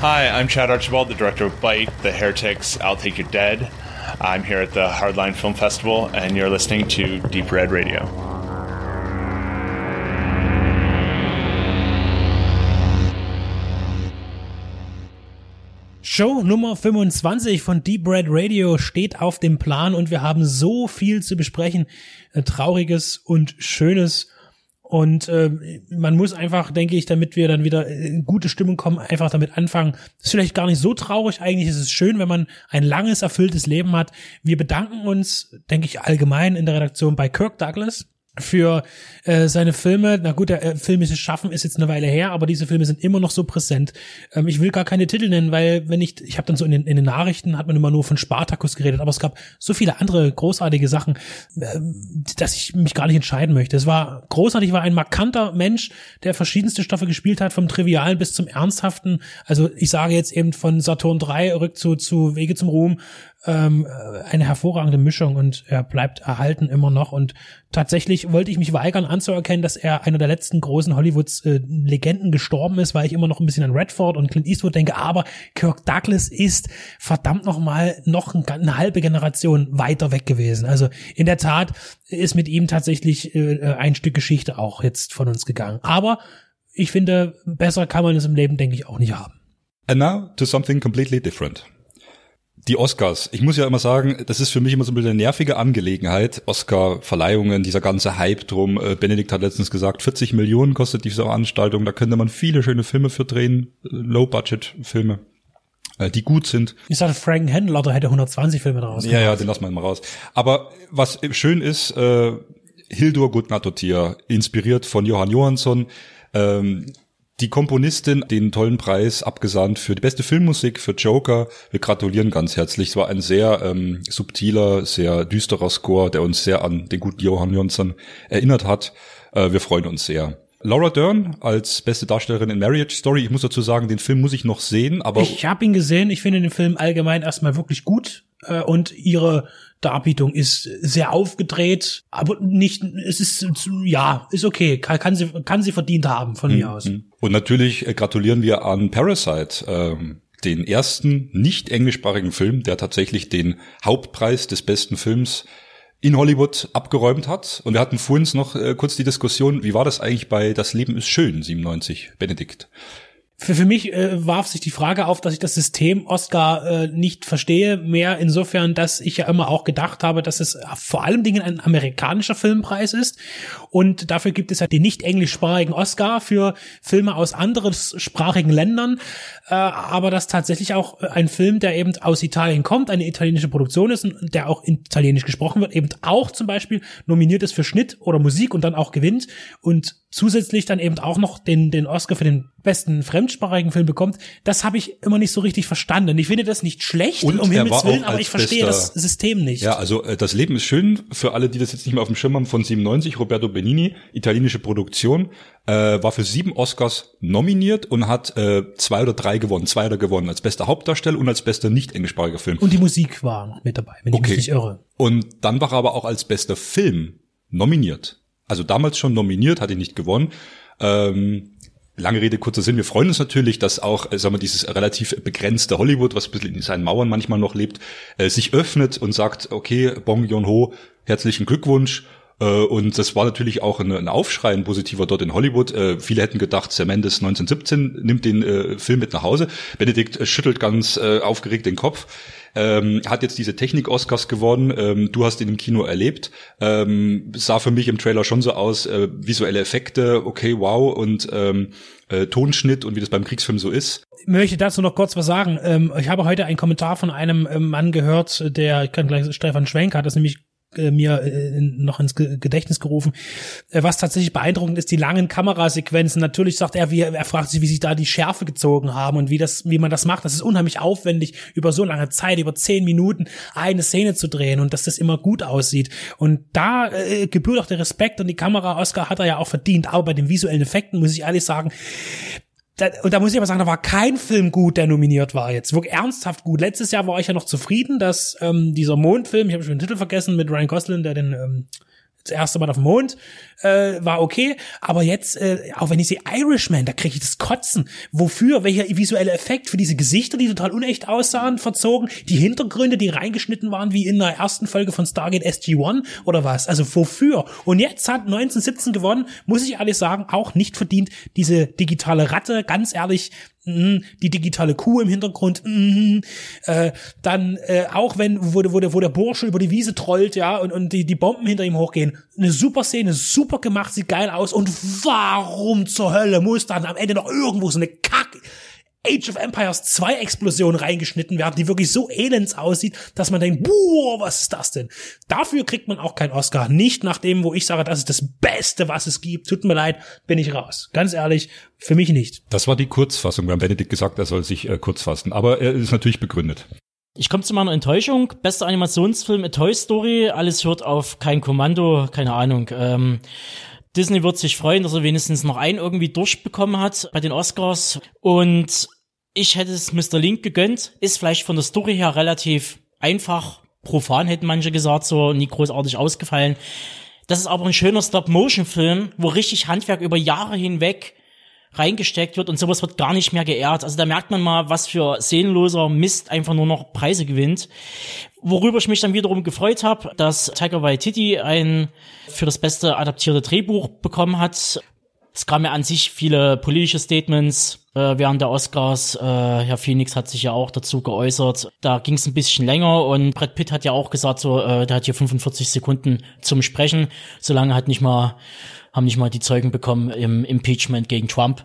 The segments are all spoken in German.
Hi, I'm Chad Archibald, the director of Bite, The Heretics, I'll Take Your Dead. I'm here at the Hardline Film Festival, and you're listening to Deep Red Radio. Show Nummer 25 von Deep Red Radio steht auf dem Plan und wir haben so viel zu besprechen. Äh, Trauriges und Schönes und äh, man muss einfach, denke ich, damit wir dann wieder in gute Stimmung kommen, einfach damit anfangen. ist vielleicht gar nicht so traurig. Eigentlich ist es schön, wenn man ein langes, erfülltes Leben hat. Wir bedanken uns, denke ich, allgemein in der Redaktion bei Kirk Douglas für äh, seine Filme. Na gut, der äh, filmische Schaffen ist jetzt eine Weile her, aber diese Filme sind immer noch so präsent. Ähm, ich will gar keine Titel nennen, weil wenn ich, ich habe dann so in den, in den Nachrichten hat man immer nur von Spartacus geredet, aber es gab so viele andere großartige Sachen, äh, dass ich mich gar nicht entscheiden möchte. Es war großartig, war ein markanter Mensch, der verschiedenste Stoffe gespielt hat, vom Trivialen bis zum Ernsthaften. Also ich sage jetzt eben von Saturn 3 rück zu, zu Wege zum Ruhm, ähm, eine hervorragende Mischung und er bleibt erhalten immer noch. Und tatsächlich wollte ich mich weigern anzuerkennen, dass er einer der letzten großen Hollywoods äh, Legenden gestorben ist, weil ich immer noch ein bisschen an Redford und Clint Eastwood denke, aber Kirk Douglas ist verdammt noch mal noch ein, eine halbe Generation weiter weg gewesen. Also in der Tat ist mit ihm tatsächlich äh, ein Stück Geschichte auch jetzt von uns gegangen. Aber ich finde, besser kann man es im Leben, denke ich, auch nicht haben. And now to something completely different die Oscars. Ich muss ja immer sagen, das ist für mich immer so ein bisschen eine nervige Angelegenheit. Oscar-Verleihungen, dieser ganze Hype drum. Äh, Benedikt hat letztens gesagt, 40 Millionen kostet diese Veranstaltung. Da könnte man viele schöne Filme für drehen. Low-Budget-Filme äh, die gut sind. Ich sagte, Frank Händler, der hätte 120 Filme daraus gemacht. Ja, ja, den lassen wir mal raus. Aber was schön ist, äh, Hildur Gudnadottir, inspiriert von Johann Johansson, ähm, die Komponistin den tollen Preis abgesandt für die beste Filmmusik für Joker. Wir gratulieren ganz herzlich. Es war ein sehr ähm, subtiler, sehr düsterer Score, der uns sehr an den guten Johann Jonsson erinnert hat. Äh, wir freuen uns sehr. Laura Dern als beste Darstellerin in Marriage Story. Ich muss dazu sagen, den Film muss ich noch sehen, aber ich habe ihn gesehen. Ich finde den Film allgemein erstmal wirklich gut äh, und ihre Darbietung ist sehr aufgedreht, aber nicht, es ist, ja, ist okay, kann, kann sie, kann sie verdient haben von mir mhm. aus. Und natürlich äh, gratulieren wir an Parasite, ähm, den ersten nicht englischsprachigen Film, der tatsächlich den Hauptpreis des besten Films in Hollywood abgeräumt hat. Und wir hatten vorhin noch äh, kurz die Diskussion, wie war das eigentlich bei Das Leben ist schön, 97, Benedikt? Für, für mich äh, warf sich die Frage auf, dass ich das System Oscar äh, nicht verstehe, mehr insofern, dass ich ja immer auch gedacht habe, dass es vor allem Dingen ein amerikanischer Filmpreis ist und dafür gibt es ja den nicht englischsprachigen Oscar für Filme aus anderen sprachigen Ländern, äh, aber dass tatsächlich auch ein Film, der eben aus Italien kommt, eine italienische Produktion ist und der auch in italienisch gesprochen wird, eben auch zum Beispiel nominiert ist für Schnitt oder Musik und dann auch gewinnt und zusätzlich dann eben auch noch den, den Oscar für den besten fremdsprachigen Film bekommt, das habe ich immer nicht so richtig verstanden. Ich finde das nicht schlecht, und um Himmels Willen, aber ich verstehe bester, das System nicht. Ja, also äh, das Leben ist schön für alle, die das jetzt nicht mehr auf dem Schirm haben, von 97, Roberto Benini, italienische Produktion, äh, war für sieben Oscars nominiert und hat äh, zwei oder drei gewonnen. Zwei oder gewonnen als bester Hauptdarsteller und als bester nicht englischsprachiger Film. Und die Musik war noch mit dabei, wenn okay. ich mich nicht irre. Und dann war er aber auch als bester Film nominiert. Also damals schon nominiert, hat ihn nicht gewonnen. Ähm, lange Rede, kurzer Sinn. Wir freuen uns natürlich, dass auch, äh, sagen wir, dieses relativ begrenzte Hollywood, was ein bisschen in seinen Mauern manchmal noch lebt, äh, sich öffnet und sagt, okay, Bong Joon-ho, herzlichen Glückwunsch. Äh, und das war natürlich auch ein, ein Aufschrei, ein positiver dort in Hollywood. Äh, viele hätten gedacht, Sam Mendes 1917 nimmt den äh, Film mit nach Hause. Benedikt schüttelt ganz aufgeregt den Kopf ähm, hat jetzt diese Technik-Oscars gewonnen. Ähm, du hast ihn im Kino erlebt. Ähm, sah für mich im Trailer schon so aus, äh, visuelle Effekte, okay, wow, und ähm, äh, Tonschnitt und wie das beim Kriegsfilm so ist. Ich möchte dazu noch kurz was sagen. Ähm, ich habe heute einen Kommentar von einem ähm, Mann gehört, der, ich kann gleich, Stefan Schwenk hat das nämlich äh, mir äh, noch ins Gedächtnis gerufen. Äh, was tatsächlich beeindruckend ist, die langen Kamerasequenzen. Natürlich sagt er, wie, er fragt sich, wie sie da die Schärfe gezogen haben und wie das, wie man das macht. Das ist unheimlich aufwendig, über so lange Zeit, über zehn Minuten eine Szene zu drehen und dass das immer gut aussieht. Und da äh, gebührt auch der Respekt und die Kamera Oscar hat er ja auch verdient. Aber bei den visuellen Effekten muss ich ehrlich sagen, da, und da muss ich aber sagen, da war kein Film gut, der nominiert war jetzt. Wirklich ernsthaft gut. Letztes Jahr war ich ja noch zufrieden, dass ähm, dieser Mondfilm, ich habe schon den Titel vergessen, mit Ryan Gosling, der den ähm, das erste Mal auf dem Mond äh, war okay, aber jetzt, äh, auch wenn ich sehe Irishman, da kriege ich das Kotzen. Wofür? Welcher visuelle Effekt für diese Gesichter, die total unecht aussahen, verzogen, die Hintergründe, die reingeschnitten waren wie in der ersten Folge von Stargate SG-1 oder was? Also wofür? Und jetzt hat 1917 gewonnen, muss ich ehrlich sagen, auch nicht verdient. Diese digitale Ratte, ganz ehrlich, mh, die digitale Kuh im Hintergrund, mh, äh, dann äh, auch wenn, wo, wo, der, wo der Bursche über die Wiese trollt, ja, und, und die, die Bomben hinter ihm hochgehen, eine super Szene, super gemacht, sieht geil aus. Und warum zur Hölle muss dann am Ende noch irgendwo so eine Kack Age of Empires 2 Explosion reingeschnitten werden, die wirklich so elends aussieht, dass man denkt, boah, was ist das denn? Dafür kriegt man auch keinen Oscar. Nicht nach dem, wo ich sage, das ist das Beste, was es gibt. Tut mir leid, bin ich raus. Ganz ehrlich, für mich nicht. Das war die Kurzfassung. Wir haben Benedikt gesagt, er soll sich äh, kurz fassen. Aber er ist natürlich begründet. Ich komme zu meiner Enttäuschung. Bester Animationsfilm, A Toy Story. Alles hört auf kein Kommando, keine Ahnung. Ähm, Disney wird sich freuen, dass er wenigstens noch einen irgendwie durchbekommen hat bei den Oscars. Und ich hätte es Mr. Link gegönnt. Ist vielleicht von der Story her relativ einfach. Profan hätten manche gesagt, so nie großartig ausgefallen. Das ist aber ein schöner Stop-Motion-Film, wo richtig Handwerk über Jahre hinweg reingesteckt wird und sowas wird gar nicht mehr geehrt. Also da merkt man mal, was für seelenloser Mist einfach nur noch Preise gewinnt. Worüber ich mich dann wiederum gefreut habe, dass Tiger Waititi ein für das beste adaptierte Drehbuch bekommen hat. Es kam ja an sich viele politische Statements äh, während der Oscars. Äh, Herr Phoenix hat sich ja auch dazu geäußert. Da ging es ein bisschen länger und Brad Pitt hat ja auch gesagt, so, äh, der hat hier 45 Sekunden zum Sprechen. Solange hat nicht mal haben nicht mal die Zeugen bekommen im Impeachment gegen Trump.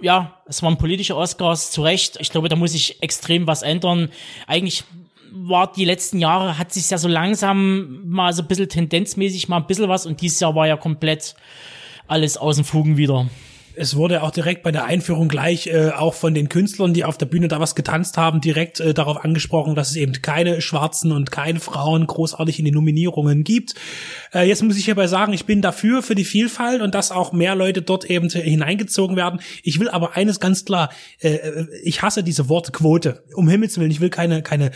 Ja, es waren politische Oscars, zu Recht. Ich glaube, da muss sich extrem was ändern. Eigentlich war die letzten Jahre, hat sich ja so langsam mal so ein bisschen tendenzmäßig mal ein bisschen was und dieses Jahr war ja komplett alles aus dem Fugen wieder es wurde auch direkt bei der Einführung gleich äh, auch von den Künstlern, die auf der Bühne da was getanzt haben, direkt äh, darauf angesprochen, dass es eben keine Schwarzen und keine Frauen großartig in die Nominierungen gibt. Äh, jetzt muss ich hierbei sagen, ich bin dafür für die Vielfalt und dass auch mehr Leute dort eben hineingezogen werden. Ich will aber eines ganz klar, äh, äh, ich hasse diese Wortquote. Um Himmels Willen, ich will keine, keine,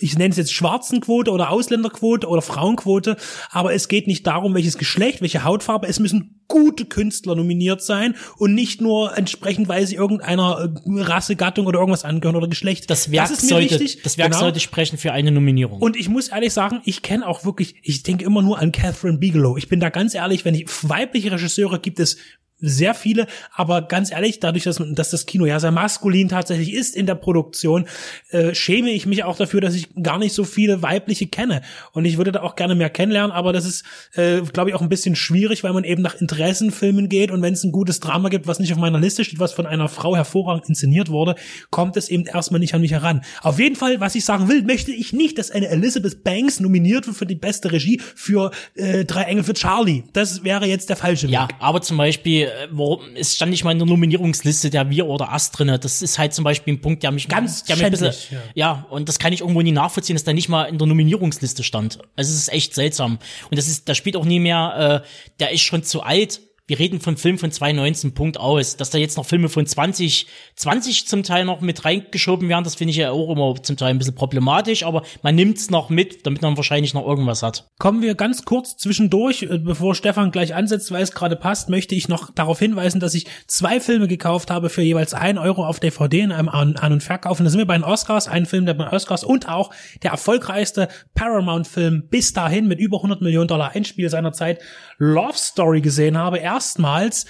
ich nenne es jetzt Schwarzenquote oder Ausländerquote oder Frauenquote, aber es geht nicht darum, welches Geschlecht, welche Hautfarbe, es müssen gute Künstler nominiert sein und nicht nur entsprechend, weil sie irgendeiner äh, Rasse, Gattung oder irgendwas angehören oder Geschlecht. Das Werk das sollte, wichtig. das Werk genau. sollte sprechen für eine Nominierung. Und ich muss ehrlich sagen, ich kenne auch wirklich, ich denke immer nur an Catherine Bigelow. Ich bin da ganz ehrlich, wenn ich weibliche Regisseure gibt es sehr viele, aber ganz ehrlich, dadurch, dass, dass das Kino ja sehr maskulin tatsächlich ist in der Produktion, äh, schäme ich mich auch dafür, dass ich gar nicht so viele weibliche kenne. Und ich würde da auch gerne mehr kennenlernen, aber das ist, äh, glaube ich, auch ein bisschen schwierig, weil man eben nach Interessenfilmen geht und wenn es ein gutes Drama gibt, was nicht auf meiner Liste steht, was von einer Frau hervorragend inszeniert wurde, kommt es eben erstmal nicht an mich heran. Auf jeden Fall, was ich sagen will, möchte ich nicht, dass eine Elizabeth Banks nominiert wird für die beste Regie für äh, Drei Engel für Charlie. Das wäre jetzt der falsche Weg. Ja, aber zum Beispiel warum, es stand nicht mal in der Nominierungsliste der Wir oder Ast drinne. Das ist halt zum Beispiel ein Punkt, der mich ganz, der mich ein bisschen, ja. ja, und das kann ich irgendwo nie nachvollziehen, dass da nicht mal in der Nominierungsliste stand. Also es ist echt seltsam. Und das ist, da spielt auch nie mehr, äh, der ist schon zu alt wir reden von Filmen von 2019, Punkt aus. Dass da jetzt noch Filme von 2020 20 zum Teil noch mit reingeschoben werden, das finde ich ja auch immer zum Teil ein bisschen problematisch, aber man nimmt's noch mit, damit man wahrscheinlich noch irgendwas hat. Kommen wir ganz kurz zwischendurch, äh, bevor Stefan gleich ansetzt, weil es gerade passt, möchte ich noch darauf hinweisen, dass ich zwei Filme gekauft habe für jeweils ein Euro auf DVD in einem An-, An und Verkauf. Und da sind wir bei den Oscars, ein Film der bei den Oscars und auch der erfolgreichste Paramount-Film bis dahin mit über 100 Millionen Dollar Einspiel seiner Zeit, Love Story gesehen habe. Erstmals,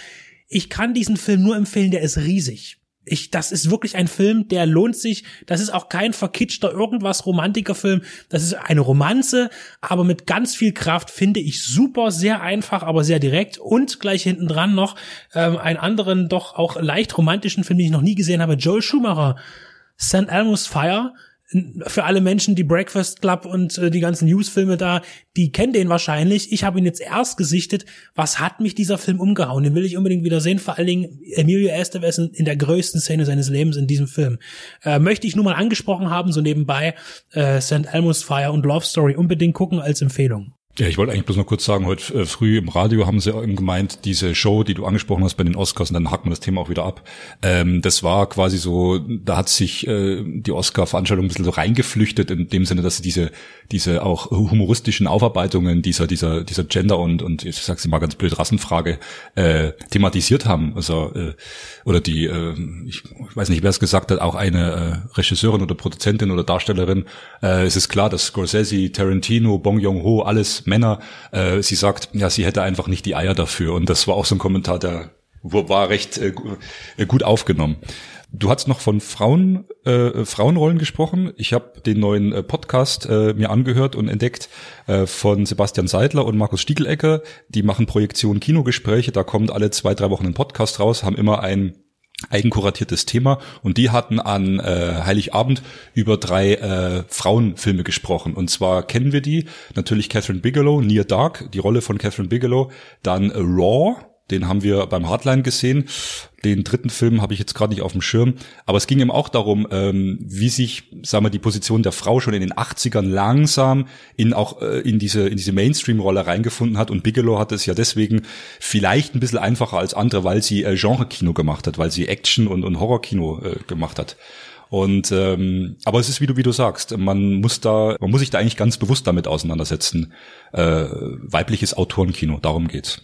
ich kann diesen Film nur empfehlen, der ist riesig. Ich, das ist wirklich ein Film, der lohnt sich. Das ist auch kein verkitschter irgendwas Romantikerfilm. Das ist eine Romanze, aber mit ganz viel Kraft finde ich super, sehr einfach, aber sehr direkt. Und gleich hinten dran noch ähm, einen anderen, doch auch leicht romantischen Film, den ich noch nie gesehen habe, Joel Schumacher, St. Elmo's Fire für alle Menschen, die Breakfast Club und äh, die ganzen Newsfilme da, die kennen den wahrscheinlich. Ich habe ihn jetzt erst gesichtet. Was hat mich dieser Film umgehauen? Den will ich unbedingt wieder sehen. Vor allen Dingen Emilio Estevez in, der größten Szene seines Lebens in diesem Film. Äh, möchte ich nur mal angesprochen haben, so nebenbei äh, St. Elmo's Fire und Love Story unbedingt gucken als Empfehlung. Ja, ich wollte eigentlich bloß noch kurz sagen, heute äh, früh im Radio haben sie gemeint, diese Show, die du angesprochen hast bei den Oscars, und dann hacken wir das Thema auch wieder ab. Ähm, das war quasi so, da hat sich äh, die Oscar-Veranstaltung ein bisschen so reingeflüchtet, in dem Sinne, dass sie diese, diese auch humoristischen Aufarbeitungen dieser, dieser, dieser Gender- und, und ich sag's mal ganz blöd, Rassenfrage äh, thematisiert haben. Also, äh, oder die, äh, ich weiß nicht, wer es gesagt hat, auch eine äh, Regisseurin oder Produzentin oder Darstellerin. Äh, es ist klar, dass Scorsese, Tarantino, Bong Joon-ho, alles Männer. Äh, sie sagt, ja, sie hätte einfach nicht die Eier dafür. Und das war auch so ein Kommentar, der war recht äh, äh, gut aufgenommen. Du hast noch von Frauen, äh, Frauenrollen gesprochen. Ich habe den neuen äh, Podcast äh, mir angehört und entdeckt äh, von Sebastian Seidler und Markus Stiegelecker. Die machen Projektion Kinogespräche. Da kommt alle zwei, drei Wochen ein Podcast raus, haben immer ein eigenkuratiertes Thema und die hatten an äh, Heiligabend über drei äh, Frauenfilme gesprochen und zwar kennen wir die natürlich Catherine Bigelow Near Dark die Rolle von Catherine Bigelow dann Raw den haben wir beim Hardline gesehen. Den dritten Film habe ich jetzt gerade nicht auf dem Schirm. Aber es ging eben auch darum, ähm, wie sich, sagen wir, die Position der Frau schon in den 80ern langsam in auch äh, in diese, in diese Mainstream-Rolle reingefunden hat. Und Bigelow hat es ja deswegen vielleicht ein bisschen einfacher als andere, weil sie äh, Genre-Kino gemacht hat, weil sie Action- und, und Horror-Kino äh, gemacht hat. Und ähm, aber es ist wie du wie du sagst, man muss da, man muss sich da eigentlich ganz bewusst damit auseinandersetzen. Äh, weibliches Autorenkino, darum geht's.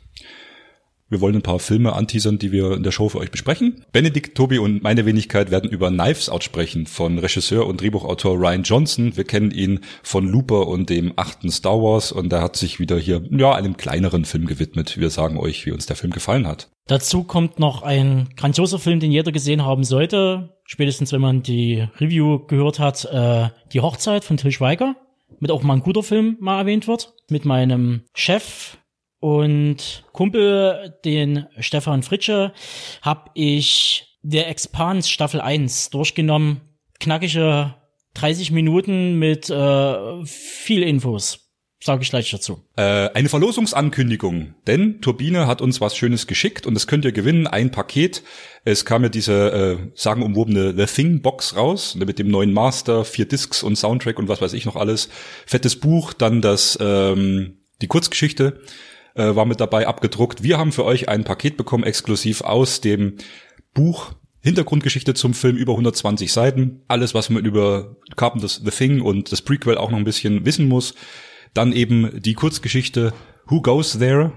Wir wollen ein paar Filme anteasern, die wir in der Show für euch besprechen. Benedikt, Tobi und meine Wenigkeit werden über Knives Out sprechen von Regisseur und Drehbuchautor Ryan Johnson. Wir kennen ihn von Looper und dem achten Star Wars und er hat sich wieder hier, ja, einem kleineren Film gewidmet. Wir sagen euch, wie uns der Film gefallen hat. Dazu kommt noch ein grandioser Film, den jeder gesehen haben sollte. Spätestens, wenn man die Review gehört hat, äh, Die Hochzeit von Till Schweiger. Mit auch mal ein guter Film mal erwähnt wird. Mit meinem Chef, und Kumpel, den Stefan Fritsche, habe ich der Expans Staffel 1 durchgenommen. Knackige 30 Minuten mit äh, viel Infos. Sage ich gleich dazu. Äh, eine Verlosungsankündigung, denn Turbine hat uns was Schönes geschickt und das könnt ihr gewinnen, ein Paket. Es kam ja diese äh, sagenumwobene The Thing Box raus mit dem neuen Master, vier Discs und Soundtrack und was weiß ich noch alles. Fettes Buch, dann das ähm, die Kurzgeschichte äh, war mit dabei abgedruckt. Wir haben für euch ein Paket bekommen, exklusiv aus dem Buch Hintergrundgeschichte zum Film über 120 Seiten. Alles, was man über Carpenter's The Thing und das Prequel auch noch ein bisschen wissen muss. Dann eben die Kurzgeschichte Who Goes There?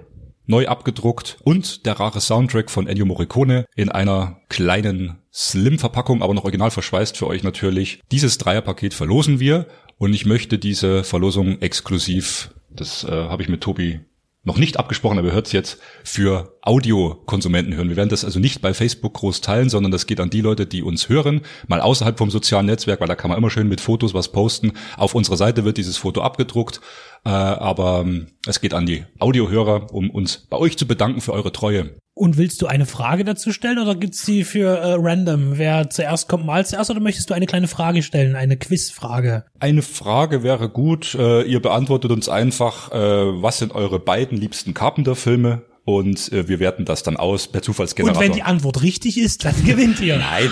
Neu abgedruckt und der rare Soundtrack von Ennio Morricone in einer kleinen Slim-Verpackung, aber noch original verschweißt für euch natürlich. Dieses Dreierpaket verlosen wir und ich möchte diese Verlosung exklusiv, das äh, habe ich mit Tobi noch nicht abgesprochen, aber ihr hört es jetzt, für Audiokonsumenten hören. Wir werden das also nicht bei Facebook groß teilen, sondern das geht an die Leute, die uns hören, mal außerhalb vom sozialen Netzwerk, weil da kann man immer schön mit Fotos was posten. Auf unserer Seite wird dieses Foto abgedruckt, äh, aber ähm, es geht an die Audiohörer, um uns bei euch zu bedanken für eure Treue. Und willst du eine Frage dazu stellen oder gibt's die für äh, random? Wer zuerst kommt, mal zuerst oder möchtest du eine kleine Frage stellen, eine Quizfrage? Eine Frage wäre gut. Äh, ihr beantwortet uns einfach, äh, was sind eure beiden liebsten Carpenter-Filme? Und äh, wir werten das dann aus per Zufallsgenerator. Und wenn die Antwort richtig ist, dann gewinnt ihr. Nein.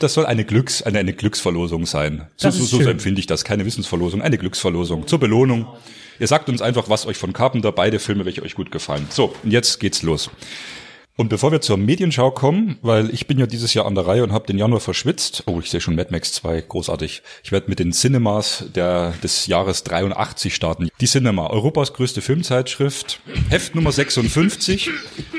Das soll eine Glücks, eine, eine Glücksverlosung sein. So, so, so, so empfinde ich das. Keine Wissensverlosung, eine Glücksverlosung. Zur Belohnung. Ihr sagt uns einfach, was euch von Carpenter, beide Filme, welche euch gut gefallen. So, und jetzt geht's los. Und bevor wir zur Medienschau kommen, weil ich bin ja dieses Jahr an der Reihe und habe den Januar verschwitzt. Oh, ich sehe schon Mad Max 2, großartig. Ich werde mit den Cinemas der, des Jahres 83 starten. Die Cinema, Europas größte Filmzeitschrift, Heft Nummer 56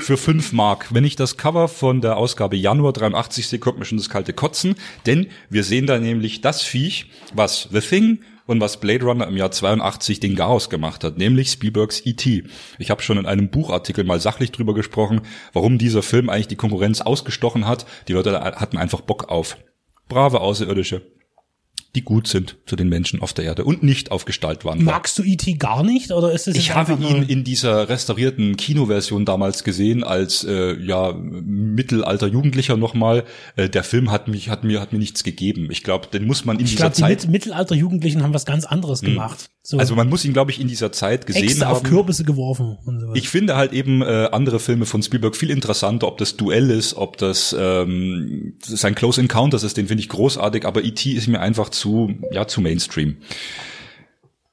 für 5 Mark. Wenn ich das Cover von der Ausgabe Januar 83 sehe, kommt mir schon das kalte Kotzen, denn wir sehen da nämlich das Viech, was The Thing, und was Blade Runner im Jahr 82 den Chaos gemacht hat, nämlich Spielbergs E.T. Ich habe schon in einem Buchartikel mal sachlich drüber gesprochen, warum dieser Film eigentlich die Konkurrenz ausgestochen hat. Die Leute hatten einfach Bock auf brave Außerirdische, die gut sind zu den Menschen auf der Erde und nicht auf Gestalt waren. Magst du E.T. gar nicht oder ist es Ich habe ihn in dieser restaurierten Kinoversion damals gesehen als äh, ja Mittelalter Jugendlicher nochmal. Äh, der Film hat mich hat mir hat mir nichts gegeben. Ich glaube, den muss man in ich dieser glaub, Zeit. Die Mittelalter Jugendlichen haben was ganz anderes gemacht. So. Also man muss ihn, glaube ich, in dieser Zeit gesehen Äxte haben. auf Kürbisse geworfen. Und so Ich finde halt eben äh, andere Filme von Spielberg viel interessanter, ob das Duell ist, ob das ähm, sein Close Encounters ist, den finde ich großartig, aber E.T. ist mir einfach zu, ja, zu Mainstream.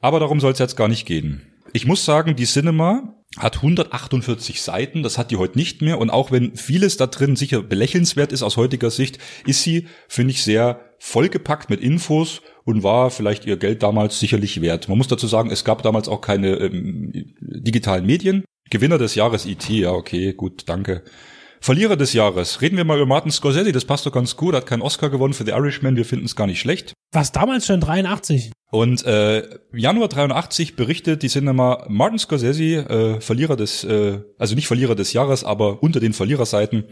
Aber darum soll es jetzt gar nicht gehen. Ich muss sagen, die Cinema hat 148 Seiten, das hat die heute nicht mehr. Und auch wenn vieles da drin sicher belächelnswert ist aus heutiger Sicht, ist sie, finde ich, sehr vollgepackt mit Infos und war vielleicht ihr Geld damals sicherlich wert. Man muss dazu sagen, es gab damals auch keine ähm, digitalen Medien. Gewinner des Jahres IT, ja, okay, gut, danke. Verlierer des Jahres. Reden wir mal über Martin Scorsese, das passt doch ganz gut, hat keinen Oscar gewonnen für The Irishman, wir finden es gar nicht schlecht. Was damals schon 83. Und äh, Januar 83 berichtet die Cinema Martin Scorsese, äh, Verlierer des, äh, also nicht Verlierer des Jahres, aber unter den Verliererseiten.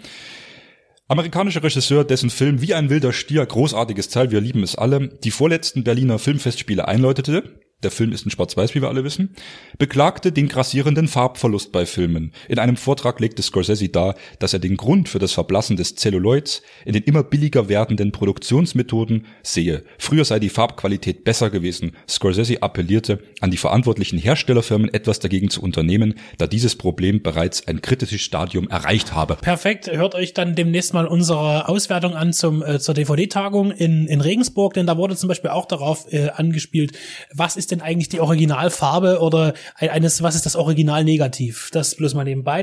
Amerikanischer Regisseur, dessen Film Wie ein wilder Stier, großartiges Teil, wir lieben es alle, die vorletzten Berliner Filmfestspiele einläutete der Film ist in Schwarz-Weiß, wie wir alle wissen, beklagte den grassierenden Farbverlust bei Filmen. In einem Vortrag legte Scorsese dar, dass er den Grund für das Verblassen des Celluloids in den immer billiger werdenden Produktionsmethoden sehe. Früher sei die Farbqualität besser gewesen. Scorsese appellierte an die verantwortlichen Herstellerfirmen, etwas dagegen zu unternehmen, da dieses Problem bereits ein kritisches Stadium erreicht habe. Perfekt, hört euch dann demnächst mal unsere Auswertung an zum, äh, zur DVD-Tagung in, in Regensburg, denn da wurde zum Beispiel auch darauf äh, angespielt, was ist ist denn eigentlich die Originalfarbe oder eines, was ist das Original negativ? Das bloß mal nebenbei.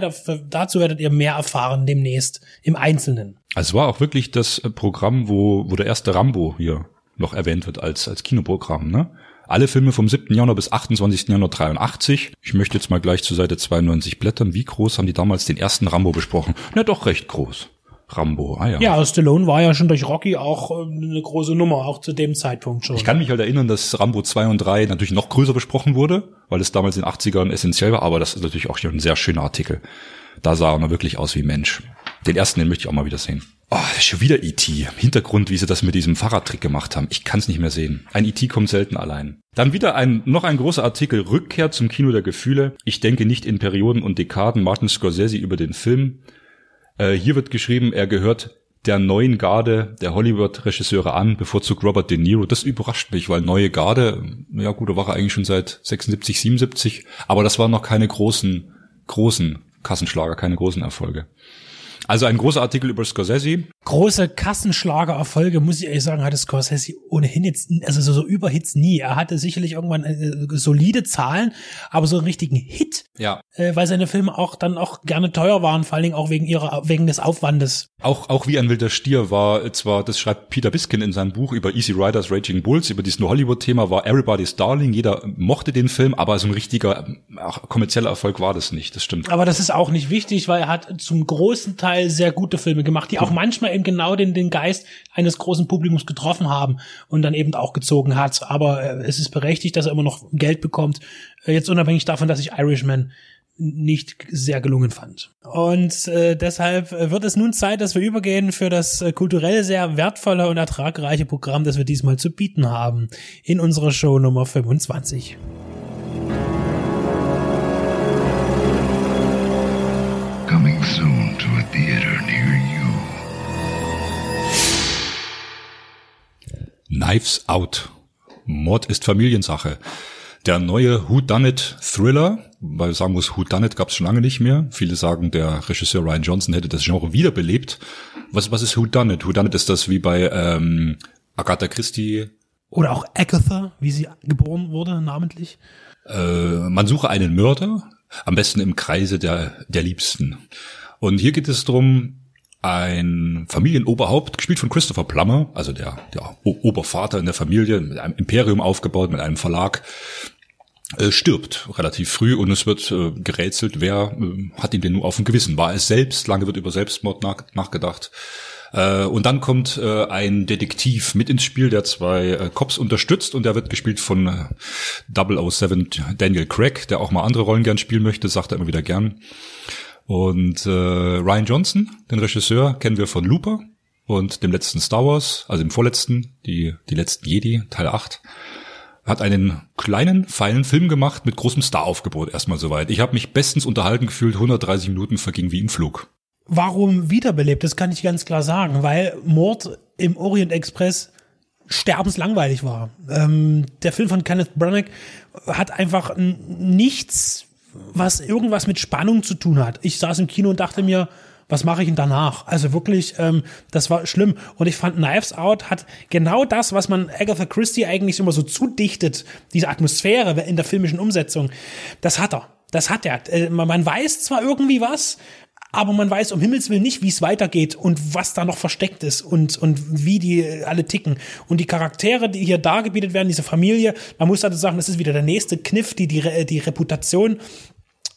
dazu werdet ihr mehr erfahren demnächst im Einzelnen. Also es war auch wirklich das Programm, wo, wo der erste Rambo hier noch erwähnt wird als, als Kinoprogramm, ne? Alle Filme vom 7. Januar bis 28. Januar 83. Ich möchte jetzt mal gleich zur Seite 92 blättern. Wie groß haben die damals den ersten Rambo besprochen? Na doch recht groß. Rambo, ah ja. Ja, Stallone war ja schon durch Rocky auch äh, eine große Nummer, auch zu dem Zeitpunkt schon. Ich kann mich halt erinnern, dass Rambo 2 und 3 natürlich noch größer besprochen wurde, weil es damals in den 80ern essentiell war, aber das ist natürlich auch schon ein sehr schöner Artikel. Da sah er wirklich aus wie Mensch. Den ersten, den möchte ich auch mal wieder sehen. Oh, schon wieder E.T. Im Hintergrund, wie sie das mit diesem Fahrradtrick gemacht haben. Ich kann es nicht mehr sehen. Ein E.T. kommt selten allein. Dann wieder ein, noch ein großer Artikel Rückkehr zum Kino der Gefühle. Ich denke nicht in Perioden und Dekaden Martin Scorsese über den Film. Äh, hier wird geschrieben, er gehört der neuen Garde der Hollywood-Regisseure an, bevorzugt Robert De Niro. Das überrascht mich, weil neue Garde, ja gut, da war er eigentlich schon seit 76, 77, aber das waren noch keine großen, großen Kassenschlager, keine großen Erfolge. Also ein großer Artikel über Scorsese. Große Kassenschlagererfolge, muss ich ehrlich sagen, hatte Scorsese ohnehin jetzt, also so, so Überhits nie. Er hatte sicherlich irgendwann äh, solide Zahlen, aber so einen richtigen Hit, ja. äh, weil seine Filme auch dann auch gerne teuer waren, vor allen Dingen auch wegen ihrer, wegen des Aufwandes. Auch, auch wie ein wilder Stier war zwar, das schreibt Peter Biskin in seinem Buch über Easy Riders Raging Bulls, über dieses Hollywood-Thema war Everybody's Darling. Jeder mochte den Film, aber so ein richtiger auch kommerzieller Erfolg war das nicht. Das stimmt. Aber das ist auch nicht wichtig, weil er hat zum großen Teil sehr gute Filme gemacht, die auch manchmal eben genau den, den Geist eines großen Publikums getroffen haben und dann eben auch gezogen hat. Aber äh, es ist berechtigt, dass er immer noch Geld bekommt. Äh, jetzt unabhängig davon, dass ich Irishman nicht sehr gelungen fand. Und äh, deshalb wird es nun Zeit, dass wir übergehen für das äh, kulturell sehr wertvolle und ertragreiche Programm, das wir diesmal zu bieten haben in unserer Show Nummer 25. Knives Out. Mord ist Familiensache. Der neue Who Done It Thriller, weil ich sagen muss, Who Done It gab es schon lange nicht mehr. Viele sagen, der Regisseur Ryan Johnson hätte das Genre wiederbelebt. Was, was ist Who Done It? Who Done It ist das wie bei ähm, Agatha Christie. Oder auch Agatha, wie sie geboren wurde, namentlich. Äh, man suche einen Mörder, am besten im Kreise der, der Liebsten. Und hier geht es darum, ein Familienoberhaupt, gespielt von Christopher Plummer, also der, der Obervater in der Familie, mit einem Imperium aufgebaut, mit einem Verlag, äh, stirbt relativ früh und es wird äh, gerätselt, wer äh, hat ihn denn nur auf dem Gewissen? War es selbst? Lange wird über Selbstmord nach, nachgedacht. Äh, und dann kommt äh, ein Detektiv mit ins Spiel, der zwei äh, Cops unterstützt und der wird gespielt von äh, 007 Daniel Craig, der auch mal andere Rollen gern spielen möchte, sagt er immer wieder gern. Und äh, Ryan Johnson, den Regisseur, kennen wir von Looper und dem letzten Star Wars, also dem vorletzten, die, die letzten Jedi, Teil 8 hat einen kleinen, feinen Film gemacht mit großem Staraufgebot erstmal soweit. Ich habe mich bestens unterhalten gefühlt, 130 Minuten verging wie im Flug. Warum wiederbelebt? Das kann ich ganz klar sagen, weil Mord im Orient Express sterbenslangweilig war. Ähm, der Film von Kenneth Branagh hat einfach nichts, was irgendwas mit Spannung zu tun hat. Ich saß im Kino und dachte mir, was mache ich denn danach? Also wirklich, ähm, das war schlimm. Und ich fand Knives Out hat genau das, was man Agatha Christie eigentlich immer so zudichtet, diese Atmosphäre in der filmischen Umsetzung, das hat er. Das hat er. Äh, man weiß zwar irgendwie was, aber man weiß um Himmels Willen nicht, wie es weitergeht und was da noch versteckt ist und, und wie die alle ticken. Und die Charaktere, die hier dargebietet werden, diese Familie, man muss also sagen, das ist wieder der nächste Kniff, die, die, die Reputation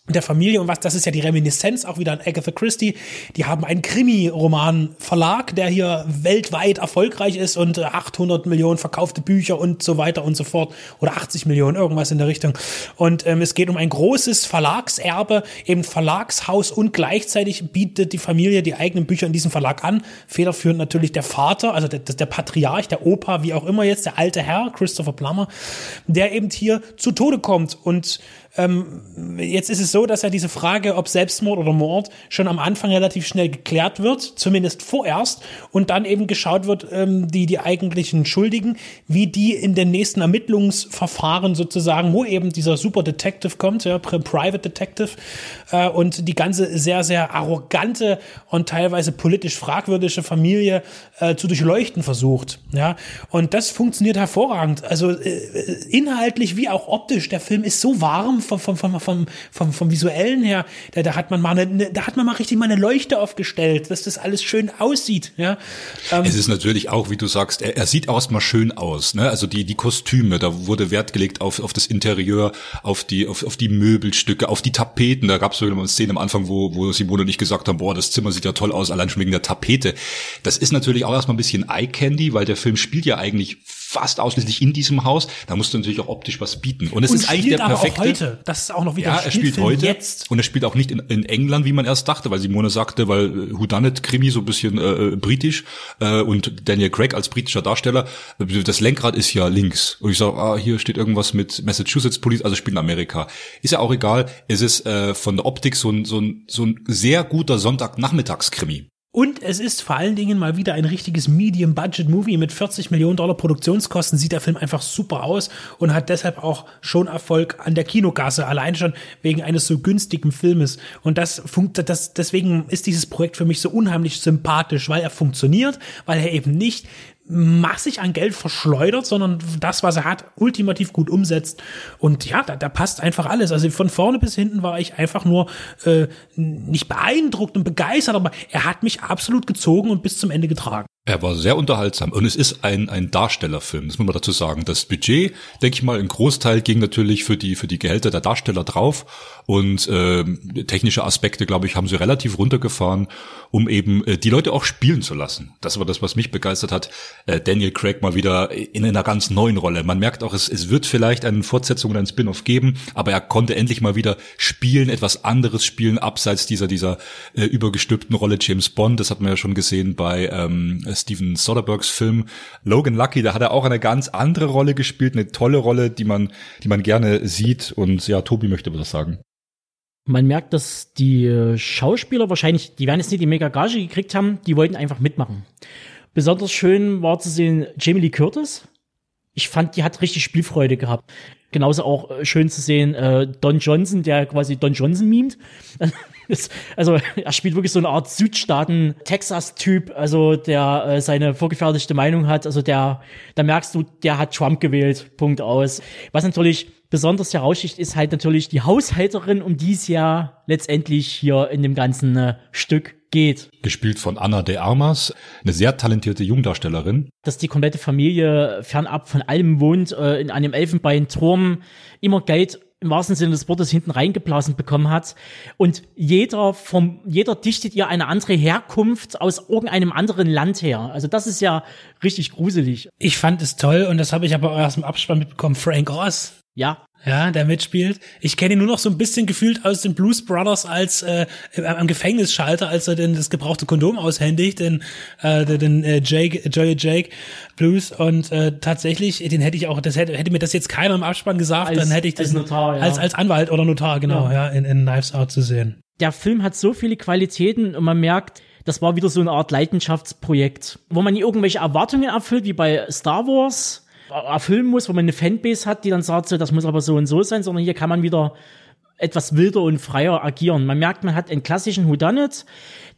der Familie und was, das ist ja die Reminiszenz auch wieder an Agatha Christie. Die haben einen Krimi-Roman-Verlag, der hier weltweit erfolgreich ist und 800 Millionen verkaufte Bücher und so weiter und so fort oder 80 Millionen, irgendwas in der Richtung. Und ähm, es geht um ein großes Verlagserbe, eben Verlagshaus und gleichzeitig bietet die Familie die eigenen Bücher in diesem Verlag an. Federführend natürlich der Vater, also der, der Patriarch, der Opa, wie auch immer jetzt, der alte Herr, Christopher Plummer, der eben hier zu Tode kommt und ähm, jetzt ist es so, dass ja diese Frage, ob Selbstmord oder Mord, schon am Anfang relativ schnell geklärt wird, zumindest vorerst, und dann eben geschaut wird, ähm, die, die eigentlichen Schuldigen, wie die in den nächsten Ermittlungsverfahren sozusagen, wo eben dieser Super Detective kommt, ja, Private Detective, äh, und die ganze sehr, sehr arrogante und teilweise politisch fragwürdige Familie äh, zu durchleuchten versucht. Ja, und das funktioniert hervorragend. Also äh, inhaltlich wie auch optisch. Der Film ist so warm vom, vom, vom, vom, vom, vom visuellen her. Da, da hat man mal eine, da hat man mal richtig mal eine Leuchte aufgestellt, dass das alles schön aussieht. Ja, ähm, es ist natürlich auch, wie du sagst, er, er sieht erstmal schön aus. Ne? Also die die Kostüme, da wurde Wert gelegt auf auf das Interieur, auf die auf, auf die Möbelstücke, auf die Tapeten. Da gab es so eine Szene am Anfang, wo wo Simone nicht gesagt haben, boah, das Zimmer sieht ja toll aus, allein schon wegen der Tapete. Das ist natürlich auch erstmal ein bisschen Eye Candy, weil der Film spielt ja eigentlich fast ausschließlich in diesem Haus. Da musst du natürlich auch optisch was bieten. Und es und ist eigentlich der perfekte. Auch heute. Das ist auch noch wieder ja, er spielt heute jetzt. Und er spielt auch nicht in, in, England, wie man erst dachte, weil Simone sagte, weil äh, Whodunit Krimi so ein bisschen äh, äh, britisch äh, und Daniel Craig als britischer Darsteller. Das Lenkrad ist ja links. Und ich sage, ah, hier steht irgendwas mit Massachusetts Police, also spielt in Amerika. Ist ja auch egal. Es ist äh, von der Optik so ein, so ein, so ein sehr guter Sonntagnachmittagskrimi. Und es ist vor allen Dingen mal wieder ein richtiges Medium-Budget-Movie mit 40 Millionen Dollar Produktionskosten. Sieht der Film einfach super aus und hat deshalb auch schon Erfolg an der Kinogasse, allein schon wegen eines so günstigen Filmes. Und das funktioniert, das, deswegen ist dieses Projekt für mich so unheimlich sympathisch, weil er funktioniert, weil er eben nicht massig an Geld verschleudert, sondern das, was er hat, ultimativ gut umsetzt. Und ja, da, da passt einfach alles. Also von vorne bis hinten war ich einfach nur äh, nicht beeindruckt und begeistert, aber er hat mich absolut gezogen und bis zum Ende getragen. Er war sehr unterhaltsam und es ist ein, ein Darstellerfilm, das muss man dazu sagen. Das Budget, denke ich mal, ein Großteil ging natürlich für die, für die Gehälter der Darsteller drauf und äh, technische Aspekte, glaube ich, haben sie relativ runtergefahren, um eben äh, die Leute auch spielen zu lassen. Das war das, was mich begeistert hat. Äh, Daniel Craig mal wieder in einer ganz neuen Rolle. Man merkt auch, es, es wird vielleicht eine Fortsetzung oder ein Spin-off geben, aber er konnte endlich mal wieder spielen, etwas anderes spielen, abseits dieser, dieser äh, übergestülpten Rolle James Bond. Das hat man ja schon gesehen bei ähm, Steven Soderberghs Film Logan Lucky, da hat er auch eine ganz andere Rolle gespielt, eine tolle Rolle, die man, die man gerne sieht. Und ja, Tobi möchte was sagen. Man merkt, dass die Schauspieler wahrscheinlich, die werden jetzt nicht die mega Gage gekriegt haben, die wollten einfach mitmachen. Besonders schön war zu sehen Jamie Lee Curtis. Ich fand, die hat richtig Spielfreude gehabt. Genauso auch äh, schön zu sehen äh, Don Johnson, der quasi Don Johnson mimt. also er spielt wirklich so eine Art Südstaaten-Texas-Typ, also der äh, seine vorgefertigte Meinung hat. Also der, da merkst du, der hat Trump gewählt. Punkt aus. Was natürlich besonders heraussticht, ist halt natürlich die Haushälterin, um die es ja letztendlich hier in dem ganzen äh, Stück geht. Gespielt von Anna de Armas, eine sehr talentierte Jungdarstellerin. Dass die komplette Familie fernab von allem wohnt, äh, in einem Elfenbeinturm, immer Geld im wahrsten Sinne des Wortes hinten reingeblasen bekommen hat. Und jeder vom, jeder dichtet ihr eine andere Herkunft aus irgendeinem anderen Land her. Also das ist ja richtig gruselig. Ich fand es toll und das habe ich aber aus dem Abspann mitbekommen. Frank Oz. Ja. Ja, der mitspielt. Ich kenne ihn nur noch so ein bisschen gefühlt aus den Blues Brothers als äh, am Gefängnisschalter, als er denn das gebrauchte Kondom aushändigt, den, äh, den äh, Jake, Joey Jake Blues. Und äh, tatsächlich, den hätte ich auch, das hätte, hätte mir das jetzt keiner im Abspann gesagt, als, dann hätte ich das als, Notar, ja. als, als Anwalt oder Notar, genau, ja, ja in, in Knives Out zu sehen. Der Film hat so viele Qualitäten und man merkt, das war wieder so eine Art Leidenschaftsprojekt, wo man nie irgendwelche Erwartungen erfüllt, wie bei Star Wars erfüllen muss, wo man eine Fanbase hat, die dann sagt, so, das muss aber so und so sein, sondern hier kann man wieder etwas wilder und freier agieren. Man merkt, man hat einen klassischen Whodunit,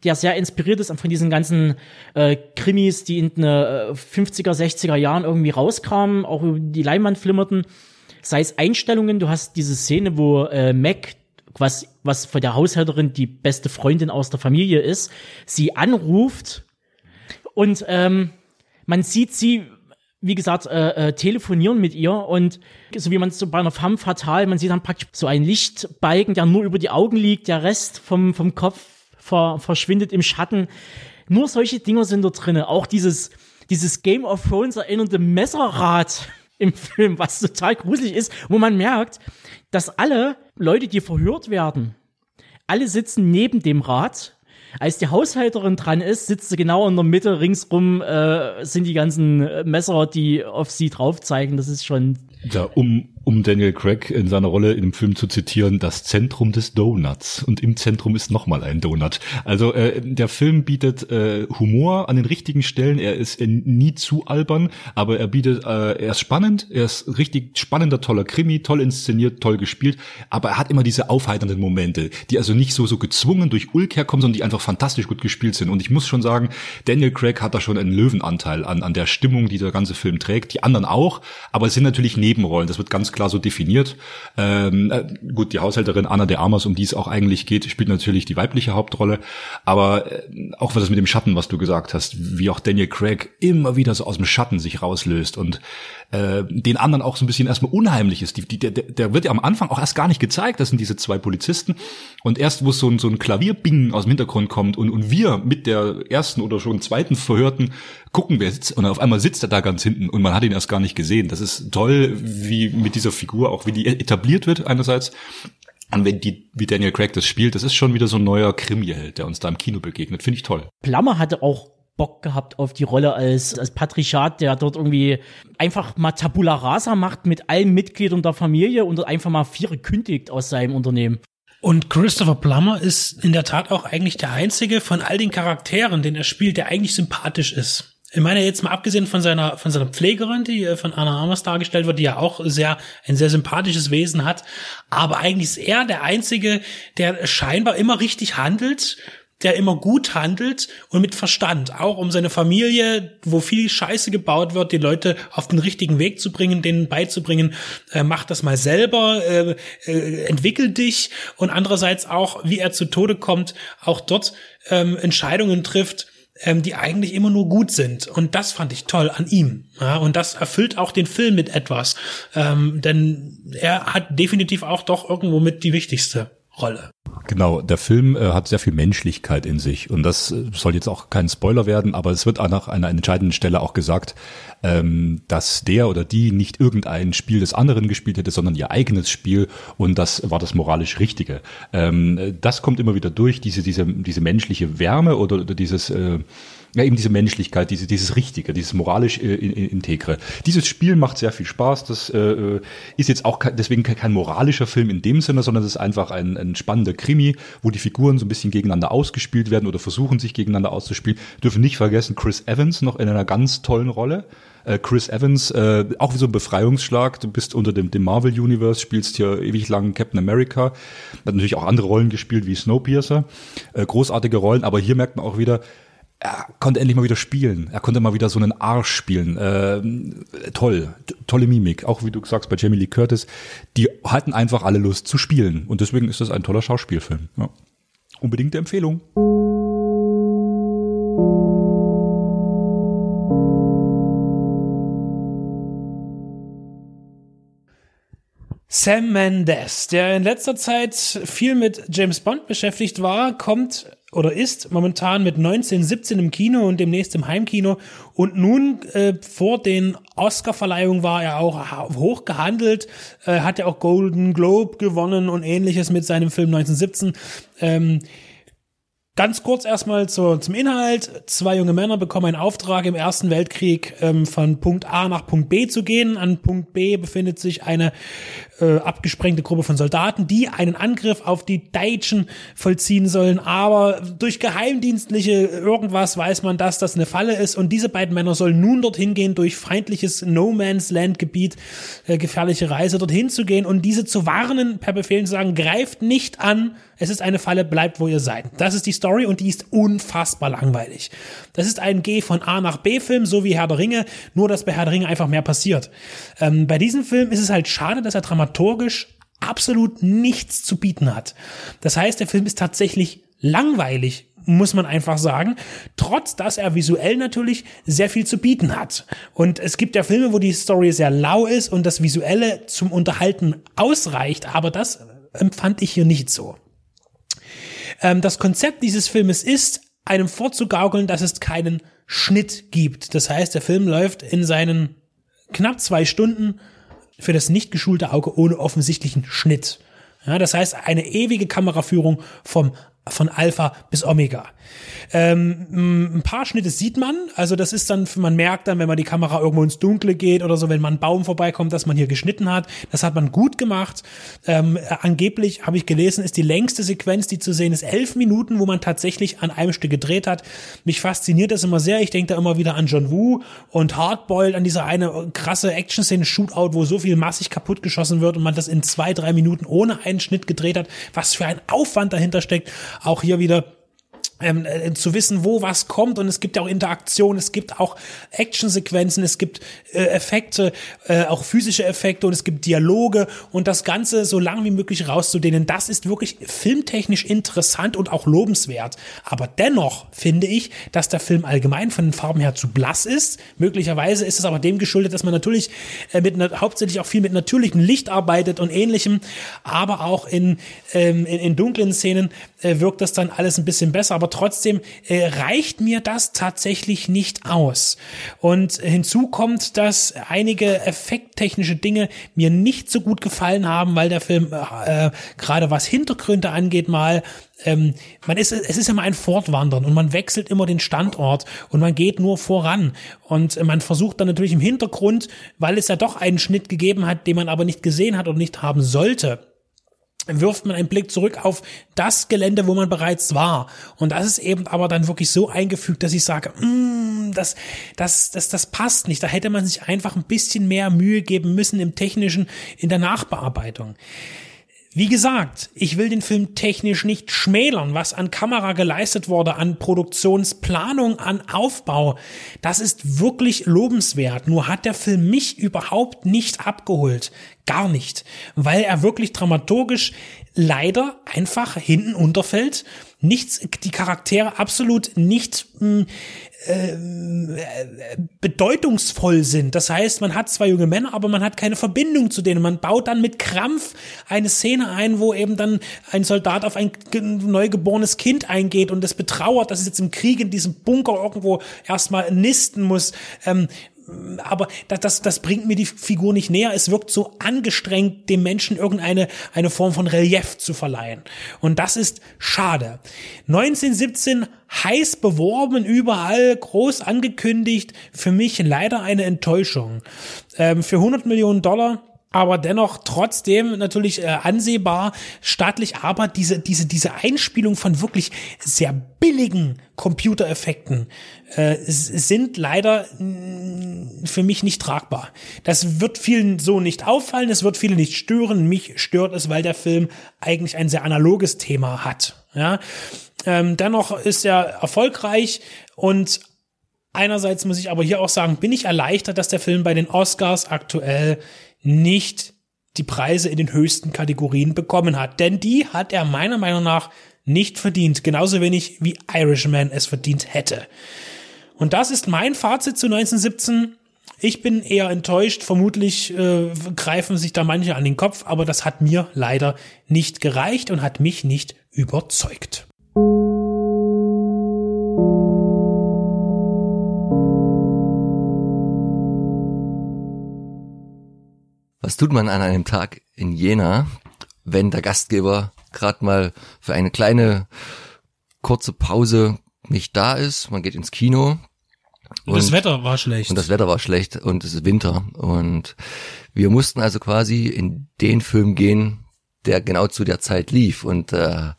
der sehr inspiriert ist von diesen ganzen äh, Krimis, die in den äh, 50er, 60er Jahren irgendwie rauskamen, auch über die Leinwand flimmerten. Sei es Einstellungen, du hast diese Szene, wo äh, Mac was, was von der Haushälterin die beste Freundin aus der Familie ist, sie anruft und ähm, man sieht sie wie gesagt, äh, äh, telefonieren mit ihr und so wie man es so bei einer Femme fatal, man sieht dann praktisch so einen Lichtbalken, der nur über die Augen liegt, der Rest vom, vom Kopf ver, verschwindet im Schatten. Nur solche Dinger sind da drinne. Auch dieses, dieses Game of Thrones erinnernde Messerrad im Film, was total gruselig ist, wo man merkt, dass alle Leute, die verhört werden, alle sitzen neben dem Rad als die Haushälterin dran ist, sitzt sie genau in der Mitte, ringsrum äh, sind die ganzen Messer, die auf sie drauf zeigen. Das ist schon. Ja, um, um Daniel Craig in seiner Rolle in dem Film zu zitieren, das Zentrum des Donuts. Und im Zentrum ist nochmal ein Donut. Also äh, der Film bietet äh, Humor an den richtigen Stellen. Er ist äh, nie zu albern, aber er bietet, äh, er ist spannend, er ist richtig spannender, toller Krimi, toll inszeniert, toll gespielt, aber er hat immer diese aufheiternden Momente, die also nicht so so gezwungen durch Ulk herkommen, sondern die einfach fantastisch gut gespielt sind. Und ich muss schon sagen, Daniel Craig hat da schon einen Löwenanteil an, an der Stimmung, die der ganze Film trägt. Die anderen auch, aber es sind natürlich Nebenrollen. Das wird ganz klar so definiert. Ähm, äh, gut, die Haushälterin Anna de Armas, um die es auch eigentlich geht, spielt natürlich die weibliche Hauptrolle. Aber äh, auch was mit dem Schatten, was du gesagt hast, wie auch Daniel Craig immer wieder so aus dem Schatten sich rauslöst und äh, den anderen auch so ein bisschen erstmal unheimlich ist. Die, die, der, der wird ja am Anfang auch erst gar nicht gezeigt, das sind diese zwei Polizisten. Und erst, wo so ein, so ein Klavierbingen aus dem Hintergrund kommt und, und wir mit der ersten oder schon zweiten Verhörten gucken, wer sitzt, und auf einmal sitzt er da ganz hinten und man hat ihn erst gar nicht gesehen. Das ist toll, wie mit dieser Figur, auch wie die etabliert wird einerseits. Und wenn die, wie Daniel Craig das spielt, das ist schon wieder so ein neuer Krimi-Held, der uns da im Kino begegnet. Finde ich toll. Plammer hatte auch Bock gehabt auf die Rolle als, als Patrichat, der dort irgendwie einfach mal Tabula Rasa macht mit allen Mitgliedern der Familie und einfach mal vier kündigt aus seinem Unternehmen. Und Christopher Plummer ist in der Tat auch eigentlich der einzige von all den Charakteren, den er spielt, der eigentlich sympathisch ist. Ich meine, jetzt mal abgesehen von seiner, von seiner Pflegerin, die äh, von Anna Amas dargestellt wird, die ja auch sehr, ein sehr sympathisches Wesen hat. Aber eigentlich ist er der Einzige, der scheinbar immer richtig handelt der immer gut handelt und mit Verstand, auch um seine Familie, wo viel Scheiße gebaut wird, die Leute auf den richtigen Weg zu bringen, denen beizubringen, äh, mach das mal selber, äh, äh, entwickel dich und andererseits auch, wie er zu Tode kommt, auch dort ähm, Entscheidungen trifft, ähm, die eigentlich immer nur gut sind. Und das fand ich toll an ihm. Ja, und das erfüllt auch den Film mit etwas. Ähm, denn er hat definitiv auch doch irgendwo mit die wichtigste Rolle. Genau, der Film äh, hat sehr viel Menschlichkeit in sich und das äh, soll jetzt auch kein Spoiler werden, aber es wird nach einer entscheidenden Stelle auch gesagt, ähm, dass der oder die nicht irgendein Spiel des anderen gespielt hätte, sondern ihr eigenes Spiel und das war das moralisch Richtige. Ähm, das kommt immer wieder durch, diese, diese, diese menschliche Wärme oder, oder dieses äh, ja, eben diese Menschlichkeit, diese, dieses Richtige, dieses moralisch äh, integre. Dieses Spiel macht sehr viel Spaß. Das äh, ist jetzt auch kein, deswegen kein moralischer Film in dem Sinne, sondern es ist einfach ein, ein spannender Krimi, wo die Figuren so ein bisschen gegeneinander ausgespielt werden oder versuchen, sich gegeneinander auszuspielen. Dürfen nicht vergessen, Chris Evans noch in einer ganz tollen Rolle. Äh, Chris Evans, äh, auch wie so ein Befreiungsschlag. Du bist unter dem, dem Marvel Universe, spielst hier ewig lang Captain America. Hat natürlich auch andere Rollen gespielt wie Snowpiercer. Äh, großartige Rollen, aber hier merkt man auch wieder, er konnte endlich mal wieder spielen. Er konnte mal wieder so einen Arsch spielen. Äh, toll, tolle Mimik. Auch wie du sagst bei Jamie Lee Curtis, die hatten einfach alle Lust zu spielen. Und deswegen ist das ein toller Schauspielfilm. Ja. Unbedingte Empfehlung. Sam Mendes, der in letzter Zeit viel mit James Bond beschäftigt war, kommt oder ist momentan mit 19, 17 im Kino und demnächst im Heimkino. Und nun äh, vor den Oscar-Verleihungen war er auch hoch gehandelt, äh, hat ja auch Golden Globe gewonnen und ähnliches mit seinem Film 1917. Ähm, Ganz kurz erstmal zu, zum Inhalt. Zwei junge Männer bekommen einen Auftrag, im Ersten Weltkrieg ähm, von Punkt A nach Punkt B zu gehen. An Punkt B befindet sich eine äh, abgesprengte Gruppe von Soldaten, die einen Angriff auf die Deutschen vollziehen sollen. Aber durch geheimdienstliche irgendwas weiß man, dass das eine Falle ist. Und diese beiden Männer sollen nun dorthin gehen, durch feindliches No Man's Land Gebiet, äh, gefährliche Reise dorthin zu gehen und diese zu warnen, per Befehl zu sagen, greift nicht an, es ist eine Falle, bleibt wo ihr seid. Das ist die Story und die ist unfassbar langweilig. Das ist ein Geh von A nach B Film, so wie Herr der Ringe, nur dass bei Herr der Ringe einfach mehr passiert. Ähm, bei diesem Film ist es halt schade, dass er dramaturgisch absolut nichts zu bieten hat. Das heißt, der Film ist tatsächlich langweilig, muss man einfach sagen, trotz dass er visuell natürlich sehr viel zu bieten hat. Und es gibt ja Filme, wo die Story sehr lau ist und das Visuelle zum Unterhalten ausreicht, aber das empfand ich hier nicht so. Ähm, das Konzept dieses Filmes ist, einem vorzugaukeln, dass es keinen Schnitt gibt. Das heißt, der Film läuft in seinen knapp zwei Stunden für das nicht geschulte Auge ohne offensichtlichen Schnitt. Ja, das heißt, eine ewige Kameraführung vom von Alpha bis Omega. Ähm, ein paar Schnitte sieht man, also das ist dann, man merkt dann, wenn man die Kamera irgendwo ins Dunkle geht oder so, wenn man einen Baum vorbeikommt, dass man hier geschnitten hat. Das hat man gut gemacht. Ähm, angeblich habe ich gelesen, ist die längste Sequenz, die zu sehen ist, elf Minuten, wo man tatsächlich an einem Stück gedreht hat. Mich fasziniert das immer sehr. Ich denke da immer wieder an John Woo und Hardboiled, an diese eine krasse Action-Szene, Shootout, wo so viel massig kaputt geschossen wird und man das in zwei, drei Minuten ohne einen Schnitt gedreht hat. Was für ein Aufwand dahinter steckt. Auch hier wieder ähm, äh, zu wissen, wo was kommt und es gibt ja auch Interaktion, es gibt auch Actionsequenzen, es gibt äh, Effekte, äh, auch physische Effekte und es gibt Dialoge und das Ganze so lang wie möglich rauszudehnen, das ist wirklich filmtechnisch interessant und auch lobenswert. Aber dennoch finde ich, dass der Film allgemein von den Farben her zu blass ist. Möglicherweise ist es aber dem geschuldet, dass man natürlich äh, mit hauptsächlich auch viel mit natürlichem Licht arbeitet und ähnlichem, aber auch in, ähm, in, in dunklen Szenen äh, wirkt das dann alles ein bisschen besser. Aber trotzdem äh, reicht mir das tatsächlich nicht aus. Und hinzu kommt, dass einige effekttechnische Dinge mir nicht so gut gefallen haben, weil der Film äh, gerade was Hintergründe angeht mal ähm, man ist, es ist immer ein Fortwandern und man wechselt immer den Standort und man geht nur voran und man versucht dann natürlich im Hintergrund, weil es ja doch einen Schnitt gegeben hat, den man aber nicht gesehen hat und nicht haben sollte, wirft man einen Blick zurück auf das Gelände, wo man bereits war. Und das ist eben aber dann wirklich so eingefügt, dass ich sage, mm, das, das, das, das passt nicht. Da hätte man sich einfach ein bisschen mehr Mühe geben müssen im technischen, in der Nachbearbeitung. Wie gesagt, ich will den Film technisch nicht schmälern, was an Kamera geleistet wurde, an Produktionsplanung, an Aufbau. Das ist wirklich lobenswert. Nur hat der Film mich überhaupt nicht abgeholt. Gar nicht. Weil er wirklich dramaturgisch leider einfach hinten unterfällt. Nichts, die Charaktere absolut nicht mh, hm, äh, bedeutungsvoll sind. Das heißt, man hat zwei junge Männer, aber man hat keine Verbindung zu denen. Man baut dann mit Krampf eine Szene ein, wo eben dann ein Soldat auf ein neugeborenes Kind eingeht und es betrauert, dass es jetzt im Krieg in diesem Bunker irgendwo erstmal nisten muss. Ähm, aber das, das, das bringt mir die Figur nicht näher. Es wirkt so angestrengt, dem Menschen irgendeine eine Form von Relief zu verleihen. Und das ist schade. 1917 heiß beworben, überall groß angekündigt. Für mich leider eine Enttäuschung. Ähm, für 100 Millionen Dollar aber dennoch trotzdem natürlich äh, ansehbar staatlich, aber diese, diese, diese Einspielung von wirklich sehr billigen Computereffekten äh, sind leider mh, für mich nicht tragbar. Das wird vielen so nicht auffallen, es wird viele nicht stören. Mich stört es, weil der Film eigentlich ein sehr analoges Thema hat. Ja, ähm, dennoch ist er erfolgreich und einerseits muss ich aber hier auch sagen, bin ich erleichtert, dass der Film bei den Oscars aktuell nicht die Preise in den höchsten Kategorien bekommen hat. Denn die hat er meiner Meinung nach nicht verdient. Genauso wenig wie Irishman es verdient hätte. Und das ist mein Fazit zu 1917. Ich bin eher enttäuscht. Vermutlich äh, greifen sich da manche an den Kopf, aber das hat mir leider nicht gereicht und hat mich nicht überzeugt. Was tut man an einem Tag in Jena, wenn der Gastgeber gerade mal für eine kleine kurze Pause nicht da ist. Man geht ins Kino. Und, das Wetter war schlecht. Und das Wetter war schlecht und es ist Winter. Und wir mussten also quasi in den Film gehen, der genau zu der Zeit lief. Und äh,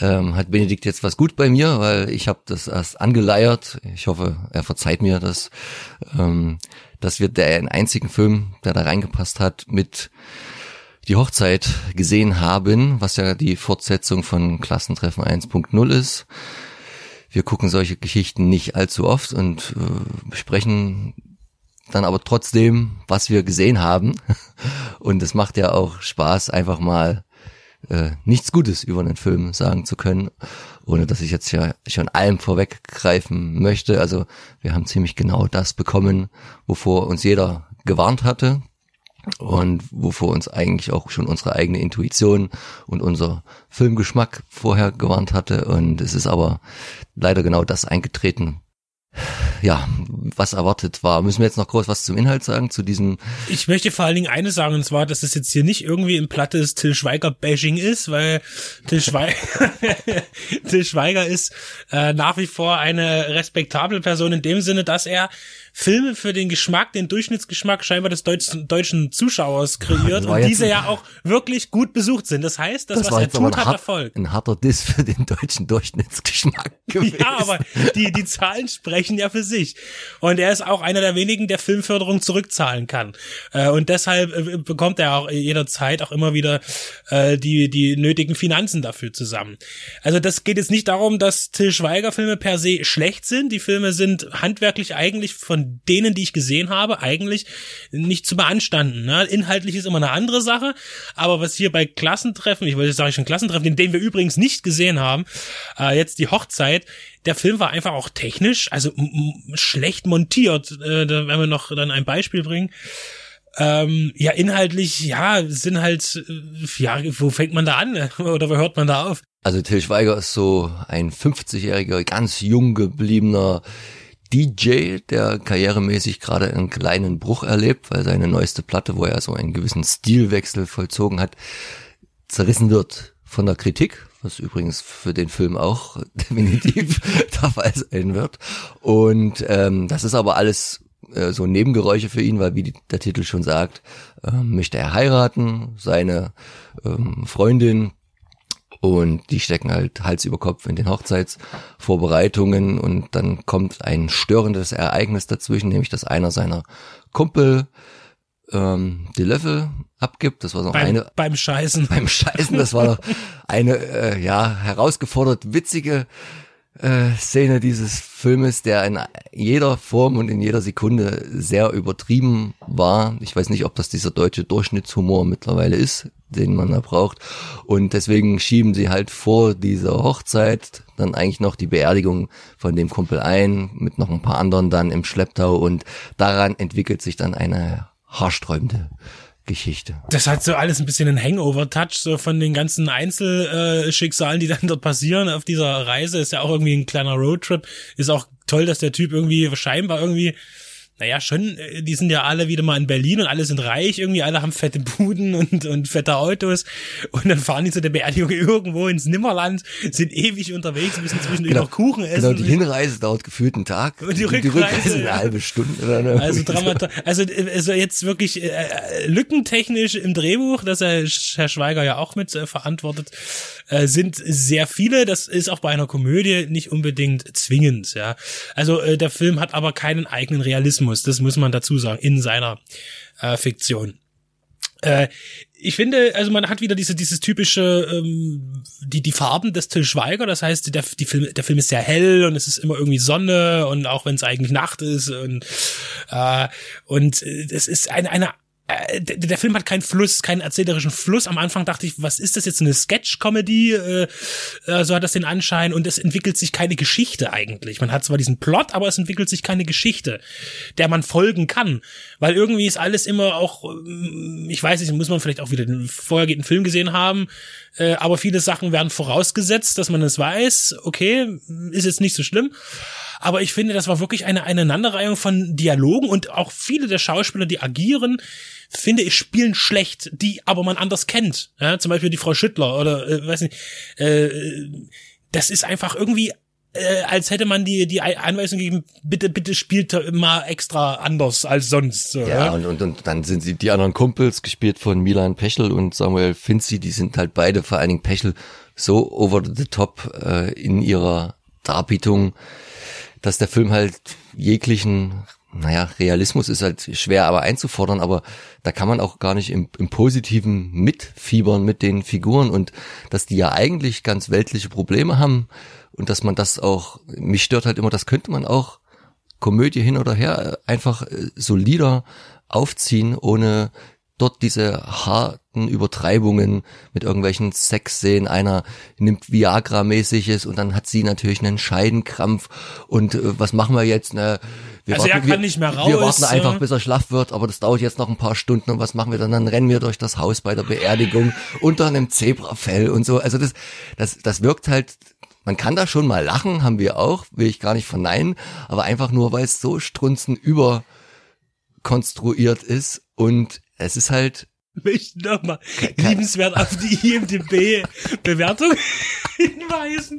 ähm, hat Benedikt jetzt was gut bei mir, weil ich habe das erst angeleiert. Ich hoffe, er verzeiht mir das, ähm, dass wir den einzigen Film, der da reingepasst hat, mit die Hochzeit gesehen haben, was ja die Fortsetzung von Klassentreffen 1.0 ist. Wir gucken solche Geschichten nicht allzu oft und äh, besprechen dann aber trotzdem, was wir gesehen haben. Und es macht ja auch Spaß, einfach mal äh, nichts Gutes über einen Film sagen zu können, ohne dass ich jetzt ja schon allem vorweggreifen möchte. Also wir haben ziemlich genau das bekommen, wovor uns jeder gewarnt hatte und wovor uns eigentlich auch schon unsere eigene Intuition und unser Filmgeschmack vorher gewarnt hatte. Und es ist aber leider genau das eingetreten, ja, was erwartet war. Müssen wir jetzt noch groß was zum Inhalt sagen, zu diesem? Ich möchte vor allen Dingen eines sagen, und zwar, dass es jetzt hier nicht irgendwie ein plattes Till Schweiger-Bashing ist, weil Till Schweiger, Till Schweiger ist äh, nach wie vor eine respektable Person in dem Sinne, dass er Filme für den Geschmack, den Durchschnittsgeschmack scheinbar des deutschen, deutschen Zuschauers kreiert und diese ja auch wirklich gut besucht sind. Das heißt, das, das was er tut, hat hart, Erfolg. Ein harter Diss für den deutschen Durchschnittsgeschmack gewesen. Ja, aber die, die Zahlen sprechen ja für sich. Und er ist auch einer der wenigen, der Filmförderung zurückzahlen kann. Äh, und deshalb äh, bekommt er auch jederzeit auch immer wieder äh, die, die nötigen Finanzen dafür zusammen. Also das geht jetzt nicht darum, dass Till Schweiger Filme per se schlecht sind. Die Filme sind handwerklich eigentlich von denen, die ich gesehen habe, eigentlich nicht zu beanstanden. Ne? Inhaltlich ist immer eine andere Sache, aber was hier bei Klassentreffen, ich wollte sagen schon Klassentreffen, in denen wir übrigens nicht gesehen haben, äh, jetzt die Hochzeit, der Film war einfach auch technisch, also schlecht montiert. Äh, da werden wir noch dann ein Beispiel bringen. Ähm, ja, inhaltlich, ja, sind halt, äh, ja, wo fängt man da an oder wo hört man da auf? Also Till Schweiger ist so ein 50-jähriger, ganz jung gebliebener DJ, der karrieremäßig gerade einen kleinen Bruch erlebt, weil seine neueste Platte, wo er so einen gewissen Stilwechsel vollzogen hat, zerrissen wird von der Kritik, was übrigens für den Film auch definitiv der Fall sein wird. Und ähm, das ist aber alles äh, so Nebengeräusche für ihn, weil wie die, der Titel schon sagt, äh, möchte er heiraten, seine ähm, Freundin und die stecken halt Hals über Kopf in den Hochzeitsvorbereitungen und dann kommt ein störendes Ereignis dazwischen, nämlich dass einer seiner Kumpel ähm, die Löffel abgibt. Das war so beim, eine beim Scheißen. Beim Scheißen, das war noch eine äh, ja herausgefordert witzige äh, Szene dieses Filmes, der in jeder Form und in jeder Sekunde sehr übertrieben war. Ich weiß nicht, ob das dieser deutsche Durchschnittshumor mittlerweile ist, den man da braucht. Und deswegen schieben sie halt vor dieser Hochzeit dann eigentlich noch die Beerdigung von dem Kumpel ein, mit noch ein paar anderen dann im Schlepptau und daran entwickelt sich dann eine haarsträubende Geschichte. Das hat so alles ein bisschen einen Hangover-Touch, so von den ganzen Einzelschicksalen, die dann dort passieren auf dieser Reise. Ist ja auch irgendwie ein kleiner Roadtrip. Ist auch toll, dass der Typ irgendwie scheinbar irgendwie naja, schon, äh, die sind ja alle wieder mal in Berlin und alle sind reich, irgendwie alle haben fette Buden und, und fette Autos und dann fahren die zu der Beerdigung irgendwo ins Nimmerland, sind ewig unterwegs, müssen zwischendurch genau, noch Kuchen essen. Genau, die Hinreise dauert gefühlt einen Tag und die, Rückreise, die Rückreise eine halbe Stunde. Oder also, Dramata also, also jetzt wirklich äh, äh, lückentechnisch im Drehbuch, das er Herr Schweiger ja auch mit äh, verantwortet, äh, sind sehr viele, das ist auch bei einer Komödie nicht unbedingt zwingend, ja. Also äh, der Film hat aber keinen eigenen Realismus muss. Das muss man dazu sagen, in seiner äh, Fiktion. Äh, ich finde, also man hat wieder diese dieses typische ähm, die die Farben des Till Schweiger. Das heißt, der die Film der Film ist sehr hell und es ist immer irgendwie Sonne und auch wenn es eigentlich Nacht ist und äh, und es ist eine eine äh, der, der Film hat keinen Fluss, keinen erzählerischen Fluss. Am Anfang dachte ich, was ist das jetzt, eine Sketch-Comedy? Äh, äh, so hat das den Anschein. Und es entwickelt sich keine Geschichte eigentlich. Man hat zwar diesen Plot, aber es entwickelt sich keine Geschichte, der man folgen kann. Weil irgendwie ist alles immer auch, ähm, ich weiß nicht, muss man vielleicht auch wieder den vorhergehenden Film gesehen haben, äh, aber viele Sachen werden vorausgesetzt, dass man es weiß. Okay, ist jetzt nicht so schlimm. Aber ich finde, das war wirklich eine Aneinanderreihung von Dialogen und auch viele der Schauspieler, die agieren, finde ich, spielen schlecht, die aber man anders kennt. Ja, zum Beispiel die Frau Schüttler oder äh, weiß nicht, äh, das ist einfach irgendwie äh, als hätte man die die Anweisung gegeben, bitte bitte spielt mal extra anders als sonst. So, ja, ja? Und, und und dann sind sie die anderen Kumpels gespielt von Milan Pechel und Samuel Finzi, die sind halt beide vor allen Dingen Pechel so over the top äh, in ihrer Darbietung, dass der Film halt jeglichen naja, Realismus ist halt schwer aber einzufordern, aber da kann man auch gar nicht im, im Positiven mitfiebern mit den Figuren und dass die ja eigentlich ganz weltliche Probleme haben und dass man das auch, mich stört halt immer, das könnte man auch Komödie hin oder her einfach äh, solider aufziehen, ohne dort diese harten Übertreibungen mit irgendwelchen Sexszenen. Einer nimmt Viagra-mäßiges und dann hat sie natürlich einen Scheidenkrampf. Und äh, was machen wir jetzt? Ne? Wir also warten, er kann nicht mehr raus. Wir warten einfach, äh. bis er schlaff wird, aber das dauert jetzt noch ein paar Stunden. Und was machen wir dann? Dann rennen wir durch das Haus bei der Beerdigung unter einem Zebrafell und so. Also das, das, das wirkt halt man kann da schon mal lachen, haben wir auch, will ich gar nicht verneinen, aber einfach nur, weil es so strunzen überkonstruiert ist und es ist halt möchte nochmal liebenswert auf die IMDB-Bewertung hinweisen.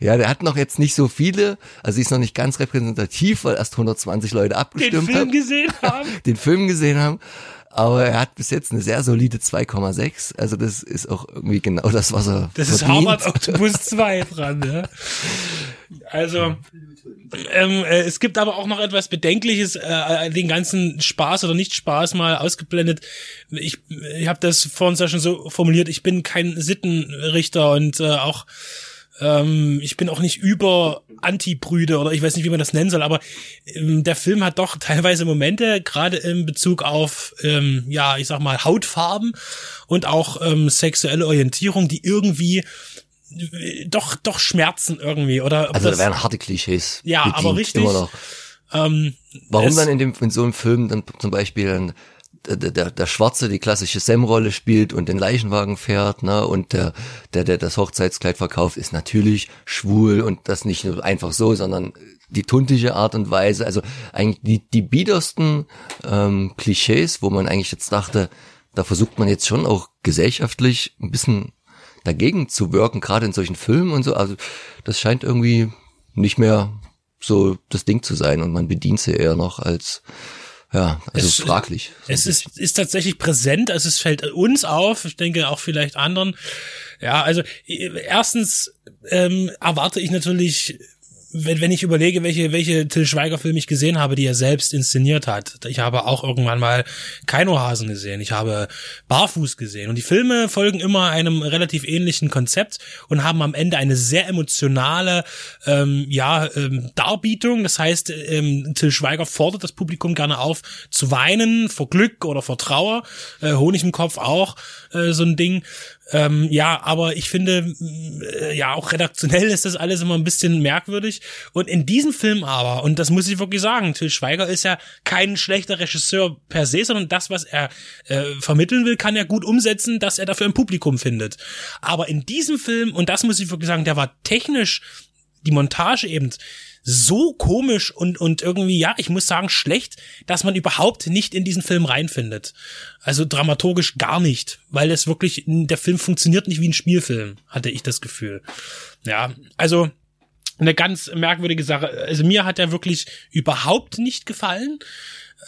Ja, der hat noch jetzt nicht so viele, also ist noch nicht ganz repräsentativ, weil erst 120 Leute abgestimmt Den Film haben, gesehen haben. den Film gesehen haben. Aber er hat bis jetzt eine sehr solide 2,6. Also das ist auch irgendwie genau das, was er Das ist verdient. Harvard Autobus 2 dran, ja. Also, ähm, äh, es gibt aber auch noch etwas Bedenkliches, äh, den ganzen Spaß oder Nicht-Spaß mal ausgeblendet. Ich, ich habe das vorhin ja schon so formuliert, ich bin kein Sittenrichter und äh, auch ähm, ich bin auch nicht über Anti-Brüde oder ich weiß nicht, wie man das nennen soll, aber ähm, der Film hat doch teilweise Momente, gerade in Bezug auf, ähm, ja, ich sag mal, Hautfarben und auch ähm, sexuelle Orientierung, die irgendwie äh, doch, doch schmerzen irgendwie, oder? Also da das- werden harte Klischees. Ja, bedient, aber richtig. Immer noch. ähm, Warum dann in dem in so einem Film dann zum Beispiel dann der, der, der Schwarze die klassische Sam-Rolle spielt und den Leichenwagen fährt, ne, und der, der, der das Hochzeitskleid verkauft, ist natürlich schwul und das nicht nur einfach so, sondern die tuntige Art und Weise, also eigentlich die, die biedersten ähm, Klischees, wo man eigentlich jetzt dachte, da versucht man jetzt schon auch gesellschaftlich ein bisschen dagegen zu wirken, gerade in solchen Filmen und so, also das scheint irgendwie nicht mehr so das Ding zu sein und man bedient sie eher noch als ja, also Es- fraglich. So Es ist, ist tatsächlich präsent, also es fällt uns auf, ich denke auch vielleicht anderen. Ja, also erstens ähm, erwarte ich natürlich, wenn, wenn ich überlege, welche, welche Till Schweiger-Filme ich gesehen habe, die er selbst inszeniert hat. Ich habe auch irgendwann mal Keinohasen gesehen, ich habe Barfuß gesehen und die Filme folgen immer einem relativ ähnlichen Konzept und haben am Ende eine sehr emotionale ähm, ja, ähm, Darbietung. Das heißt, ähm, Till Schweiger fordert das Publikum gerne auf zu weinen vor Glück oder vor Trauer. Äh, Honig im Kopf auch äh, so ein Ding. Ähm, ja, aber ich finde, äh, ja, auch redaktionell ist das alles immer ein bisschen merkwürdig. Und in diesem Film aber, und das muss ich wirklich sagen, Till Schweiger ist ja kein schlechter Regisseur per se, sondern das, was er äh, vermitteln will, kann er gut umsetzen, dass er dafür ein Publikum findet. Aber in diesem Film, und das muss ich wirklich sagen, der war technisch, die Montage eben so komisch und, und irgendwie, ja, ich muss sagen, schlecht, dass man überhaupt nicht in diesen Film reinfindet. Also dramaturgisch gar nicht, weil es wirklich, der Film funktioniert nicht wie ein Spielfilm, hatte ich das Gefühl. Ja, also eine ganz merkwürdige Sache. Also mir hat er wirklich überhaupt nicht gefallen.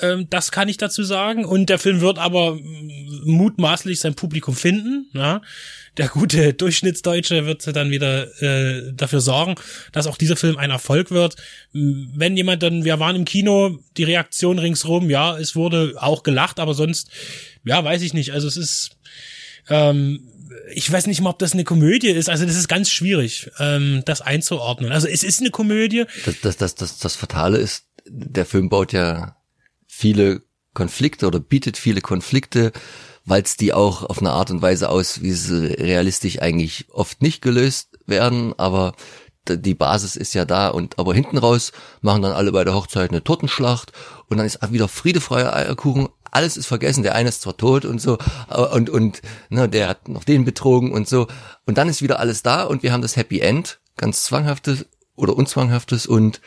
Ähm, das kann ich dazu sagen. Und der Film wird aber mm, mutmaßlich sein Publikum finden. Ja. Der gute Durchschnittsdeutsche wird dann wieder äh, dafür sorgen, dass auch dieser Film ein Erfolg wird. M, Wenn jemand dann, wir waren im Kino, die Reaktion ringsrum, ja, es wurde auch gelacht, aber sonst, ja, weiß ich nicht. Also es ist, ähm, ich weiß nicht mal, ob das eine Komödie ist. Also das ist ganz schwierig, ähm, das einzuordnen. Also es ist eine Komödie. Das, das, das, das, das Fatale ist, der Film baut ja viele Konflikte oder bietet viele Konflikte, weil es die auch auf eine Art und Weise aus, wie sie realistisch eigentlich oft nicht gelöst werden, aber die Basis ist ja da und aber hinten raus machen dann alle bei der Hochzeit eine Totenschlacht und dann ist wieder friedefreier Eierkuchen, alles ist vergessen, der eine ist zwar tot und so und und ne, der hat noch den betrogen und so. Und dann ist wieder alles da und wir haben das Happy End, ganz zwanghaftes oder unzwanghaftes und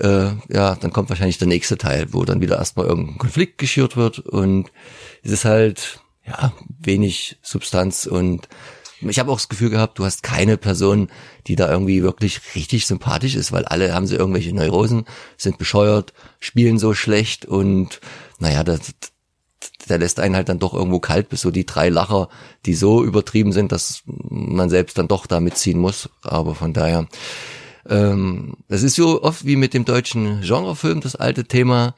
äh, ja, dann kommt wahrscheinlich der nächste Teil, wo dann wieder erstmal irgendein Konflikt geschürt wird und es ist halt, ja, wenig Substanz und ich habe auch das Gefühl gehabt, du hast keine Person, die da irgendwie wirklich richtig sympathisch ist, weil alle haben sie irgendwelche Neurosen, sind bescheuert, spielen so schlecht und naja, das, der lässt einen halt dann doch irgendwo kalt, bis so die drei Lacher, die so übertrieben sind, dass man selbst dann doch da mitziehen muss. Aber von daher, ähm, das ist so oft wie mit dem deutschen Genrefilm, das alte Thema,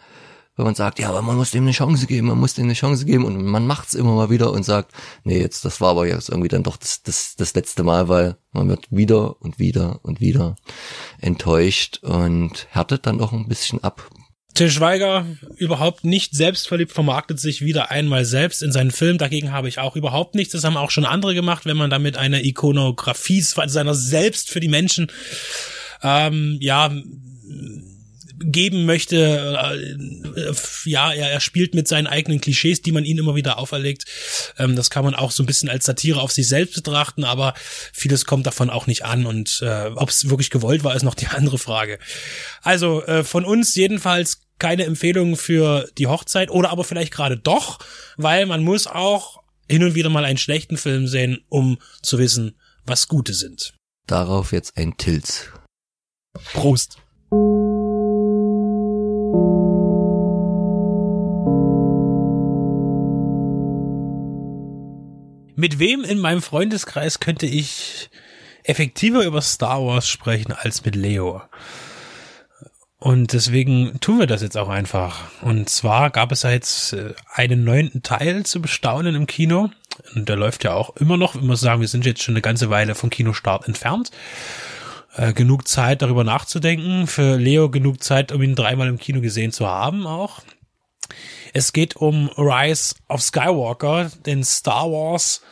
wenn man sagt, ja, aber man muss dem eine Chance geben, man muss dem eine Chance geben und man macht's immer mal wieder und sagt, nee, jetzt, das war aber jetzt irgendwie dann doch das, das, das letzte Mal, weil man wird wieder und wieder und wieder enttäuscht und härtet dann doch ein bisschen ab. Til Schweiger überhaupt nicht selbstverliebt vermarktet sich wieder einmal selbst in seinen Film. Dagegen habe ich auch überhaupt nichts. Das haben auch schon andere gemacht, wenn man damit eine Ikonografie seiner selbst für die Menschen ähm, ja geben möchte. Äh, ja, er, er spielt mit seinen eigenen Klischees, die man ihm immer wieder auferlegt. Ähm, das kann man auch so ein bisschen als Satire auf sich selbst betrachten, aber vieles kommt davon auch nicht an. Und äh, ob es wirklich gewollt war, ist noch die andere Frage. Also äh, von uns jedenfalls keine Empfehlung für die Hochzeit oder aber vielleicht gerade doch, weil man muss auch hin und wieder mal einen schlechten Film sehen, um zu wissen, was gute sind. Darauf jetzt ein Tilz. Prost. Mit wem in meinem Freundeskreis könnte ich effektiver über Star Wars sprechen als mit Leo? Und deswegen tun wir das jetzt auch einfach. Und zwar gab es ja jetzt äh, einen neunten Teil zu bestaunen im Kino. Und der läuft ja auch immer noch. Ich muss sagen, wir sind jetzt schon eine ganze Weile vom Kinostart entfernt. Äh, genug Zeit, darüber nachzudenken. Für Leo genug Zeit, um ihn dreimal im Kino gesehen zu haben auch. Es geht um Rise of Skywalker, den Star Wars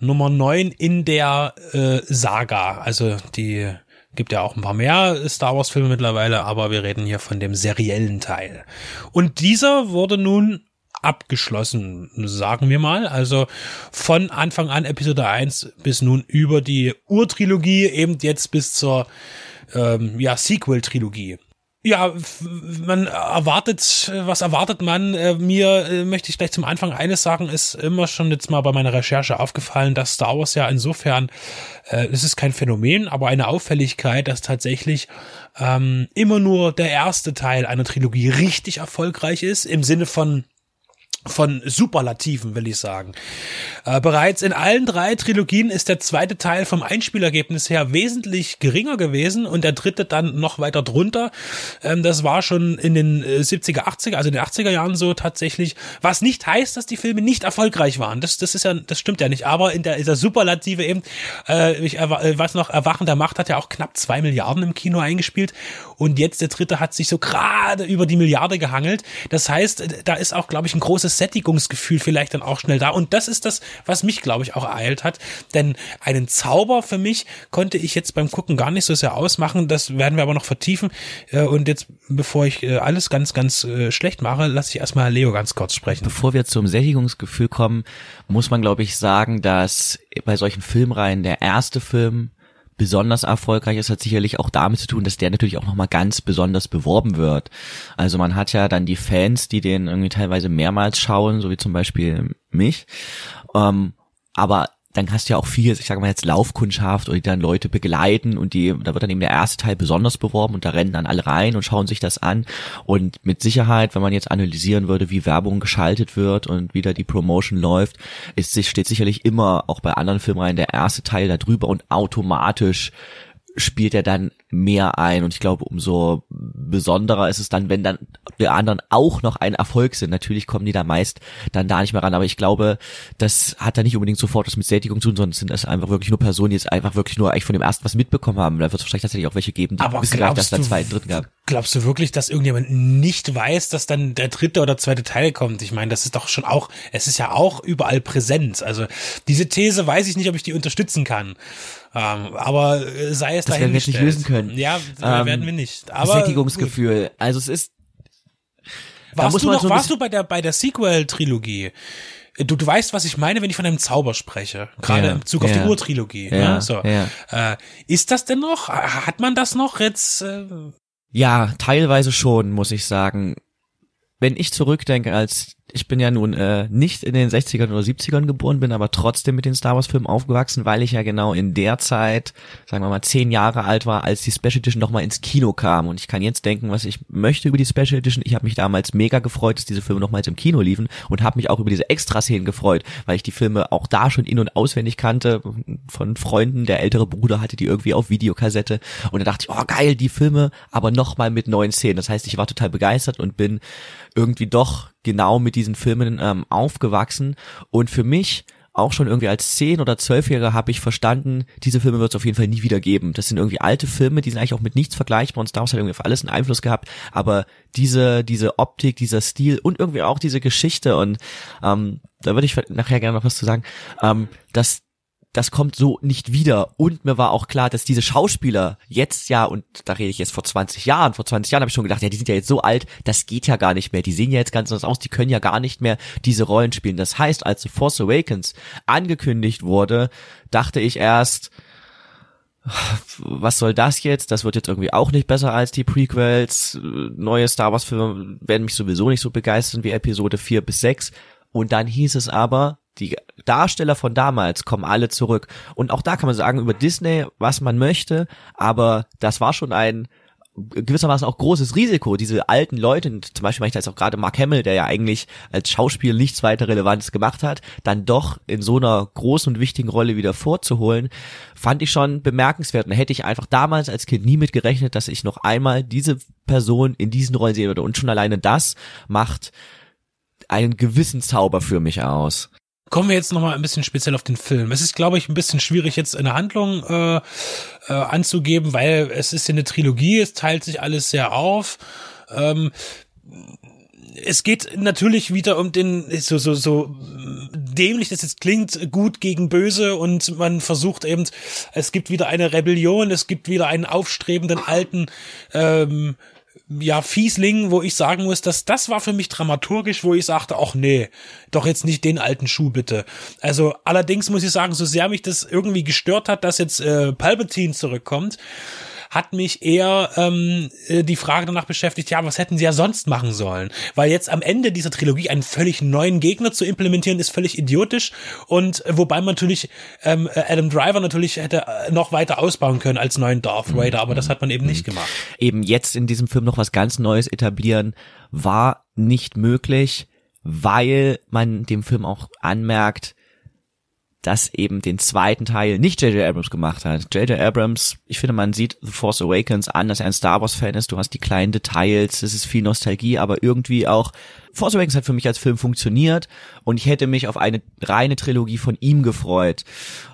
Nummer 9 in der äh, Saga. Also die Gibt ja auch ein paar mehr Star Wars Filme mittlerweile, aber wir reden hier von dem seriellen Teil. Und dieser wurde nun abgeschlossen, sagen wir mal. Also von Anfang an Episode 1 bis nun über die Urtrilogie, eben jetzt bis zur ähm, ja, Sequel-Trilogie. Ja, man erwartet, was erwartet man? Äh, mir äh, möchte ich gleich zum Anfang eines sagen, ist immer schon jetzt mal bei meiner Recherche aufgefallen, dass Star Wars ja insofern, äh, es ist kein Phänomen, aber eine Auffälligkeit, dass tatsächlich ähm, immer nur der erste Teil einer Trilogie richtig erfolgreich ist, im Sinne von von Superlativen, will ich sagen. Äh, bereits in allen drei Trilogien ist der zweite Teil vom Einspielergebnis her wesentlich geringer gewesen und der dritte dann noch weiter drunter. Ähm, das war schon in den 70er, äh, 80er, also in den 80er Jahren so tatsächlich, was nicht heißt, dass die Filme nicht erfolgreich waren. Das, das ist ja, das stimmt ja nicht. Aber in der, in der Superlative eben, äh, ich äh, weiß noch, Erwachen der Macht hat ja auch knapp zwei Milliarden im Kino eingespielt und jetzt der dritte hat sich so gerade über die Milliarde gehangelt. Das heißt, da ist auch, glaube ich, ein großes Sättigungsgefühl vielleicht dann auch schnell da. Und das ist das, was mich, glaube ich, auch ereilt hat. Denn einen Zauber für mich konnte ich jetzt beim Gucken gar nicht so sehr ausmachen. Das werden wir aber noch vertiefen. Äh, und jetzt, bevor ich äh, alles ganz, ganz äh, schlecht mache, lasse ich erstmal Leo ganz kurz sprechen. Bevor wir zum Sättigungsgefühl kommen, muss man, glaube ich, sagen, dass bei solchen Filmreihen der erste Film besonders erfolgreich ist, hat sicherlich auch damit zu tun, dass der natürlich auch nochmal ganz besonders beworben wird. Also man hat ja dann die Fans, die den irgendwie teilweise mehrmals schauen, so wie zum Beispiel mich. Ähm, aber dann hast du ja auch viel, ich sage mal jetzt Laufkundschaft oder die dann Leute begleiten und die, da wird dann eben der erste Teil besonders beworben und da rennen dann alle rein und schauen sich das an. Und mit Sicherheit, wenn man jetzt analysieren würde, wie Werbung geschaltet wird und wie da die Promotion läuft, ist, steht sicherlich immer auch bei anderen Filmreihen der erste Teil da drüber und automatisch spielt er dann mehr ein und ich glaube, umso besonderer ist es dann, wenn dann die anderen auch noch ein Erfolg sind. Natürlich kommen die da meist dann da nicht mehr ran, aber ich glaube, das hat da nicht unbedingt sofort was mit Sättigung zu tun, sondern sind das einfach wirklich nur Personen, die jetzt einfach wirklich nur eigentlich von dem ersten was mitbekommen haben. Da wird es wahrscheinlich tatsächlich auch welche geben, die aber wissen gar nicht, dass es da zweiten, dritten gab. Glaubst du wirklich, dass irgendjemand nicht weiß, dass dann der dritte oder zweite Teil kommt? Ich meine, das ist doch schon auch, es ist ja auch überall präsent. Also diese These weiß ich nicht, ob ich die unterstützen kann. Ähm, aber äh, sei es das werden wir nicht lösen können. Ja, ähm, werden wir nicht. Aber Sättigungsgefühl. Gut. Also es ist. Warst du noch, so warst du bei der bei der Sequel-Trilogie? Du, du weißt, was ich meine, wenn ich von einem Zauber spreche. Gerade ja, im Zug auf ja, die Urtrilogie. Ja, ne? so. ja. Äh, ist das denn noch? Hat man das noch jetzt? Äh ja, teilweise schon, muss ich sagen. Wenn ich zurückdenke, als ich bin ja nun äh, nicht in den 60ern oder 70ern geboren, bin aber trotzdem mit den Star Wars Filmen aufgewachsen, weil ich ja genau in der Zeit, sagen wir mal, zehn Jahre alt war, als die Special Edition nochmal ins Kino kam. Und ich kann jetzt denken, was ich möchte über die Special Edition. Ich habe mich damals mega gefreut, dass diese Filme nochmals im Kino liefen und habe mich auch über diese Extraszenen gefreut, weil ich die Filme auch da schon in- und auswendig kannte von Freunden. Der ältere Bruder hatte die irgendwie auf Videokassette. Und da dachte ich, oh geil, die Filme, aber nochmal mit neuen Szenen. Das heißt, ich war total begeistert und bin irgendwie doch genau mit diesen Filmen ähm, aufgewachsen. Und für mich auch schon irgendwie als zehn oder zwölfjähriger habe ich verstanden, diese Filme wird es auf jeden Fall nie wieder geben. Das sind irgendwie alte Filme, die sind eigentlich auch mit nichts vergleichbar und Star Wars hat irgendwie auf alles einen Einfluss gehabt, aber diese, diese Optik, dieser Stil und irgendwie auch diese Geschichte und ähm, da würde ich nachher gerne noch was zu sagen, ähm, dass das kommt so nicht wieder. Und mir war auch klar, dass diese Schauspieler jetzt ja, und da rede ich jetzt vor 20 Jahren, vor 20 Jahren habe ich schon gedacht, ja, die sind ja jetzt so alt, das geht ja gar nicht mehr. Die sehen ja jetzt ganz anders aus, die können ja gar nicht mehr diese Rollen spielen. Das heißt, als The Force Awakens angekündigt wurde, dachte ich erst, was soll das jetzt? Das wird jetzt irgendwie auch nicht besser als die Prequels. Neue Star Wars Filme werden mich sowieso nicht so begeistern wie Episode 4 bis 6. Und dann hieß es aber, die Darsteller von damals kommen alle zurück. Und auch da kann man sagen über Disney, was man möchte, aber das war schon ein gewissermaßen auch großes Risiko, diese alten Leute, zum Beispiel da jetzt auch gerade Mark Hamill, der ja eigentlich als Schauspieler nichts weiter Relevantes gemacht hat, dann doch in so einer großen und wichtigen Rolle wieder vorzuholen, fand ich schon bemerkenswert. Und hätte ich einfach damals als Kind nie mit gerechnet, dass ich noch einmal diese Person in diesen Rollen sehen würde. Und schon alleine das macht einen gewissen Zauber für mich aus. Kommen wir jetzt nochmal ein bisschen speziell auf den Film. Es ist, glaube ich, ein bisschen schwierig jetzt eine Handlung äh, äh, anzugeben, weil es ist ja eine Trilogie, es teilt sich alles sehr auf. Ähm, es geht natürlich wieder um den, so, so, so dämlich das jetzt klingt, gut gegen böse und man versucht eben, es gibt wieder eine Rebellion, es gibt wieder einen aufstrebenden alten ähm, ja, Fiesling, wo ich sagen muss, dass das war für mich dramaturgisch, wo ich sagte, ach nee, doch jetzt nicht den alten Schuh bitte. Also allerdings muss ich sagen, so sehr mich das irgendwie gestört hat, dass jetzt äh, Palpatine zurückkommt, hat mich eher ähm, äh, die Frage danach beschäftigt, ja, was hätten sie ja sonst machen sollen? Weil jetzt am Ende dieser Trilogie einen völlig neuen Gegner zu implementieren, ist völlig idiotisch. Und äh, wobei man natürlich ähm, äh, Adam Driver natürlich hätte noch weiter ausbauen können als neuen Darth Vader, aber das hat man eben nicht gemacht. Eben jetzt in diesem Film noch was ganz Neues etablieren, war nicht möglich, weil man dem Film auch anmerkt, dass eben den zweiten Teil nicht J.J. Abrams gemacht hat. J.J. Abrams, ich finde, man sieht The Force Awakens an, dass er ein Star Wars Fan ist. Du hast die kleinen Details, es ist viel Nostalgie, aber irgendwie auch Force Awakens hat für mich als Film funktioniert und ich hätte mich auf eine reine Trilogie von ihm gefreut.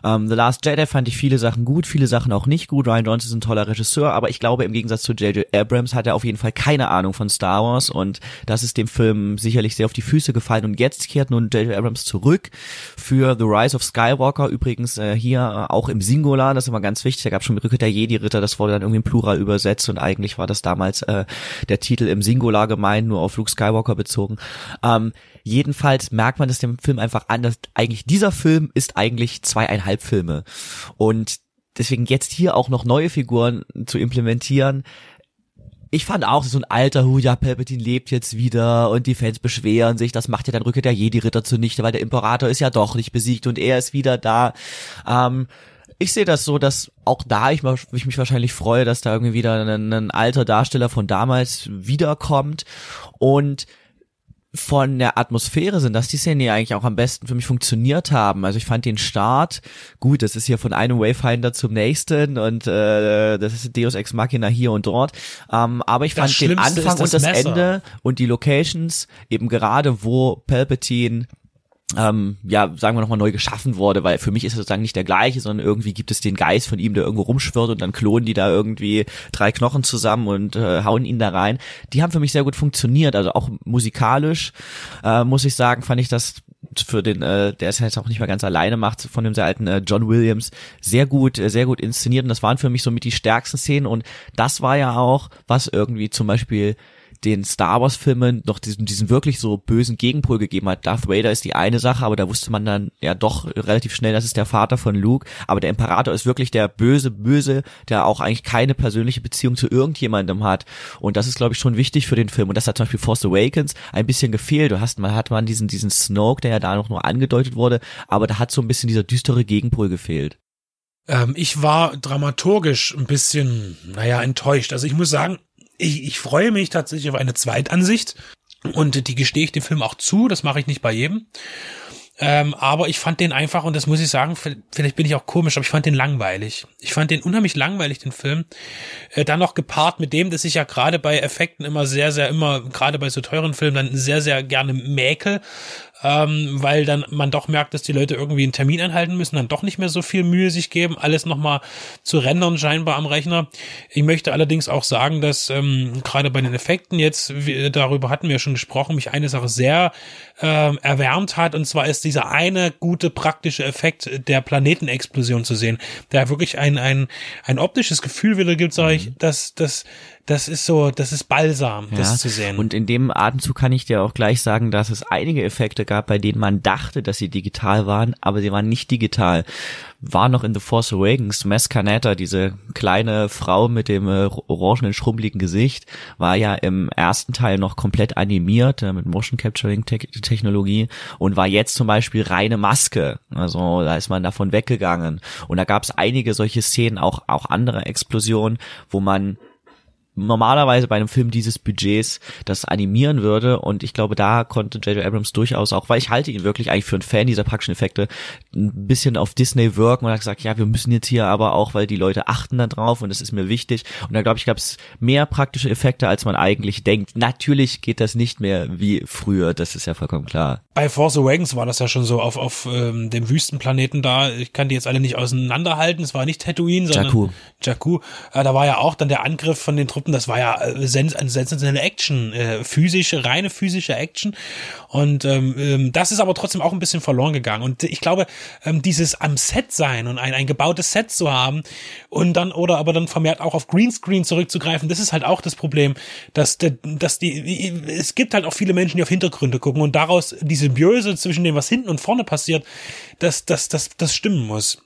Um, The Last Jedi fand ich viele Sachen gut, viele Sachen auch nicht gut. Ryan Johnson ist ein toller Regisseur, aber ich glaube, im Gegensatz zu J.J. Abrams hat er auf jeden Fall keine Ahnung von Star Wars und das ist dem Film sicherlich sehr auf die Füße gefallen und jetzt kehrt nun J.J. Abrams zurück für The Rise of Skywalker, übrigens äh, hier äh, auch im Singular, das ist immer ganz wichtig, da gab es schon Rückkehr der Jedi-Ritter, das wurde dann irgendwie im Plural übersetzt und eigentlich war das damals äh, der Titel im Singular gemeint, nur auf Luke Skywalker bezogen. Ähm, jedenfalls merkt man das dem Film einfach an, dass eigentlich dieser Film ist eigentlich zweieinhalb Filme. Und deswegen jetzt hier auch noch neue Figuren zu implementieren, ich fand auch, so ein alter Hu, ja, Palpatine lebt jetzt wieder und die Fans beschweren sich, das macht ja dann Rückkehr der Jedi-Ritter zunichte, weil der Imperator ist ja doch nicht besiegt und er ist wieder da. Ähm, ich sehe das so, dass auch da ich, ich mich wahrscheinlich freue, dass da irgendwie wieder ein, ein alter Darsteller von damals wiederkommt und von der Atmosphäre sind, dass die Szenen ja eigentlich auch am besten für mich funktioniert haben. Also ich fand den Start gut, das ist hier von einem Wayfinder zum nächsten und äh, das ist Deus Ex Machina hier und dort. Ähm, aber ich Das fand den Schlimmste ist Anfang das und das Messer. Ende und die Locations eben gerade, wo Palpatine ähm, ja, sagen wir nochmal neu geschaffen wurde, weil für mich ist es sozusagen nicht der gleiche, sondern irgendwie gibt es den Geist von ihm, der irgendwo rumschwirrt und dann klonen die da irgendwie drei Knochen zusammen und äh, hauen ihn da rein. Die haben für mich sehr gut funktioniert, also auch musikalisch, äh, muss ich sagen, fand ich das für den, äh, der es jetzt auch nicht mehr ganz alleine macht, von dem sehr alten äh, John Williams, sehr gut, äh, sehr gut inszeniert und das waren für mich somit die stärksten Szenen und das war ja auch, was irgendwie zum Beispiel den Star Wars Filmen noch diesen, diesen wirklich so bösen Gegenpol gegeben hat. Darth Vader ist die eine Sache, aber da wusste man dann ja doch relativ schnell, das ist der Vater von Luke. Aber der Imperator ist wirklich der böse Böse, der auch eigentlich keine persönliche Beziehung zu irgendjemandem hat. Und das ist, glaube ich, schon wichtig für den Film. Und das hat zum Beispiel Force Awakens ein bisschen gefehlt. Du hast, man hat man diesen, diesen Snoke, der ja da noch nur angedeutet wurde, aber da hat so ein bisschen dieser düstere Gegenpol gefehlt. Ähm, ich war dramaturgisch ein bisschen, naja, enttäuscht. Also ich muss sagen, ich, ich freue mich tatsächlich auf eine Zweitansicht und die gestehe ich dem Film auch zu. Das mache ich nicht bei jedem. Ähm, aber ich fand den einfach, und das muss ich sagen, vielleicht bin ich auch komisch, aber ich fand den langweilig. Ich fand den unheimlich langweilig, den Film. Äh, dann noch gepaart mit dem, dass ich ja gerade bei Effekten immer sehr, sehr, immer, gerade bei so teuren Filmen, dann sehr, sehr gerne mäkel ähm, weil dann man doch merkt, dass die Leute irgendwie einen Termin einhalten müssen, dann doch nicht mehr so viel Mühe sich geben, alles nochmal zu rendern scheinbar am Rechner. Ich möchte allerdings auch sagen, dass ähm, gerade bei den Effekten jetzt, wie, darüber hatten wir schon gesprochen, mich eine Sache sehr ähm, erwärmt hat, und zwar ist dieser eine gute praktische Effekt der Planetenexplosion zu sehen, der wirklich ein, ein, ein optisches Gefühl wieder gibt, sage ich, mhm. dass, dass das ist so, das ist Balsam, ja, das zu sehen. Und in dem Atemzug kann ich dir auch gleich sagen, dass es einige Effekte gab, bei denen man dachte, dass sie digital waren, aber sie waren nicht digital. War noch in The Force Awakens, Mess Canetta, diese kleine Frau mit dem äh, orangenen, schrumpeligen Gesicht, war ja im ersten Teil noch komplett animiert, äh, mit Motion Capturing Te Technologie und war jetzt zum Beispiel reine Maske. Also da ist man davon weggegangen. Und da gab es einige solche Szenen, auch, auch andere Explosionen, wo man normalerweise bei einem Film dieses Budgets das animieren würde und ich glaube, da konnte J.J. Abrams durchaus auch, weil ich halte ihn wirklich eigentlich für einen Fan dieser praktischen Effekte, ein bisschen auf Disney wirken und hat gesagt, ja, wir müssen jetzt hier aber auch, weil die Leute achten da drauf und das ist mir wichtig und da glaube ich, gab es mehr praktische Effekte, als man eigentlich denkt. Natürlich geht das nicht mehr wie früher, das ist ja vollkommen klar. Bei Force Awakens war das ja schon so auf, auf ähm, dem Wüstenplaneten da, ich kann die jetzt alle nicht auseinanderhalten, es war nicht Tatooine, sondern Jakku. Jakku. Äh, da war ja auch dann der Angriff von den Truppen Truppen, das war ja äh, eine sensationelle Action, äh, physische, reine physische Action. Und ähm, ähm, das ist aber trotzdem auch ein bisschen verloren gegangen. Und ich glaube, ähm, dieses am Set sein und ein, ein gebautes Set zu haben und dann oder aber dann vermehrt auch auf Greenscreen zurückzugreifen, das ist halt auch das Problem, dass, dass die, es gibt halt auch viele Menschen, die auf Hintergründe gucken und daraus diese Symbiose zwischen dem, was hinten und vorne passiert, dass das, das, das stimmen muss.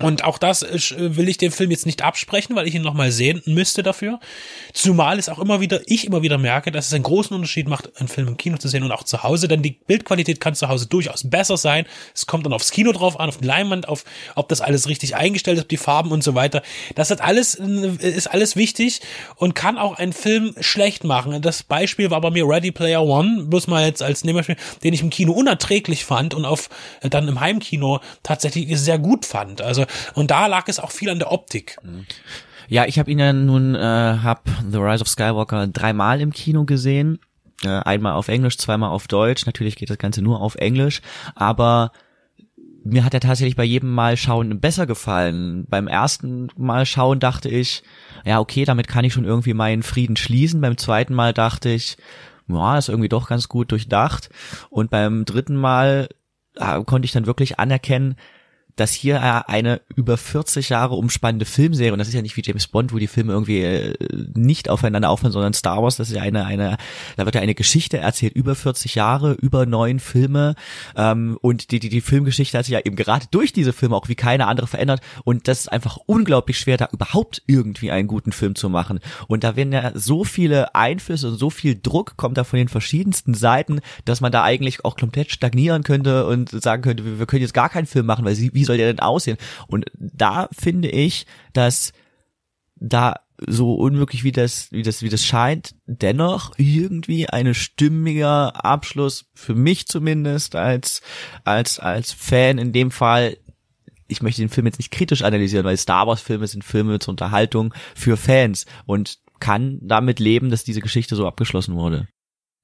Und auch das äh, will ich dem Film jetzt nicht absprechen, weil ich ihn nochmal sehen müsste dafür. Zumal es auch immer wieder, ich immer wieder merke, dass es einen großen Unterschied macht, einen Film im Kino zu sehen und auch zu Hause, denn die Bildqualität kann zu Hause durchaus besser sein. Es kommt dann aufs Kino drauf an, auf die Leinwand, auf, ob das alles richtig eingestellt ist, die Farben und so weiter. Das hat alles, äh, ist alles wichtig und kann auch einen Film schlecht machen. Das Beispiel war bei mir Ready Player One, bloß mal jetzt als Nehmerspiel, den ich im Kino unerträglich fand und auf, äh, dann im Heimkino tatsächlich sehr gut fand. Also und da lag es auch viel an der Optik. Ja, ich habe ihn ja nun, äh, hab The Rise of Skywalker dreimal im Kino gesehen. Äh, einmal auf Englisch, zweimal auf Deutsch. Natürlich geht das Ganze nur auf Englisch, aber mir hat er tatsächlich bei jedem Mal schauen besser gefallen. Beim ersten Mal schauen dachte ich, ja, okay, damit kann ich schon irgendwie meinen Frieden schließen. Beim zweiten Mal dachte ich, ja, ist irgendwie doch ganz gut durchdacht. Und beim dritten Mal äh, konnte ich dann wirklich anerkennen, dass hier eine über 40 Jahre umspannende Filmserie, und das ist ja nicht wie James Bond, wo die Filme irgendwie äh, nicht aufeinander aufhören, sondern Star Wars, das ist ja eine, eine, da wird ja eine Geschichte erzählt, über 40 Jahre, über neun Filme, ähm, und die, die, die Filmgeschichte hat sich ja eben gerade durch diese Filme auch wie keine andere verändert, und das ist einfach unglaublich schwer, da überhaupt irgendwie einen guten Film zu machen. Und da werden ja so viele Einflüsse und so viel Druck kommt da von den verschiedensten Seiten, dass man da eigentlich auch komplett stagnieren könnte und sagen könnte, wir, wir können jetzt gar keinen Film machen, weil sie, wie soll der denn aussehen? Und da finde ich, dass da so unmöglich wie das, wie das, wie das scheint, dennoch irgendwie eine stimmiger Abschluss für mich zumindest als, als, als Fan in dem Fall. Ich möchte den Film jetzt nicht kritisch analysieren, weil Star Wars Filme sind Filme zur Unterhaltung für Fans und kann damit leben, dass diese Geschichte so abgeschlossen wurde.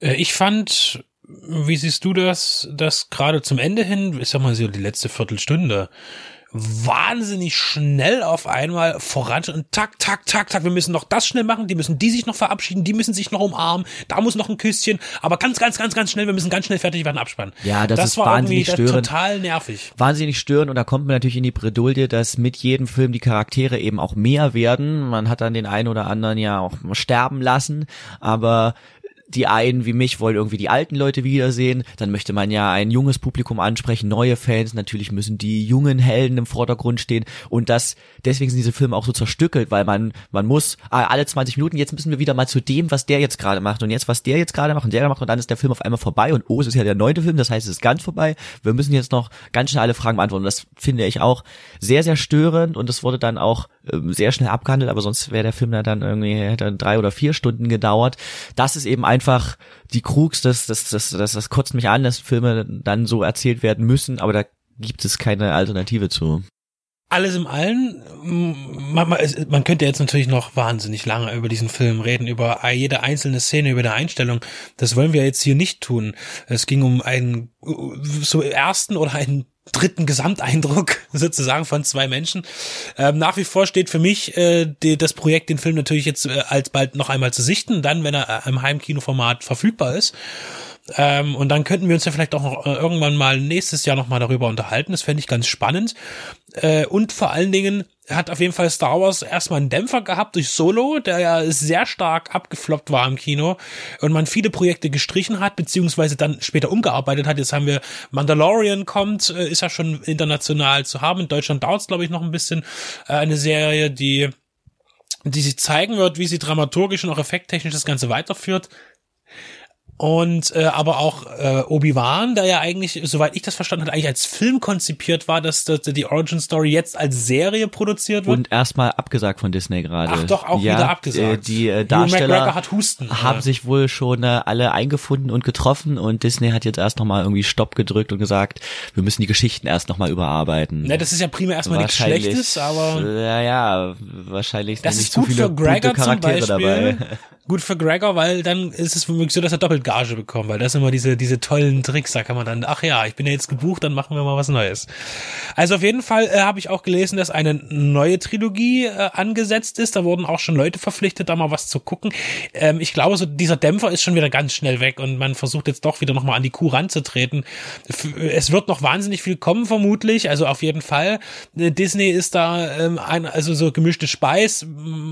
Äh, ich fand wie siehst du das, dass gerade zum Ende hin, ich sag mal so die letzte Viertelstunde, wahnsinnig schnell auf einmal voran und tak, tak, tak, tak, wir müssen noch das schnell machen, die müssen die sich noch verabschieden, die müssen sich noch umarmen, da muss noch ein Küsschen, aber ganz, ganz, ganz, ganz schnell, wir müssen ganz schnell fertig werden, abspannen. Ja, das, das ist war wahnsinnig störend. total nervig. Wahnsinnig störend. Und da kommt man natürlich in die Bredouille, dass mit jedem Film die Charaktere eben auch mehr werden. Man hat dann den einen oder anderen ja auch sterben lassen, aber die einen wie mich wollen irgendwie die alten Leute wiedersehen, dann möchte man ja ein junges Publikum ansprechen, neue Fans, natürlich müssen die jungen Helden im Vordergrund stehen. Und das, deswegen sind diese Filme auch so zerstückelt, weil man, man muss ah, alle 20 Minuten, jetzt müssen wir wieder mal zu dem, was der jetzt gerade macht und jetzt, was der jetzt gerade macht und der macht und dann ist der Film auf einmal vorbei und oh, es ist ja der neunte Film, das heißt, es ist ganz vorbei, wir müssen jetzt noch ganz schnell alle Fragen beantworten. Das finde ich auch sehr, sehr störend und es wurde dann auch ähm, sehr schnell abgehandelt, aber sonst wäre der Film dann irgendwie, hätte drei oder vier Stunden gedauert. Das ist eben einfach die Krux, das, das, das, das, das kotzt mich an, dass Filme dann so erzählt werden müssen, aber da gibt es keine Alternative zu. Alles im Allen, man, man, könnte jetzt natürlich noch wahnsinnig lange über diesen Film reden, über jede einzelne Szene, über die Einstellung. Das wollen wir jetzt hier nicht tun. Es ging um einen so ersten oder einen dritten Gesamteindruck sozusagen von zwei Menschen. Ähm, nach wie vor steht für mich äh, die, das Projekt, den Film natürlich jetzt äh, alsbald noch einmal zu sichten, dann, wenn er äh, im Heimkinoformat verfügbar ist. Ähm, und dann könnten wir uns ja vielleicht auch noch, äh, irgendwann mal nächstes Jahr nochmal darüber unterhalten. Das fände ich ganz spannend. Äh, und vor allen Dingen hat auf jeden Fall Star Wars erstmal einen Dämpfer gehabt durch Solo, der ja sehr stark abgefloppt war im Kino und man viele Projekte gestrichen hat, beziehungsweise dann später umgearbeitet hat. Jetzt haben wir Mandalorian kommt, äh, ist ja schon international zu haben. In Deutschland dauert es, glaube ich, noch ein bisschen. Äh, eine Serie, die die sie zeigen wird, wie sie dramaturgisch und auch effekttechnisch das Ganze weiterführt und äh, aber auch äh, Obi-Wan, der ja eigentlich, soweit ich das verstanden habe, eigentlich als Film konzipiert war, dass, dass die Origin Story jetzt als Serie produziert wird. Und erstmal abgesagt von Disney gerade. Ach doch, auch ja, wieder abgesagt. Äh, die äh, Darsteller hat Husten, haben sich wohl schon äh, alle eingefunden und getroffen und Disney hat jetzt erst nochmal irgendwie Stopp gedrückt und gesagt, wir müssen die Geschichten erst nochmal überarbeiten. Na, das ist ja primär erstmal nichts Schlechtes, aber. Ja, ja, wahrscheinlich das ist gut für Gregor gute Charaktere zum Beispiel. dabei. Gut für Gregor, weil dann ist es womöglich so, dass er doppelt Gage bekommt, weil das sind immer diese, diese tollen Tricks, da kann man dann, ach ja, ich bin ja jetzt gebucht, dann machen wir mal was Neues. Also auf jeden Fall äh, habe ich auch gelesen, dass eine neue Trilogie äh, angesetzt ist, da wurden auch schon Leute verpflichtet, da mal was zu gucken. Ähm, ich glaube, so dieser Dämpfer ist schon wieder ganz schnell weg und man versucht jetzt doch wieder nochmal an die Kuh ranzutreten. Es wird noch wahnsinnig viel kommen, vermutlich, also auf jeden Fall. Äh, Disney ist da ähm, ein, also so gemischte Speis,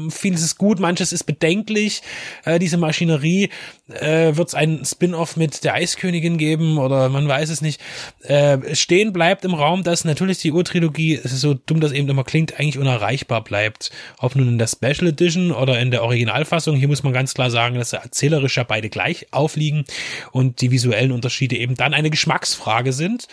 vieles ist gut, manches ist bedenklich äh, diese Maschinerie. Äh, Wird es einen Spin-off mit der Eiskönigin geben oder man weiß es nicht. Äh, stehen bleibt im Raum, dass natürlich die Urtrilogie, so dumm das eben immer klingt, eigentlich unerreichbar bleibt. Ob nun in der Special Edition oder in der Originalfassung. Hier muss man ganz klar sagen, dass erzählerisch ja beide gleich aufliegen und die visuellen Unterschiede eben dann eine Geschmacksfrage sind.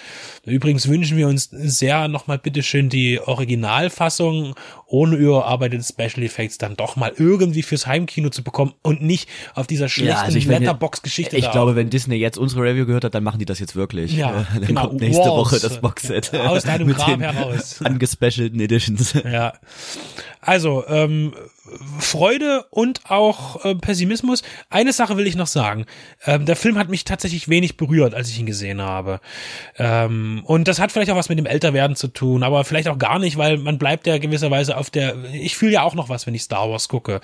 Übrigens wünschen wir uns sehr nochmal bitteschön die Originalfassung ohne überarbeitete Special Effects dann doch mal irgendwie fürs Heimkino zu bekommen und nicht auf dieser schlechten Ja, also ich Letterbox-Geschichte. Ich da glaube, wenn Disney jetzt unsere Review gehört hat, dann machen die das jetzt wirklich. Ja, dann genau. kommt nächste Walls, Woche das Boxset. aus deinem den heraus. Angespecialten Editions. Ja. Also, ähm, Freude und auch äh, Pessimismus. Eine Sache will ich noch sagen. Ähm, der Film hat mich tatsächlich wenig berührt, als ich ihn gesehen habe. Ähm, und das hat vielleicht auch was mit dem Älterwerden zu tun, aber vielleicht auch gar nicht, weil man bleibt ja gewisserweise auf der. Ich fühle ja auch noch was, wenn ich Star Wars gucke.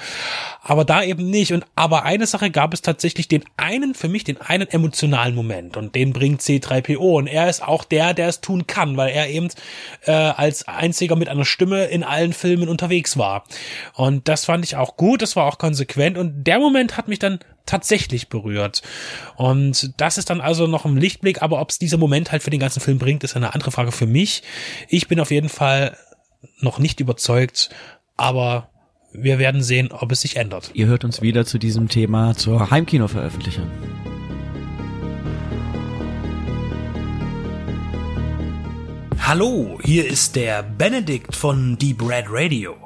Aber da eben nicht. Und aber eine Sache gab es tatsächlich den einen, für mich den einen emotionalen Moment. Und den bringt C3PO. Und er ist auch der, der es tun kann, weil er eben äh, als einziger mit einer Stimme in allen Filmen unterwegs war. Und das fand ich auch gut, das war auch konsequent und der Moment hat mich dann tatsächlich berührt. Und das ist dann also noch ein Lichtblick, aber ob es dieser Moment halt für den ganzen Film bringt, ist eine andere Frage für mich. Ich bin auf jeden Fall noch nicht überzeugt, aber wir werden sehen, ob es sich ändert. Ihr hört uns wieder zu diesem Thema zur Heimkino-Veröffentlichung. Hallo, hier ist der Benedikt von Deep Red Radio.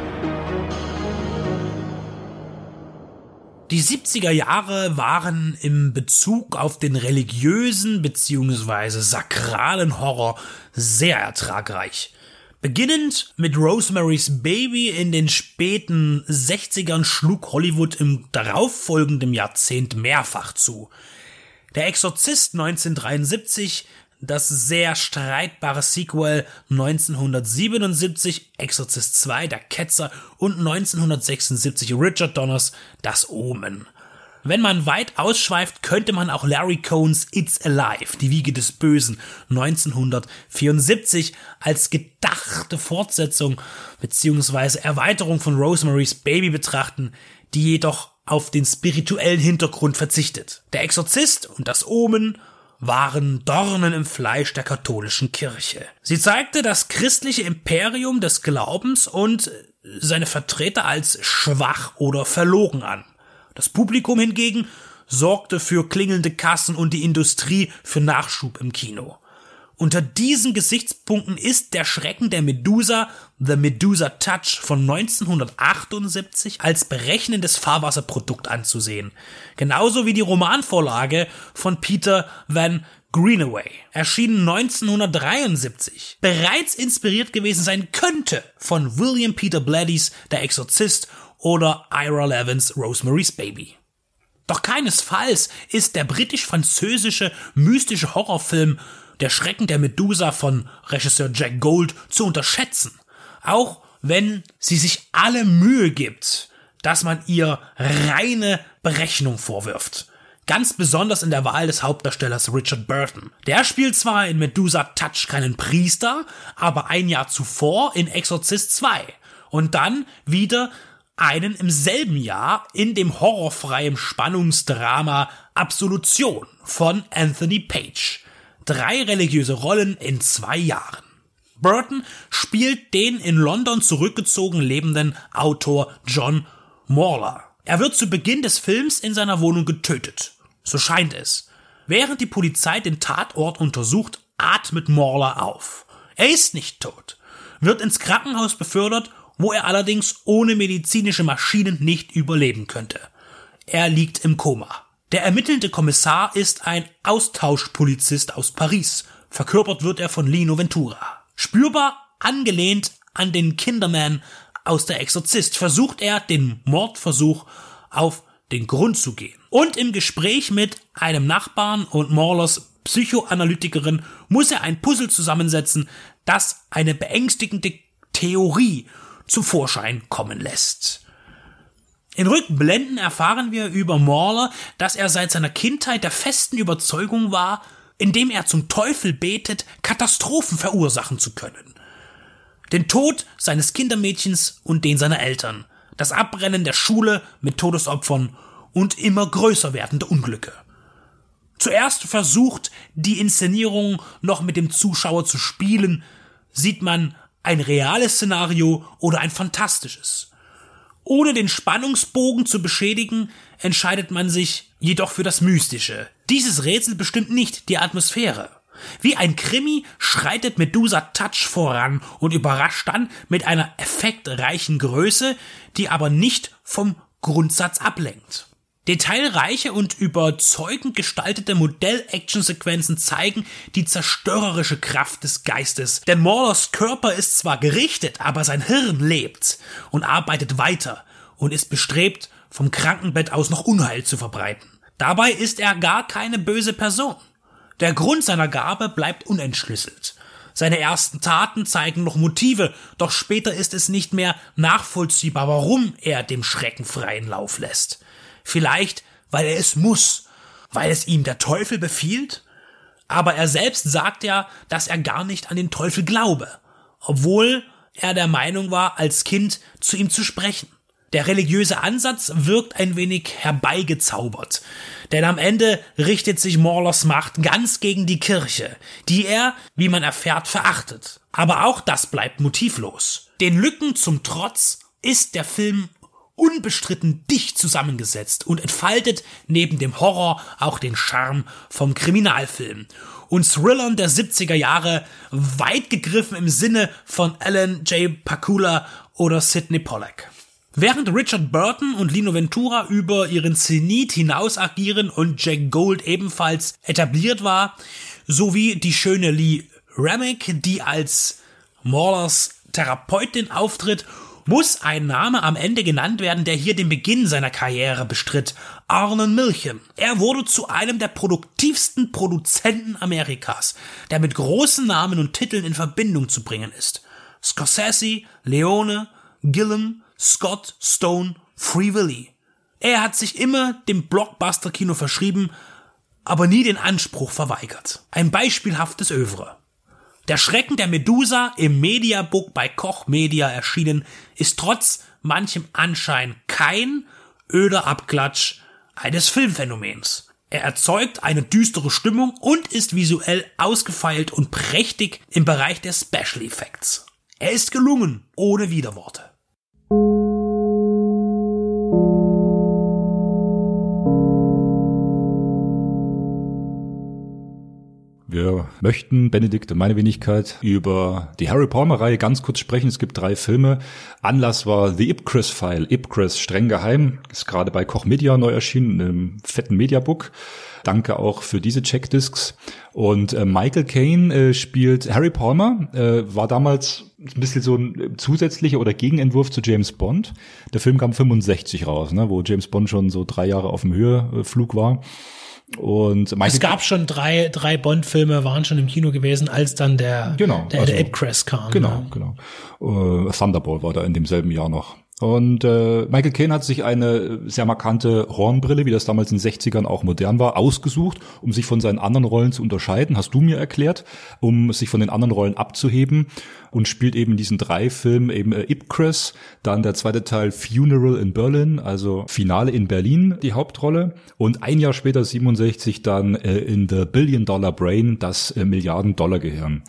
Die 70er Jahre waren im Bezug auf den religiösen bzw. sakralen Horror sehr ertragreich. Beginnend mit Rosemary's Baby in den späten 60ern schlug Hollywood im darauffolgenden Jahrzehnt mehrfach zu. Der Exorzist 1973 das sehr streitbare Sequel 1977 Exorcist 2 Der Ketzer und 1976 Richard Donners Das Omen. Wenn man weit ausschweift, könnte man auch Larry Cohns It's Alive, die Wiege des Bösen 1974 als gedachte Fortsetzung bzw. Erweiterung von Rosemary's Baby betrachten, die jedoch auf den spirituellen Hintergrund verzichtet. Der Exorzist und das Omen waren Dornen im Fleisch der katholischen Kirche. Sie zeigte das christliche Imperium des Glaubens und seine Vertreter als schwach oder verlogen an. Das Publikum hingegen sorgte für klingelnde Kassen und die Industrie für Nachschub im Kino. Unter diesen Gesichtspunkten ist der Schrecken der Medusa, The Medusa Touch von 1978 als berechnendes Fahrwasserprodukt anzusehen. Genauso wie die Romanvorlage von Peter Van Greenaway, erschienen 1973, bereits inspiriert gewesen sein könnte von William Peter Blatty's Der Exorzist oder Ira Levins Rosemary's Baby. Doch keinesfalls ist der britisch-französische mystische Horrorfilm der Schrecken der Medusa von Regisseur Jack Gold zu unterschätzen. Auch wenn sie sich alle Mühe gibt, dass man ihr reine Berechnung vorwirft. Ganz besonders in der Wahl des Hauptdarstellers Richard Burton. Der spielt zwar in Medusa Touch keinen Priester, aber ein Jahr zuvor in Exorcist 2. Und dann wieder einen im selben Jahr in dem horrorfreien Spannungsdrama Absolution von Anthony Page drei religiöse Rollen in zwei Jahren. Burton spielt den in London zurückgezogen lebenden Autor John Morler. Er wird zu Beginn des Films in seiner Wohnung getötet. So scheint es. Während die Polizei den Tatort untersucht, atmet Morler auf. Er ist nicht tot, wird ins Krankenhaus befördert, wo er allerdings ohne medizinische Maschinen nicht überleben könnte. Er liegt im Koma. Der ermittelnde Kommissar ist ein Austauschpolizist aus Paris. Verkörpert wird er von Lino Ventura. Spürbar angelehnt an den Kinderman aus der Exorzist versucht er, den Mordversuch auf den Grund zu gehen. Und im Gespräch mit einem Nachbarn und Maulers Psychoanalytikerin muss er ein Puzzle zusammensetzen, das eine beängstigende Theorie zum Vorschein kommen lässt. In Rückblenden erfahren wir über Mauler, dass er seit seiner Kindheit der festen Überzeugung war, indem er zum Teufel betet, Katastrophen verursachen zu können. Den Tod seines Kindermädchens und den seiner Eltern, das Abbrennen der Schule mit Todesopfern und immer größer werdende Unglücke. Zuerst versucht die Inszenierung noch mit dem Zuschauer zu spielen, sieht man ein reales Szenario oder ein fantastisches. Ohne den Spannungsbogen zu beschädigen, entscheidet man sich jedoch für das Mystische. Dieses Rätsel bestimmt nicht die Atmosphäre. Wie ein Krimi schreitet Medusa Touch voran und überrascht dann mit einer effektreichen Größe, die aber nicht vom Grundsatz ablenkt. Detailreiche und überzeugend gestaltete Modell-Action-Sequenzen zeigen die zerstörerische Kraft des Geistes. Denn Maulers Körper ist zwar gerichtet, aber sein Hirn lebt und arbeitet weiter und ist bestrebt, vom Krankenbett aus noch Unheil zu verbreiten. Dabei ist er gar keine böse Person. Der Grund seiner Gabe bleibt unentschlüsselt. Seine ersten Taten zeigen noch Motive, doch später ist es nicht mehr nachvollziehbar, warum er dem Schrecken freien Lauf lässt. Vielleicht, weil er es muss, weil es ihm der Teufel befiehlt? Aber er selbst sagt ja, dass er gar nicht an den Teufel glaube, obwohl er der Meinung war, als Kind zu ihm zu sprechen. Der religiöse Ansatz wirkt ein wenig herbeigezaubert, denn am Ende richtet sich Morlers Macht ganz gegen die Kirche, die er, wie man erfährt, verachtet. Aber auch das bleibt motivlos. Den Lücken zum Trotz ist der Film unbestritten dicht zusammengesetzt und entfaltet neben dem Horror auch den Charme vom Kriminalfilm und Thrillern der 70er Jahre weit gegriffen im Sinne von Alan J. Pakula oder Sidney Pollack. Während Richard Burton und Lino Ventura über ihren Zenit hinaus agieren und Jack Gold ebenfalls etabliert war, sowie die schöne Lee Remick, die als Maulers Therapeutin auftritt muss ein Name am Ende genannt werden, der hier den Beginn seiner Karriere bestritt. Arnon Milchem. Er wurde zu einem der produktivsten Produzenten Amerikas, der mit großen Namen und Titeln in Verbindung zu bringen ist. Scorsese, Leone, Gillum, Scott, Stone, Free Willy. Er hat sich immer dem Blockbuster-Kino verschrieben, aber nie den Anspruch verweigert. Ein beispielhaftes Övre. Der Schrecken der Medusa im Mediabook bei Koch Media erschienen ist trotz manchem Anschein kein öder Abklatsch eines Filmphänomens. Er erzeugt eine düstere Stimmung und ist visuell ausgefeilt und prächtig im Bereich der Special Effects. Er ist gelungen, ohne Widerworte. Möchten, Benedikt und meine Wenigkeit, über die Harry Palmer-Reihe ganz kurz sprechen. Es gibt drei Filme. Anlass war The Ipcris-File. Ipcris, streng geheim, ist gerade bei Koch Media neu erschienen, im fetten Mediabook. Danke auch für diese Checkdiscs. Und äh, Michael Caine äh, spielt Harry Palmer, äh, war damals ein bisschen so ein zusätzlicher oder Gegenentwurf zu James Bond. Der Film kam 65 raus, ne, wo James Bond schon so drei Jahre auf dem Höheflug war. Und es gab schon drei, drei Bond-Filme, waren schon im Kino gewesen, als dann der, genau, der, also, der Ipcrest kam. Genau, ja. genau. Uh, Thunderball war da in demselben Jahr noch. Und äh, Michael Caine hat sich eine sehr markante Hornbrille, wie das damals in den 60ern auch modern war, ausgesucht, um sich von seinen anderen Rollen zu unterscheiden, hast du mir erklärt, um sich von den anderen Rollen abzuheben und spielt eben diesen drei Filmen eben äh, Ipcress, dann der zweite Teil Funeral in Berlin, also Finale in Berlin die Hauptrolle und ein Jahr später 67 dann äh, in The Billion Dollar Brain das äh, Milliarden Dollar Gehirn.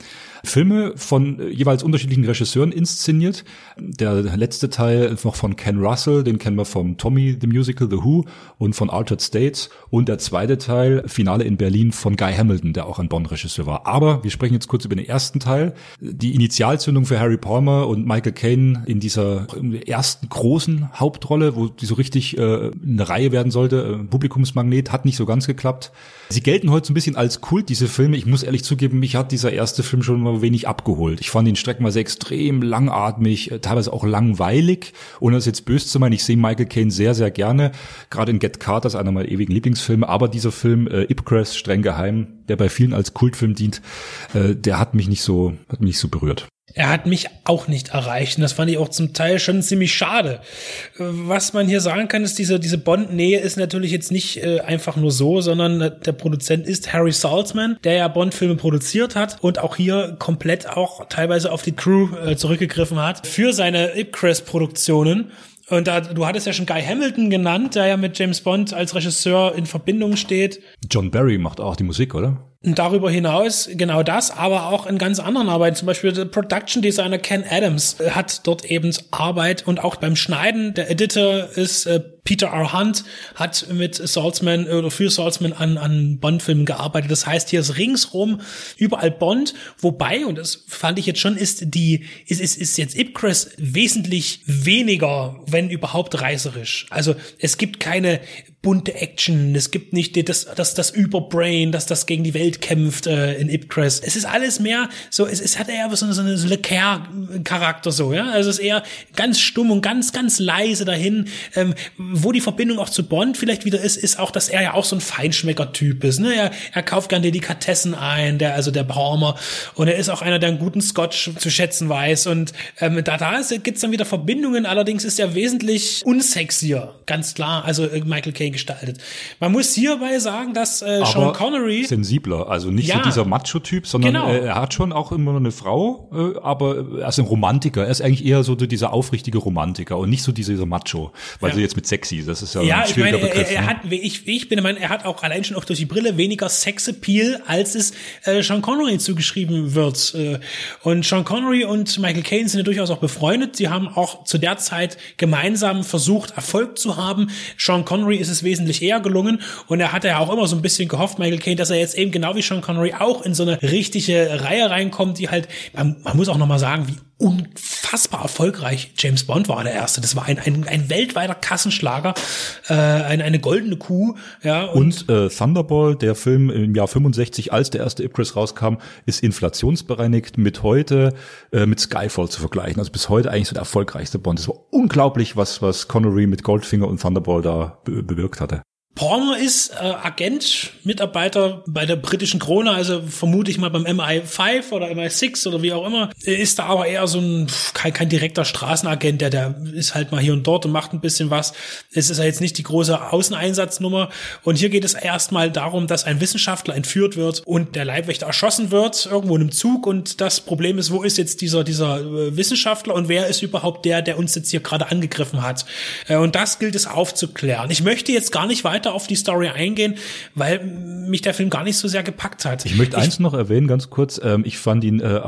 Filme von äh, jeweils unterschiedlichen Regisseuren inszeniert. Der letzte Teil noch von Ken Russell, den kennen wir vom Tommy the Musical, The Who und von Altered States. Und der zweite Teil, Finale in Berlin von Guy Hamilton, der auch ein Bond-Regisseur war. Aber wir sprechen jetzt kurz über den ersten Teil. Die Initialzündung für Harry Palmer und Michael Caine in dieser ersten großen Hauptrolle, wo die so richtig äh, eine Reihe werden sollte, äh, Publikumsmagnet, hat nicht so ganz geklappt. Sie gelten heute so ein bisschen als Kult, diese Filme. Ich muss ehrlich zugeben, mich hat dieser erste Film schon mal wenig abgeholt. Ich fand ihn streckenweise extrem langatmig, äh, teilweise auch langweilig. Ohne das jetzt böse zu meinen, ich sehe Michael Caine sehr, sehr gerne. Gerade in Get Carter ist einer meiner ewigen Lieblingsfilme. Aber dieser Film, äh, Ipcress, streng geheim, der bei vielen als Kultfilm dient, äh, der hat mich nicht so, hat mich nicht so berührt. Er hat mich auch nicht erreicht und das fand ich auch zum Teil schon ziemlich schade. Was man hier sagen kann, ist, diese, diese Bond-Nähe ist natürlich jetzt nicht äh, einfach nur so, sondern der Produzent ist Harry Saltzman, der ja Bond-Filme produziert hat und auch hier komplett auch teilweise auf die Crew äh, zurückgegriffen hat für seine Ipcress-Produktionen. Und da, du hattest ja schon Guy Hamilton genannt, der ja mit James Bond als Regisseur in Verbindung steht. John Barry macht auch die Musik, oder? Darüber hinaus genau das, aber auch in ganz anderen Arbeiten. Zum Beispiel der Production Designer Ken Adams äh, hat dort eben Arbeit und auch beim Schneiden. Der Editor ist äh, Peter R. Hunt, hat mit Salzman oder für Salzman an, an Bond-Filmen gearbeitet. Das heißt, hier ist ringsrum überall Bond. Wobei, und das fand ich jetzt schon, ist die, ist, ist, ist jetzt Ipcress wesentlich weniger, wenn überhaupt reißerisch. Also es gibt keine bunte Action. Es gibt nicht das, das, das Überbrain, das das gegen die Welt kämpft äh, in Ipcress. Es ist alles mehr so, es, es hat eher so, eine, so eine Leclerc-Charakter so, ja. Also es ist eher ganz stumm und ganz, ganz leise dahin. Ähm, wo die Verbindung auch zu Bond vielleicht wieder ist, ist auch, dass er ja auch so ein Feinschmecker-Typ ist. Ne? Er, er kauft gern Delikatessen ein, der, also der Palmer. Und er ist auch einer, der einen guten Scotch zu schätzen weiß. Und ähm, da, da gibt's dann wieder Verbindungen. Allerdings ist er wesentlich unsexier, ganz klar. Also äh, Michael Caine gestaltet. Man muss hierbei sagen, dass äh, Sean Connery sensibler, also nicht Ja. so dieser Macho-Typ, sondern Genau. äh, er hat schon auch immer eine Frau, äh, aber er ist ein Romantiker. Er ist eigentlich eher so dieser aufrichtige Romantiker und nicht so dieser Macho, weil Ja. sie jetzt mit sexy, das ist ja, Ja, ein ich schwieriger meine, er, Begriff. er ne? hat, ich, ich bin der Meinung, er hat auch allein schon auch durch die Brille weniger Sexappeal, als es äh, Sean Connery zugeschrieben wird. Äh, und Sean Connery und Michael Caine sind ja durchaus auch befreundet. Sie haben auch zu der Zeit gemeinsam versucht, Erfolg zu haben. Sean Connery ist es wesentlich eher gelungen. Und er hatte ja auch immer so ein bisschen gehofft, Michael Caine, dass er jetzt eben genau wie Sean Connery auch in so eine richtige Reihe reinkommt, die halt, man, man muss auch noch mal sagen, wie unfassbar erfolgreich James Bond war der erste. Das war ein, ein, ein weltweiter Kassenschlager, äh, eine, eine goldene Kuh, ja. Und äh, Thunderball, der Film im Jahr 65, als der erste Ipcress rauskam, ist inflationsbereinigt mit heute äh, mit Skyfall zu vergleichen. Also bis heute eigentlich so der erfolgreichste Bond. Es war unglaublich, was was Connery mit Goldfinger und Thunderball da be bewirkt hatte. Palmer ist äh, Agent, Mitarbeiter bei der britischen Krone, also vermute ich mal beim MI5 oder MI6 oder wie auch immer. Er Ist da aber eher so ein kein, kein direkter Straßenagent, der der ist halt mal hier und dort und macht ein bisschen was. Es ist ja jetzt nicht die große Außeneinsatznummer. Und hier geht es erstmal darum, dass ein Wissenschaftler entführt wird und der Leibwächter erschossen wird irgendwo in einem Zug. Und das Problem ist, wo ist jetzt dieser dieser äh, Wissenschaftler und wer ist überhaupt der, der uns jetzt hier gerade angegriffen hat? Äh, und das gilt es aufzuklären. Ich möchte jetzt gar nicht weiter auf die Story eingehen, weil mich der Film gar nicht so sehr gepackt hat. Ich möchte eins noch erwähnen, ganz kurz. Ähm, ich fand ihn äh,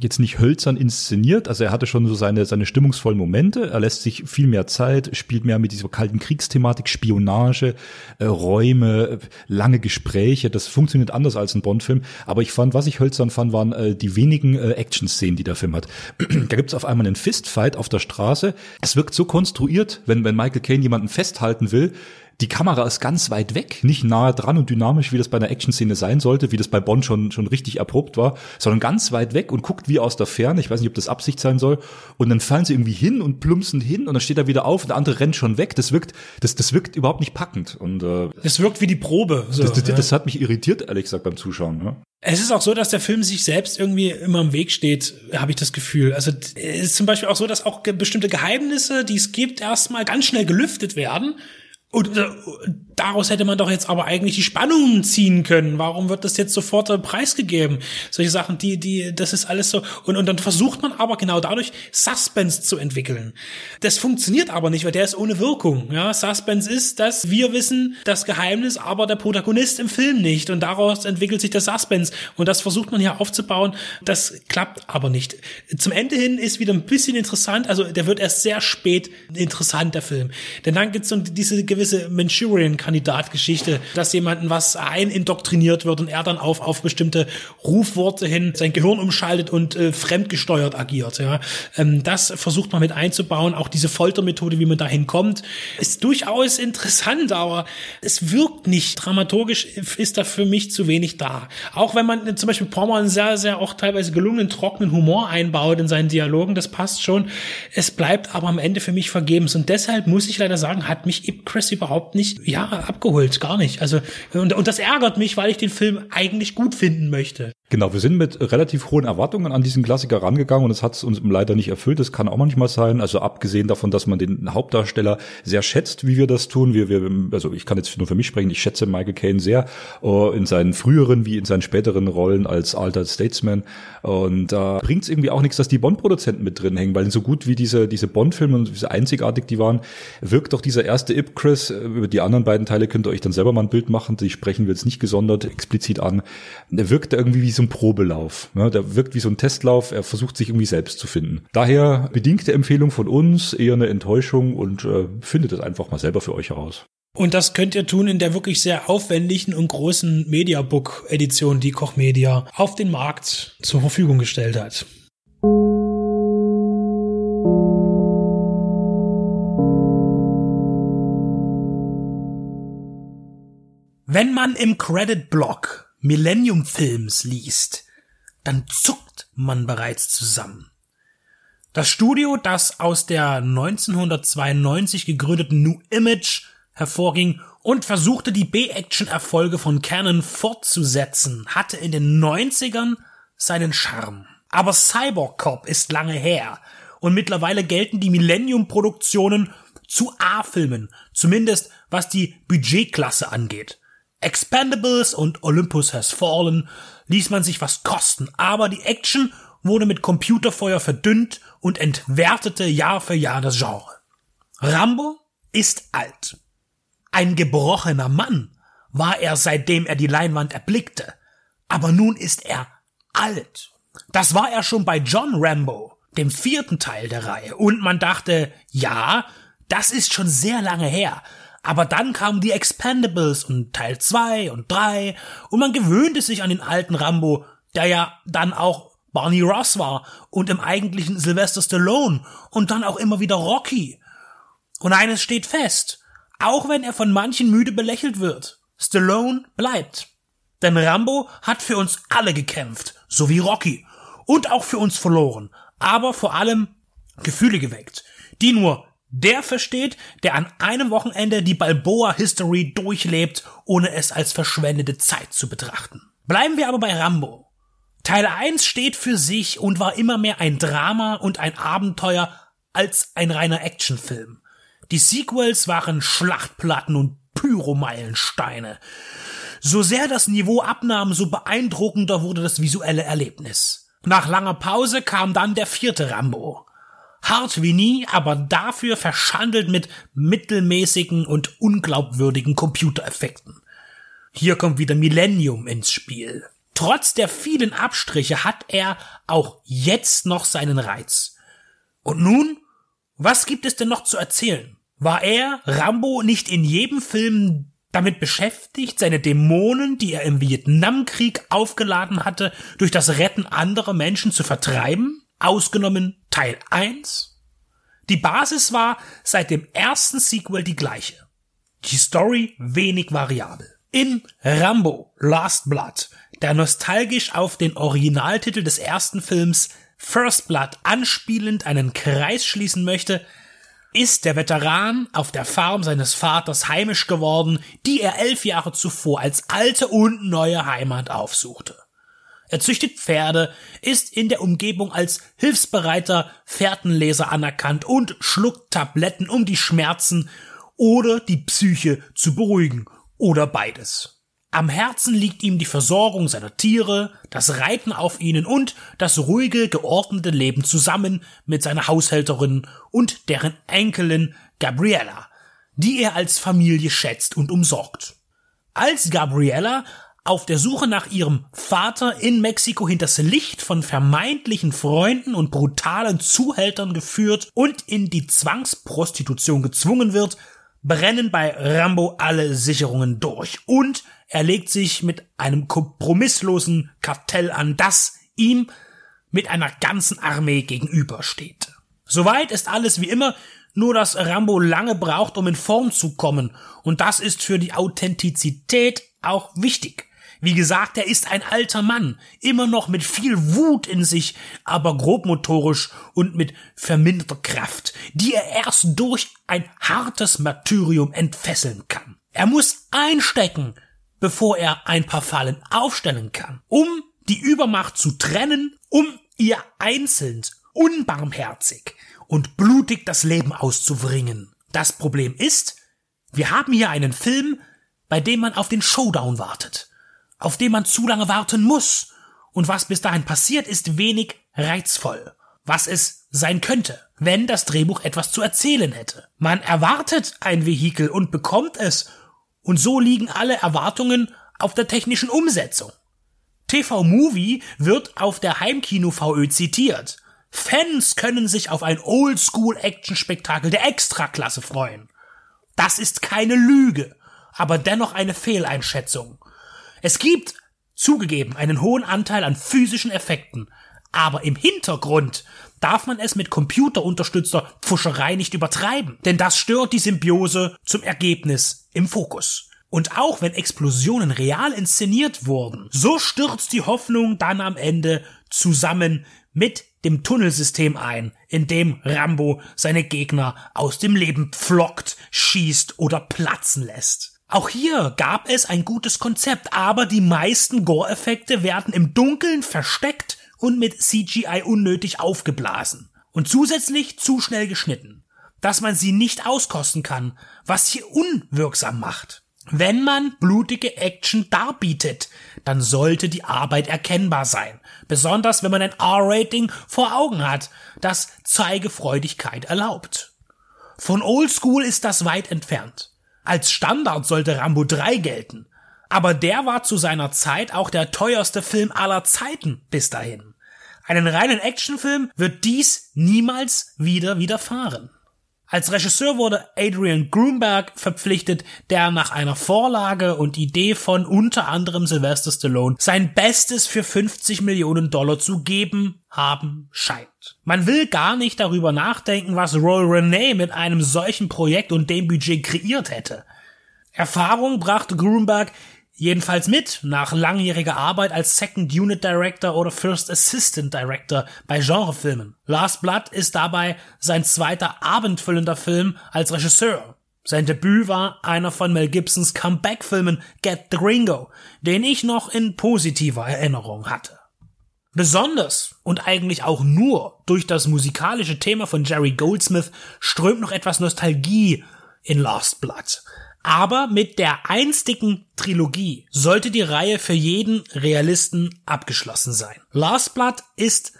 jetzt nicht hölzern inszeniert. Also er hatte schon so seine, seine stimmungsvollen Momente. Er lässt sich viel mehr Zeit, spielt mehr mit dieser kalten Kriegsthematik, Spionage, äh, Räume, äh, lange Gespräche. Das funktioniert anders als ein Bond-Film. Aber ich fand, was ich hölzern fand, waren äh, die wenigen äh, Action-Szenen, die der Film hat. da gibt's auf einmal einen Fistfight auf der Straße. Es wirkt so konstruiert, wenn, wenn Michael Caine jemanden festhalten will, die Kamera ist ganz weit weg, nicht nahe dran und dynamisch, wie das bei einer Action-Szene sein sollte, wie das bei Bond schon, schon richtig erprobt war, sondern ganz weit weg und guckt wie aus der Ferne. Ich weiß nicht, ob das Absicht sein soll. Und dann fallen sie irgendwie hin und plumpsen hin und dann steht er wieder auf und der andere rennt schon weg. Das wirkt, das, das wirkt überhaupt nicht packend. Und äh, Es wirkt wie die Probe. So, das, das, ja. das hat mich irritiert, ehrlich gesagt, beim Zuschauen. Ja. Es ist auch so, dass der Film sich selbst irgendwie immer im Weg steht, habe ich das Gefühl. Also es ist zum Beispiel auch so, dass auch ge- bestimmte Geheimnisse, die es gibt, erstmal ganz schnell gelüftet werden. Und äh, daraus hätte man doch jetzt aber eigentlich die Spannungen ziehen können. Warum wird das jetzt sofort äh, preisgegeben? Solche Sachen, die, die, das ist alles so. Und, und dann versucht man aber genau dadurch Suspense zu entwickeln. Das funktioniert aber nicht, weil der ist ohne Wirkung. Ja, Suspense ist, dass wir wissen das Geheimnis, aber der Protagonist im Film nicht. Und daraus entwickelt sich der Suspense. Und das versucht man hier aufzubauen. Das klappt aber nicht. Zum Ende hin ist wieder ein bisschen interessant. Also der wird erst sehr spät interessant, der Film. Denn dann gibt's so diese gewisse Manchurian-Kandidat-Geschichte, dass jemanden was einindoktriniert wird und er dann auf, auf bestimmte Rufworte hin sein Gehirn umschaltet und äh, fremdgesteuert agiert. Ja. Ähm, das versucht man mit einzubauen. Auch diese Foltermethode, wie man dahin kommt, ist durchaus interessant, aber es wirkt nicht. Dramaturgisch ist da für mich zu wenig da. Auch wenn man zum Beispiel Pommer einen sehr, sehr auch teilweise gelungenen, trockenen Humor einbaut in seinen Dialogen, das passt schon. Es bleibt aber am Ende für mich vergebens. Und deshalb muss ich leider sagen, hat mich Ipcris das überhaupt nicht, ja, abgeholt, gar nicht. Also, und, und das ärgert mich, weil ich den Film eigentlich gut finden möchte. Genau, wir sind mit relativ hohen Erwartungen an diesen Klassiker rangegangen und es hat es uns leider nicht erfüllt. Das kann auch manchmal sein. Also abgesehen davon, dass man den Hauptdarsteller sehr schätzt, wie wir das tun. Wir, wir, also ich kann jetzt nur für mich sprechen. Ich schätze Michael Caine sehr uh, in seinen früheren wie in seinen späteren Rollen als alter Statesman. Und da uh, bringt es irgendwie auch nichts, dass die Bond-Produzenten mit drin hängen, weil so gut wie diese diese Bond-Filme und wie einzigartig die waren, wirkt doch dieser erste Ip Chris. Über die anderen beiden Teile könnt ihr euch dann selber mal ein Bild machen. Die sprechen wir jetzt nicht gesondert explizit an. Wirkt irgendwie wie so ein Probelauf. Ne? Der wirkt wie so ein Testlauf. Er versucht sich irgendwie selbst zu finden. Daher bedingte Empfehlung von uns, eher eine Enttäuschung und äh, findet es einfach mal selber für euch heraus. Und das könnt ihr tun in der wirklich sehr aufwendigen und großen Mediabook-Edition, die Koch Media auf den Markt zur Verfügung gestellt hat. Wenn man im Credit-Block Millennium Films liest, dann zuckt man bereits zusammen. Das Studio, das aus der 1992 gegründeten New Image hervorging und versuchte die B-Action-Erfolge von Canon fortzusetzen, hatte in den 90ern seinen Charme. Aber Cyborg Cop ist lange her und mittlerweile gelten die Millennium-Produktionen zu A-Filmen, zumindest was die Budgetklasse angeht. Expendables und Olympus Has Fallen ließ man sich was kosten, aber die Action wurde mit Computerfeuer verdünnt und entwertete Jahr für Jahr das Genre. Rambo ist alt. Ein gebrochener Mann war er, seitdem er die Leinwand erblickte. Aber nun ist er alt. Das war er schon bei John Rambo, dem vierten Teil der Reihe. Und man dachte, ja, das ist schon sehr lange her. Aber dann kamen die Expendables und Teil 2 und 3 und man gewöhnte sich an den alten Rambo, der ja dann auch Barney Ross war und im eigentlichen Sylvester Stallone und dann auch immer wieder Rocky. Und eines steht fest, auch wenn er von manchen müde belächelt wird, Stallone bleibt. Denn Rambo hat für uns alle gekämpft, so wie Rocky. Und auch für uns verloren, aber vor allem Gefühle geweckt, die nur der versteht, der an einem Wochenende die Balboa History durchlebt, ohne es als verschwendete Zeit zu betrachten. Bleiben wir aber bei Rambo. Teil 1 steht für sich und war immer mehr ein Drama und ein Abenteuer als ein reiner Actionfilm. Die Sequels waren Schlachtplatten und Pyromeilensteine. So sehr das Niveau abnahm, so beeindruckender wurde das visuelle Erlebnis. Nach langer Pause kam dann der vierte Rambo. Hart wie nie, aber dafür verschandelt mit mittelmäßigen und unglaubwürdigen Computereffekten. Hier kommt wieder Millennium ins Spiel. Trotz der vielen Abstriche hat er auch jetzt noch seinen Reiz. Und nun, was gibt es denn noch zu erzählen? War er, Rambo, nicht in jedem Film damit beschäftigt, seine Dämonen, die er im Vietnamkrieg aufgeladen hatte, durch das Retten anderer Menschen zu vertreiben? Ausgenommen Teil 1. Die Basis war seit dem ersten Sequel die gleiche. Die Story wenig variabel. In Rambo Last Blood, der nostalgisch auf den Originaltitel des ersten Films First Blood anspielend einen Kreis schließen möchte, ist der Veteran auf der Farm seines Vaters heimisch geworden, die er elf Jahre zuvor als alte und neue Heimat aufsuchte. Er züchtet Pferde, ist in der Umgebung als hilfsbereiter Fährtenleser anerkannt und schluckt Tabletten, um die Schmerzen oder die Psyche zu beruhigen oder beides. Am Herzen liegt ihm die Versorgung seiner Tiere, das Reiten auf ihnen und das ruhige, geordnete Leben zusammen mit seiner Haushälterin und deren Enkelin Gabriella, die er als Familie schätzt und umsorgt. Als Gabriella auf der Suche nach ihrem Vater in Mexiko hinters Licht von vermeintlichen Freunden und brutalen Zuhältern geführt und in die Zwangsprostitution gezwungen wird, brennen bei Rambo alle Sicherungen durch und er legt sich mit einem kompromisslosen Kartell an, das ihm mit einer ganzen Armee gegenübersteht. Soweit ist alles wie immer, nur dass Rambo lange braucht, um in Form zu kommen, und das ist für die Authentizität auch wichtig. Wie gesagt, er ist ein alter Mann, immer noch mit viel Wut in sich, aber grobmotorisch und mit verminderter Kraft, die er erst durch ein hartes Martyrium entfesseln kann. Er muss einstecken, bevor er ein paar Fallen aufstellen kann, um die Übermacht zu trennen, um ihr einzeln, unbarmherzig und blutig das Leben auszubringen. Das Problem ist, wir haben hier einen Film, bei dem man auf den Showdown wartet auf den man zu lange warten muss. Und was bis dahin passiert, ist wenig reizvoll. Was es sein könnte, wenn das Drehbuch etwas zu erzählen hätte. Man erwartet ein Vehikel und bekommt es. Und so liegen alle Erwartungen auf der technischen Umsetzung. TV Movie wird auf der Heimkino VÖ zitiert. Fans können sich auf ein Oldschool-Action-Spektakel der Extraklasse freuen. Das ist keine Lüge, aber dennoch eine Fehleinschätzung. Es gibt, zugegeben, einen hohen Anteil an physischen Effekten, aber im Hintergrund darf man es mit computerunterstützter Pfuscherei nicht übertreiben, denn das stört die Symbiose zum Ergebnis im Fokus. Und auch wenn Explosionen real inszeniert wurden, so stürzt die Hoffnung dann am Ende zusammen mit dem Tunnelsystem ein, in dem Rambo seine Gegner aus dem Leben pflockt, schießt oder platzen lässt. Auch hier gab es ein gutes Konzept, aber die meisten Gore-Effekte werden im Dunkeln versteckt und mit CGI unnötig aufgeblasen. Und zusätzlich zu schnell geschnitten, dass man sie nicht auskosten kann, was sie unwirksam macht. Wenn man blutige Action darbietet, dann sollte die Arbeit erkennbar sein. Besonders wenn man ein R-Rating vor Augen hat, das Zeigefreudigkeit erlaubt. Von Oldschool ist das weit entfernt. Als Standard sollte Rambo 3 gelten. Aber der war zu seiner Zeit auch der teuerste Film aller Zeiten bis dahin. Einen reinen Actionfilm wird dies niemals wieder widerfahren. Als Regisseur wurde Adrian Grunberg verpflichtet, der nach einer Vorlage und Idee von unter anderem Sylvester Stallone sein Bestes für 50 Millionen Dollar zu geben haben scheint. Man will gar nicht darüber nachdenken, was Roy Renee mit einem solchen Projekt und dem Budget kreiert hätte. Erfahrung brachte Grunberg Jedenfalls mit, nach langjähriger Arbeit als Second Unit Director oder First Assistant Director bei Genrefilmen. Last Blood ist dabei sein zweiter abendfüllender Film als Regisseur. Sein Debüt war einer von Mel Gibsons Comeback-Filmen Get the Gringo, den ich noch in positiver Erinnerung hatte. Besonders und eigentlich auch nur durch das musikalische Thema von Jerry Goldsmith strömt noch etwas Nostalgie in Last Blood. Aber mit der einstigen Trilogie sollte die Reihe für jeden Realisten abgeschlossen sein. Last Blood ist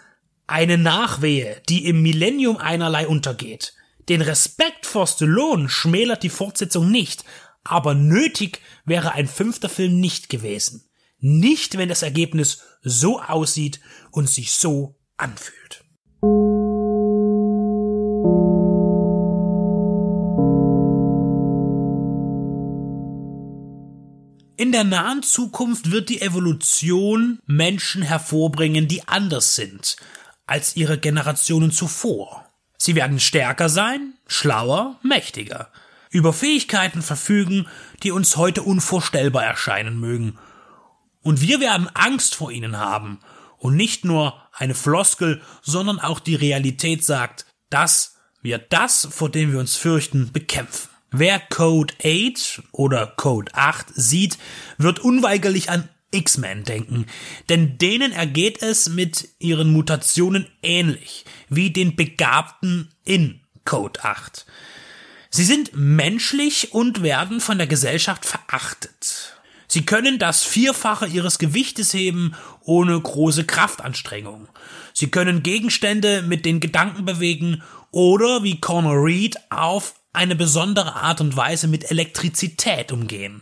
eine Nachwehe, die im Millennium einerlei untergeht. Den Respekt vor Stallone schmälert die Fortsetzung nicht, aber nötig wäre ein fünfter Film nicht gewesen. Nicht, wenn das Ergebnis so aussieht und sich so anfühlt. In der nahen Zukunft wird die Evolution Menschen hervorbringen, die anders sind als ihre Generationen zuvor. Sie werden stärker sein, schlauer, mächtiger, über Fähigkeiten verfügen, die uns heute unvorstellbar erscheinen mögen. Und wir werden Angst vor ihnen haben. Und nicht nur eine Floskel, sondern auch die Realität sagt, dass wir das, vor dem wir uns fürchten, bekämpfen. Wer Code 8 oder Code 8 sieht, wird unweigerlich an X-Men denken, denn denen ergeht es mit ihren Mutationen ähnlich wie den Begabten in Code 8. Sie sind menschlich und werden von der Gesellschaft verachtet. Sie können das Vierfache ihres Gewichtes heben ohne große Kraftanstrengung. Sie können Gegenstände mit den Gedanken bewegen oder, wie Connor Reed, auf eine besondere Art und Weise mit Elektrizität umgehen.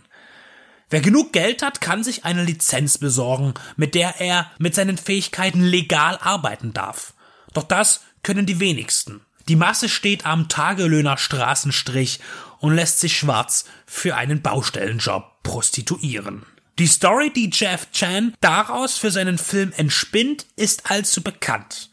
Wer genug Geld hat, kann sich eine Lizenz besorgen, mit der er mit seinen Fähigkeiten legal arbeiten darf. Doch das können die wenigsten. Die Masse steht am Tagelöhner Straßenstrich und lässt sich schwarz für einen Baustellenjob prostituieren. Die Story, die Jeff Chan daraus für seinen Film entspinnt, ist allzu bekannt.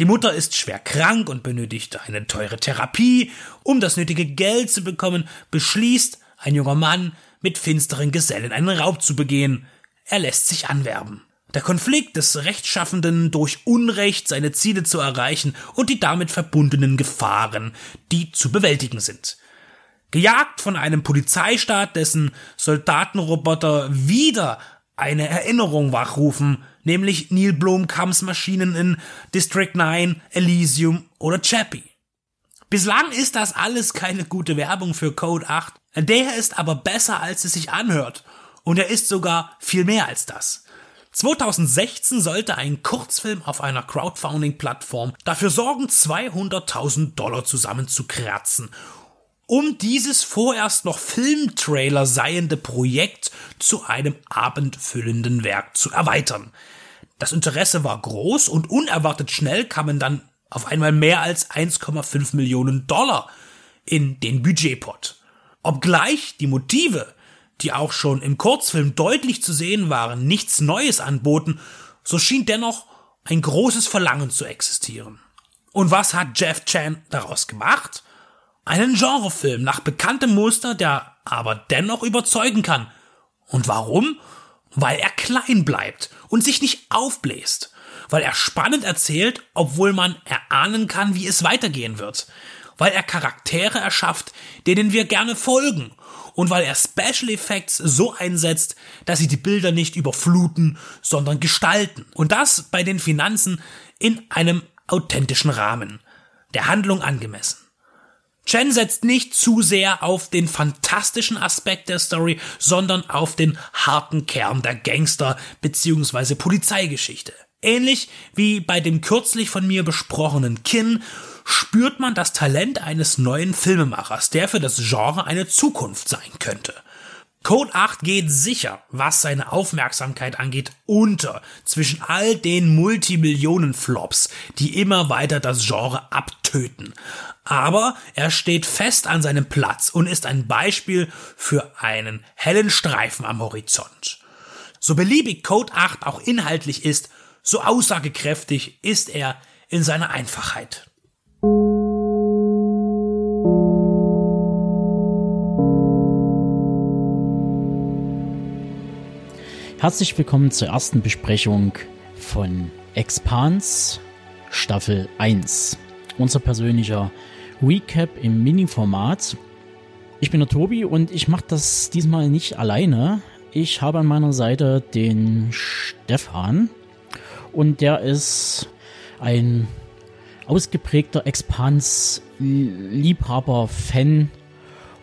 Die Mutter ist schwer krank und benötigt eine teure Therapie. Um das nötige Geld zu bekommen, beschließt ein junger Mann, mit finsteren Gesellen einen Raub zu begehen. Er lässt sich anwerben. Der Konflikt des Rechtschaffenden durch Unrecht seine Ziele zu erreichen und die damit verbundenen Gefahren, die zu bewältigen sind. Gejagt von einem Polizeistaat, dessen Soldatenroboter wieder eine Erinnerung wachrufen, nämlich Neil Blomkamps Maschinen in District 9, Elysium oder Chappie. Bislang ist das alles keine gute Werbung für Code 8. Der ist aber besser, als es sich anhört. Und er ist sogar viel mehr als das. 2016 sollte ein Kurzfilm auf einer Crowdfunding-Plattform dafür sorgen, 200.000 Dollar zusammenzukratzen, um dieses vorerst noch Filmtrailer seiende Projekt zu einem abendfüllenden Werk zu erweitern. Das Interesse war groß und unerwartet schnell kamen dann auf einmal mehr als 1,5 Millionen Dollar in den Budgetpot. Obgleich die Motive, die auch schon im Kurzfilm deutlich zu sehen waren, nichts Neues anboten, so schien dennoch ein großes Verlangen zu existieren. Und was hat Jeff Chan daraus gemacht? Einen Genrefilm nach bekanntem Muster, der aber dennoch überzeugen kann. Und warum? Weil er klein bleibt und sich nicht aufbläst weil er spannend erzählt, obwohl man erahnen kann, wie es weitergehen wird, weil er Charaktere erschafft, denen wir gerne folgen und weil er Special Effects so einsetzt, dass sie die Bilder nicht überfluten, sondern gestalten. Und das bei den Finanzen in einem authentischen Rahmen, der Handlung angemessen. Chen setzt nicht zu sehr auf den fantastischen Aspekt der Story, sondern auf den harten Kern der Gangster- bzw. Polizeigeschichte. Ähnlich wie bei dem kürzlich von mir besprochenen Kin spürt man das Talent eines neuen Filmemachers, der für das Genre eine Zukunft sein könnte. Code 8 geht sicher, was seine Aufmerksamkeit angeht, unter zwischen all den Multimillionen-Flops, die immer weiter das Genre abtöten. Aber er steht fest an seinem Platz und ist ein Beispiel für einen hellen Streifen am Horizont. So beliebig Code 8 auch inhaltlich ist, so aussagekräftig ist er in seiner Einfachheit. Herzlich willkommen zur ersten Besprechung von Expans Staffel 1. Unser persönlicher Recap im Mini-Format. Ich bin der Tobi und ich mache das diesmal nicht alleine. Ich habe an meiner Seite den Stefan und der ist ein ausgeprägter Expans-Liebhaber-Fan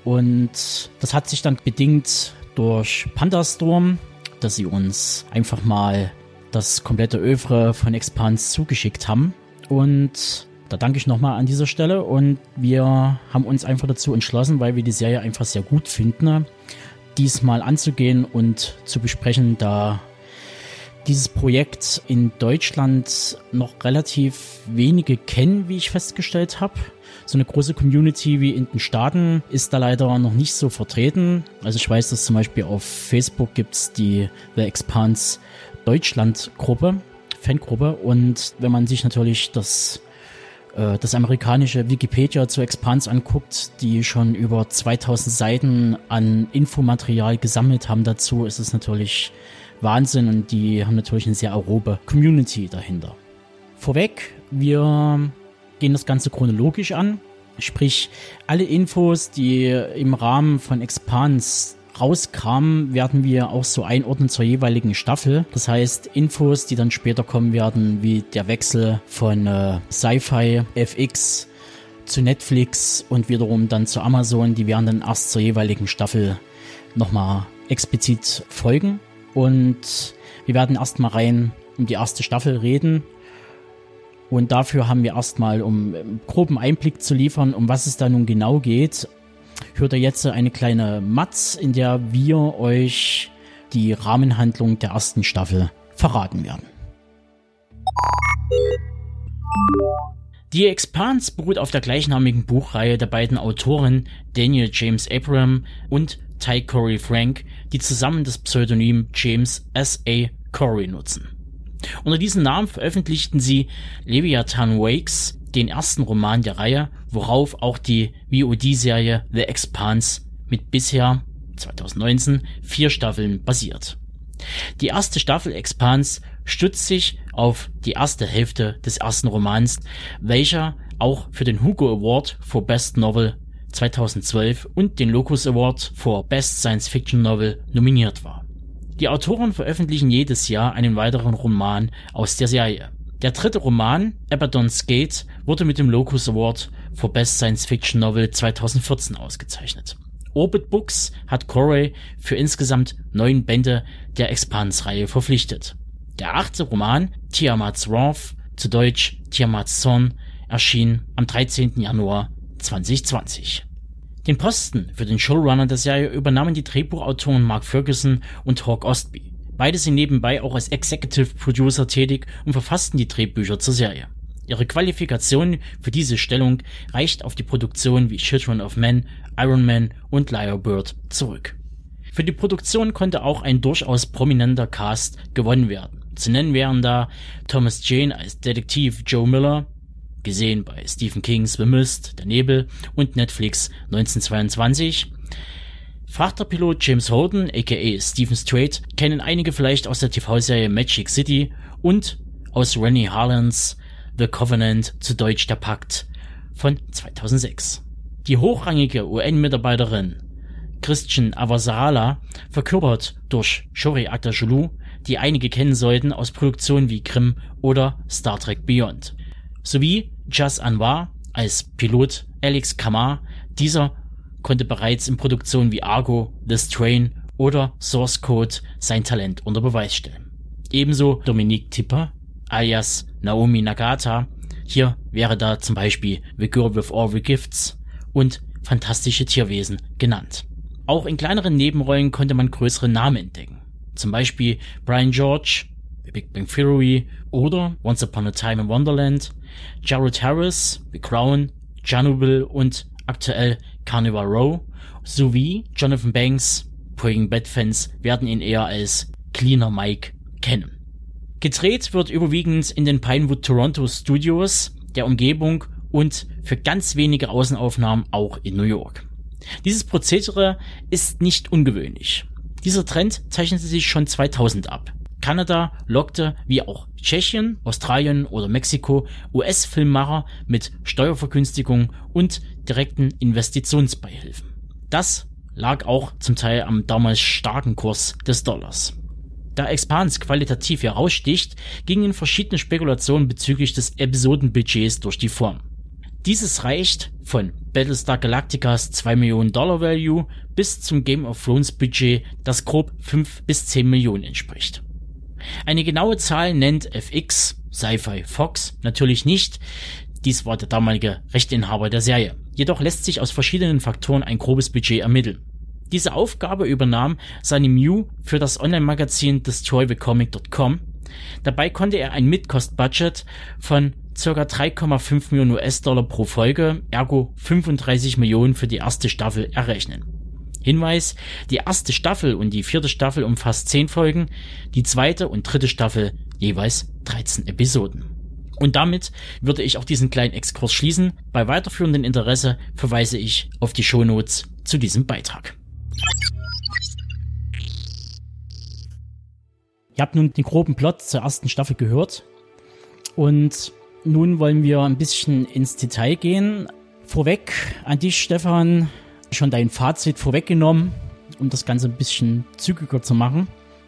und das hat sich dann bedingt durch Pandastorm, dass sie uns einfach mal das komplette Övre von Expans zugeschickt haben und da danke ich nochmal an dieser Stelle und wir haben uns einfach dazu entschlossen, weil wir die Serie einfach sehr gut finden, diesmal anzugehen und zu besprechen, da dieses Projekt in Deutschland noch relativ wenige kennen, wie ich festgestellt habe. So eine große Community wie in den Staaten ist da leider noch nicht so vertreten. Also ich weiß, dass zum Beispiel auf Facebook gibt's die The Expanse Deutschland Gruppe, Fangruppe. Und wenn man sich natürlich das äh, das amerikanische Wikipedia zu Expanse anguckt, die schon über 2000 Seiten an Infomaterial gesammelt haben dazu, ist es natürlich Wahnsinn und die haben natürlich eine sehr aerobe Community dahinter. Vorweg, wir gehen das Ganze chronologisch an, sprich alle Infos, die im Rahmen von Expans rauskamen, werden wir auch so einordnen zur jeweiligen Staffel. Das heißt, Infos, die dann später kommen werden, wie der Wechsel von äh, Sci-Fi FX zu Netflix und wiederum dann zu Amazon. Die werden dann erst zur jeweiligen Staffel nochmal explizit folgen. Und wir werden erstmal rein um die erste Staffel reden. Und dafür haben wir erstmal, um groben Einblick zu liefern, um was es da nun genau geht, hört ihr jetzt eine kleine Matz, in der wir euch die Rahmenhandlung der ersten Staffel verraten werden. Die Expanse beruht auf der gleichnamigen Buchreihe der beiden Autoren Daniel James Abram und Ty Corey Frank, die zusammen das Pseudonym James S. A. Corey nutzen. Unter diesem Namen veröffentlichten sie Leviathan Wakes, den ersten Roman der Reihe, worauf auch die VOD-Serie The Expanse mit bisher 2019 vier Staffeln basiert. Die erste Staffel Expanse stützt sich auf die erste Hälfte des ersten Romans, welcher auch für den Hugo Award for Best Novel 2012 und den Locus Award for Best Science Fiction Novel nominiert war. Die Autoren veröffentlichen jedes Jahr einen weiteren Roman aus der Serie. Der dritte Roman, Abaddon's Gate, wurde mit dem Locus Award for Best Science Fiction Novel 2014 ausgezeichnet. Orbit Books hat Corey für insgesamt neun Bände der Expanse-Reihe verpflichtet. Der achte Roman, Tiamat's Wrath, zu Deutsch Tiamat's Son, erschien am 13. Januar 2020. Den Posten für den Showrunner der Serie übernahmen die Drehbuchautoren Mark Ferguson und Hawk Ostby. Beide sind nebenbei auch als Executive Producer tätig und verfassten die Drehbücher zur Serie. Ihre Qualifikation für diese Stellung reicht auf die Produktionen wie Children of Men, Iron Man und Liar Bird zurück. Für die Produktion konnte auch ein durchaus prominenter Cast gewonnen werden. Zu nennen wären da Thomas Jane als Detektiv Joe Miller, gesehen bei Stephen Kings The Mist, Der Nebel und Netflix 1922. Frachterpilot James Holden, aka Stephen Strait, kennen einige vielleicht aus der TV-Serie Magic City und aus Rennie Harlans The Covenant, zu Deutsch der Pakt, von 2006. Die hochrangige UN-Mitarbeiterin Christian Avasarala verkörpert durch Shori Aktashulu die einige kennen sollten aus Produktionen wie Grimm oder Star Trek Beyond. Sowie Jazz Anwar als Pilot Alex Kamar. Dieser konnte bereits in Produktionen wie Argo, The Strain oder Source Code sein Talent unter Beweis stellen. Ebenso Dominique Tipper alias Naomi Nagata. Hier wäre da zum Beispiel The Girl with All the Gifts und Fantastische Tierwesen genannt. Auch in kleineren Nebenrollen konnte man größere Namen entdecken. Zum Beispiel Brian George, The Big Bang Theory oder Once Upon a Time in Wonderland, Jared Harris, The Crown, Chernobyl und aktuell Carnival Row sowie Jonathan Banks. Breaking Bad Fans werden ihn eher als Cleaner Mike kennen. Gedreht wird überwiegend in den Pinewood Toronto Studios, der Umgebung und für ganz wenige Außenaufnahmen auch in New York. Dieses Prozedere ist nicht ungewöhnlich. Dieser Trend zeichnete sich schon 2000 ab. Kanada lockte, wie auch Tschechien, Australien oder Mexiko, US-Filmmacher mit Steuervergünstigung und direkten Investitionsbeihilfen. Das lag auch zum Teil am damals starken Kurs des Dollars. Da Expans qualitativ heraussticht, gingen verschiedene Spekulationen bezüglich des Episodenbudgets durch die Form. Dieses reicht von Battlestar Galacticas 2 Millionen Dollar Value bis zum Game of Thrones Budget, das grob 5 bis 10 Millionen entspricht. Eine genaue Zahl nennt FX, Sci-Fi Fox, natürlich nicht. Dies war der damalige Rechteinhaber der Serie. Jedoch lässt sich aus verschiedenen Faktoren ein grobes Budget ermitteln. Diese Aufgabe übernahm Sunny Mew für das Online-Magazin DestroyTheComic.com. Dabei konnte er ein Mid-Cost-Budget von ca. 3,5 Millionen US-Dollar pro Folge, ergo 35 Millionen für die erste Staffel errechnen. Hinweis, die erste Staffel und die vierte Staffel umfasst 10 Folgen, die zweite und dritte Staffel jeweils 13 Episoden. Und damit würde ich auch diesen kleinen Exkurs schließen. Bei weiterführendem Interesse verweise ich auf die Shownotes zu diesem Beitrag. Ihr habt nun den groben Plot zur ersten Staffel gehört und nun wollen wir ein bisschen ins Detail gehen. Vorweg an dich, Stefan, schon dein Fazit vorweggenommen, um das Ganze ein bisschen zügiger zu machen.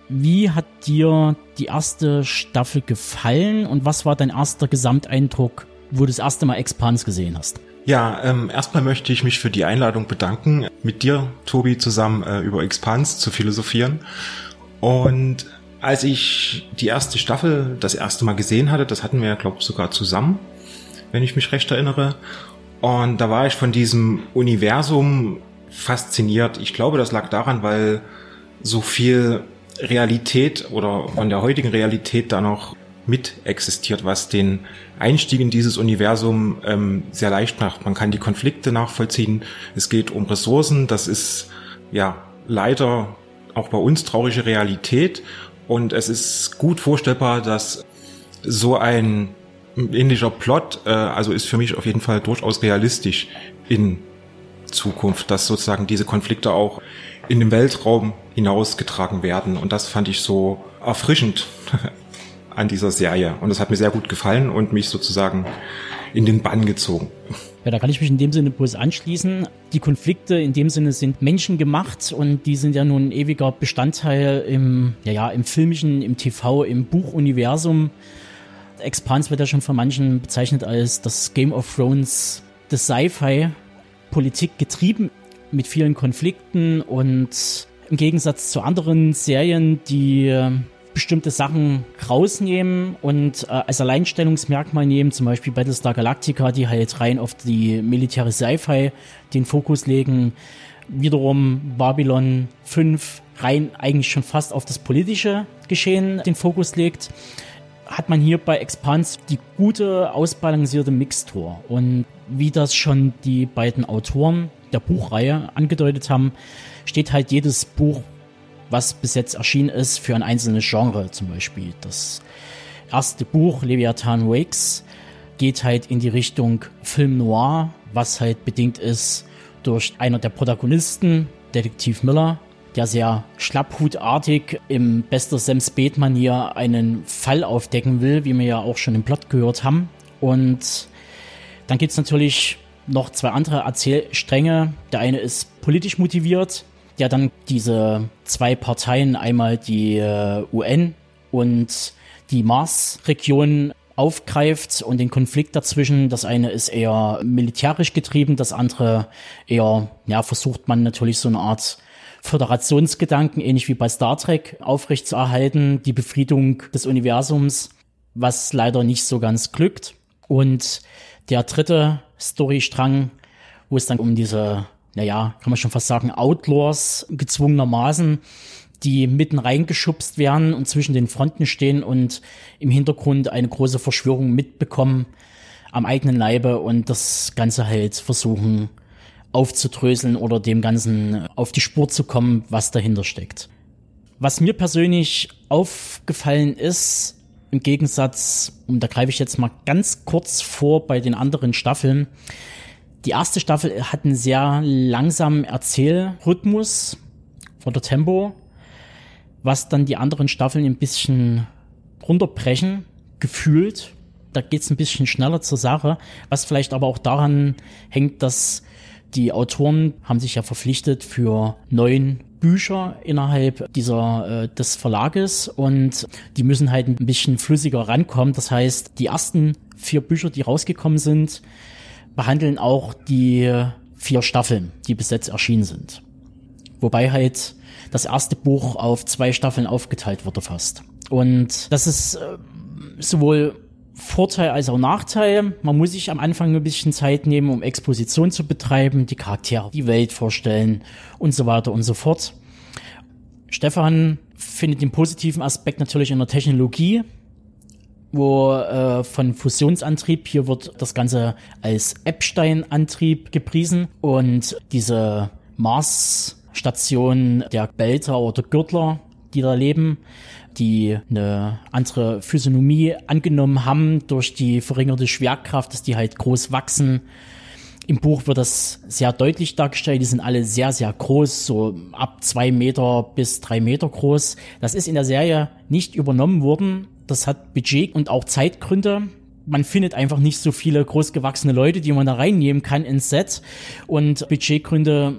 Wie hat dir die erste Staffel gefallen und was war dein erster Gesamteindruck, wo du das erste Mal Expans gesehen hast? Ja, ähm, erstmal möchte ich mich für die Einladung bedanken, mit dir, Tobi, zusammen äh, über Expans zu philosophieren. Und als ich die erste Staffel das erste Mal gesehen hatte, das hatten wir ja, glaube ich, sogar zusammen, wenn ich mich recht erinnere. Und da war ich von diesem Universum fasziniert. Ich glaube, das lag daran, weil so viel Realität oder von der heutigen Realität da noch mit existiert, was den Einstieg in dieses Universum ähm, sehr leicht macht. Man kann die Konflikte nachvollziehen. Es geht um Ressourcen. Das ist ja leider auch bei uns traurige Realität. Und es ist gut vorstellbar, dass so ein ähnlicher Plot, äh, also ist für mich auf jeden Fall durchaus realistisch in Zukunft, dass sozusagen diese Konflikte auch in den Weltraum hinausgetragen werden. Und das fand ich so erfrischend an dieser Serie. Und das hat mir sehr gut gefallen und mich sozusagen in den Bann gezogen. Ja, da kann ich mich in dem Sinne bloß anschließen. Die Konflikte in dem Sinne sind menschengemacht und die sind ja nun ein ewiger Bestandteil im, ja, ja, im filmischen, im TV, im Buchuniversum. Expans wird ja schon von manchen bezeichnet als das Game of Thrones des Sci-Fi. Politik getrieben mit vielen Konflikten und im Gegensatz zu anderen Serien, die bestimmte Sachen rausnehmen und äh, als Alleinstellungsmerkmal nehmen, zum Beispiel Battlestar Galactica, die halt rein auf die militäre Sci-Fi den Fokus legen. Wiederum Babylon 5 rein eigentlich schon fast auf das politische Geschehen den Fokus legt, hat man hier bei Expans die gute, ausbalancierte Mixtur. Und wie das schon die beiden Autoren der Buchreihe angedeutet haben, steht halt jedes Buch was bis jetzt erschienen ist, für ein einzelnes Genre zum Beispiel. Das erste Buch, Leviathan Wakes, geht halt in die Richtung Film Noir, was halt bedingt ist durch einer der Protagonisten, Detektiv Miller, der sehr schlapphutartig im bester Sam Spade-Manier einen Fall aufdecken will, wie wir ja auch schon im Plot gehört haben. Und dann gibt es natürlich noch zwei andere Erzählstränge. Der eine ist politisch motiviert, der dann diese zwei Parteien, einmal die äh, UN und die Mars-Region aufgreift und den Konflikt dazwischen. Das eine ist eher militärisch getrieben, das andere eher, ja, versucht man natürlich so eine Art Föderationsgedanken, ähnlich wie bei Star Trek, aufrechtzuerhalten, die Befriedung des Universums, was leider nicht so ganz glückt. Und der dritte Storystrang, wo es dann um diese naja, kann man schon fast sagen, Outlaws gezwungenermaßen, die mitten reingeschubst werden und zwischen den Fronten stehen und im Hintergrund eine große Verschwörung mitbekommen am eigenen Leibe und das Ganze halt versuchen aufzudröseln oder dem Ganzen auf die Spur zu kommen, was dahinter steckt. Was mir persönlich aufgefallen ist, im Gegensatz, und da greife ich jetzt mal ganz kurz vor bei den anderen Staffeln, die erste Staffel hat einen sehr langsamen Erzählrhythmus oder Tempo, was dann die anderen Staffeln ein bisschen runterbrechen, gefühlt. Da geht's ein bisschen schneller zur Sache, was vielleicht aber auch daran hängt, dass die Autoren haben sich ja verpflichtet für neun Bücher innerhalb dieser äh, des Verlages und die müssen halt ein bisschen flüssiger rankommen. Das heißt, die ersten vier Bücher, die rausgekommen sind, behandeln auch die vier Staffeln, die bis jetzt erschienen sind. Wobei halt das erste Buch auf zwei Staffeln aufgeteilt wurde fast. Und das ist äh, sowohl Vorteil als auch Nachteil. Man muss sich am Anfang ein bisschen Zeit nehmen, um Exposition zu betreiben, die Charaktere, die Welt vorstellen und so weiter und so fort. Stefan findet den positiven Aspekt natürlich in der Technologie, wo äh, von Fusionsantrieb, hier wird das Ganze als Epstein-Antrieb gepriesen und diese Mars-Station der Belter oder Gürtler, die da leben, die eine andere Physiognomie angenommen haben durch die verringerte Schwerkraft, dass die halt groß wachsen. Im Buch wird das sehr deutlich dargestellt. Die sind alle sehr, sehr groß, so ab zwei Meter bis drei Meter groß. Das ist in der Serie nicht übernommen worden. Das hat Budget und auch Zeitgründe. Man findet einfach nicht so viele großgewachsene Leute, die man da reinnehmen kann ins Set. Und Budgetgründe,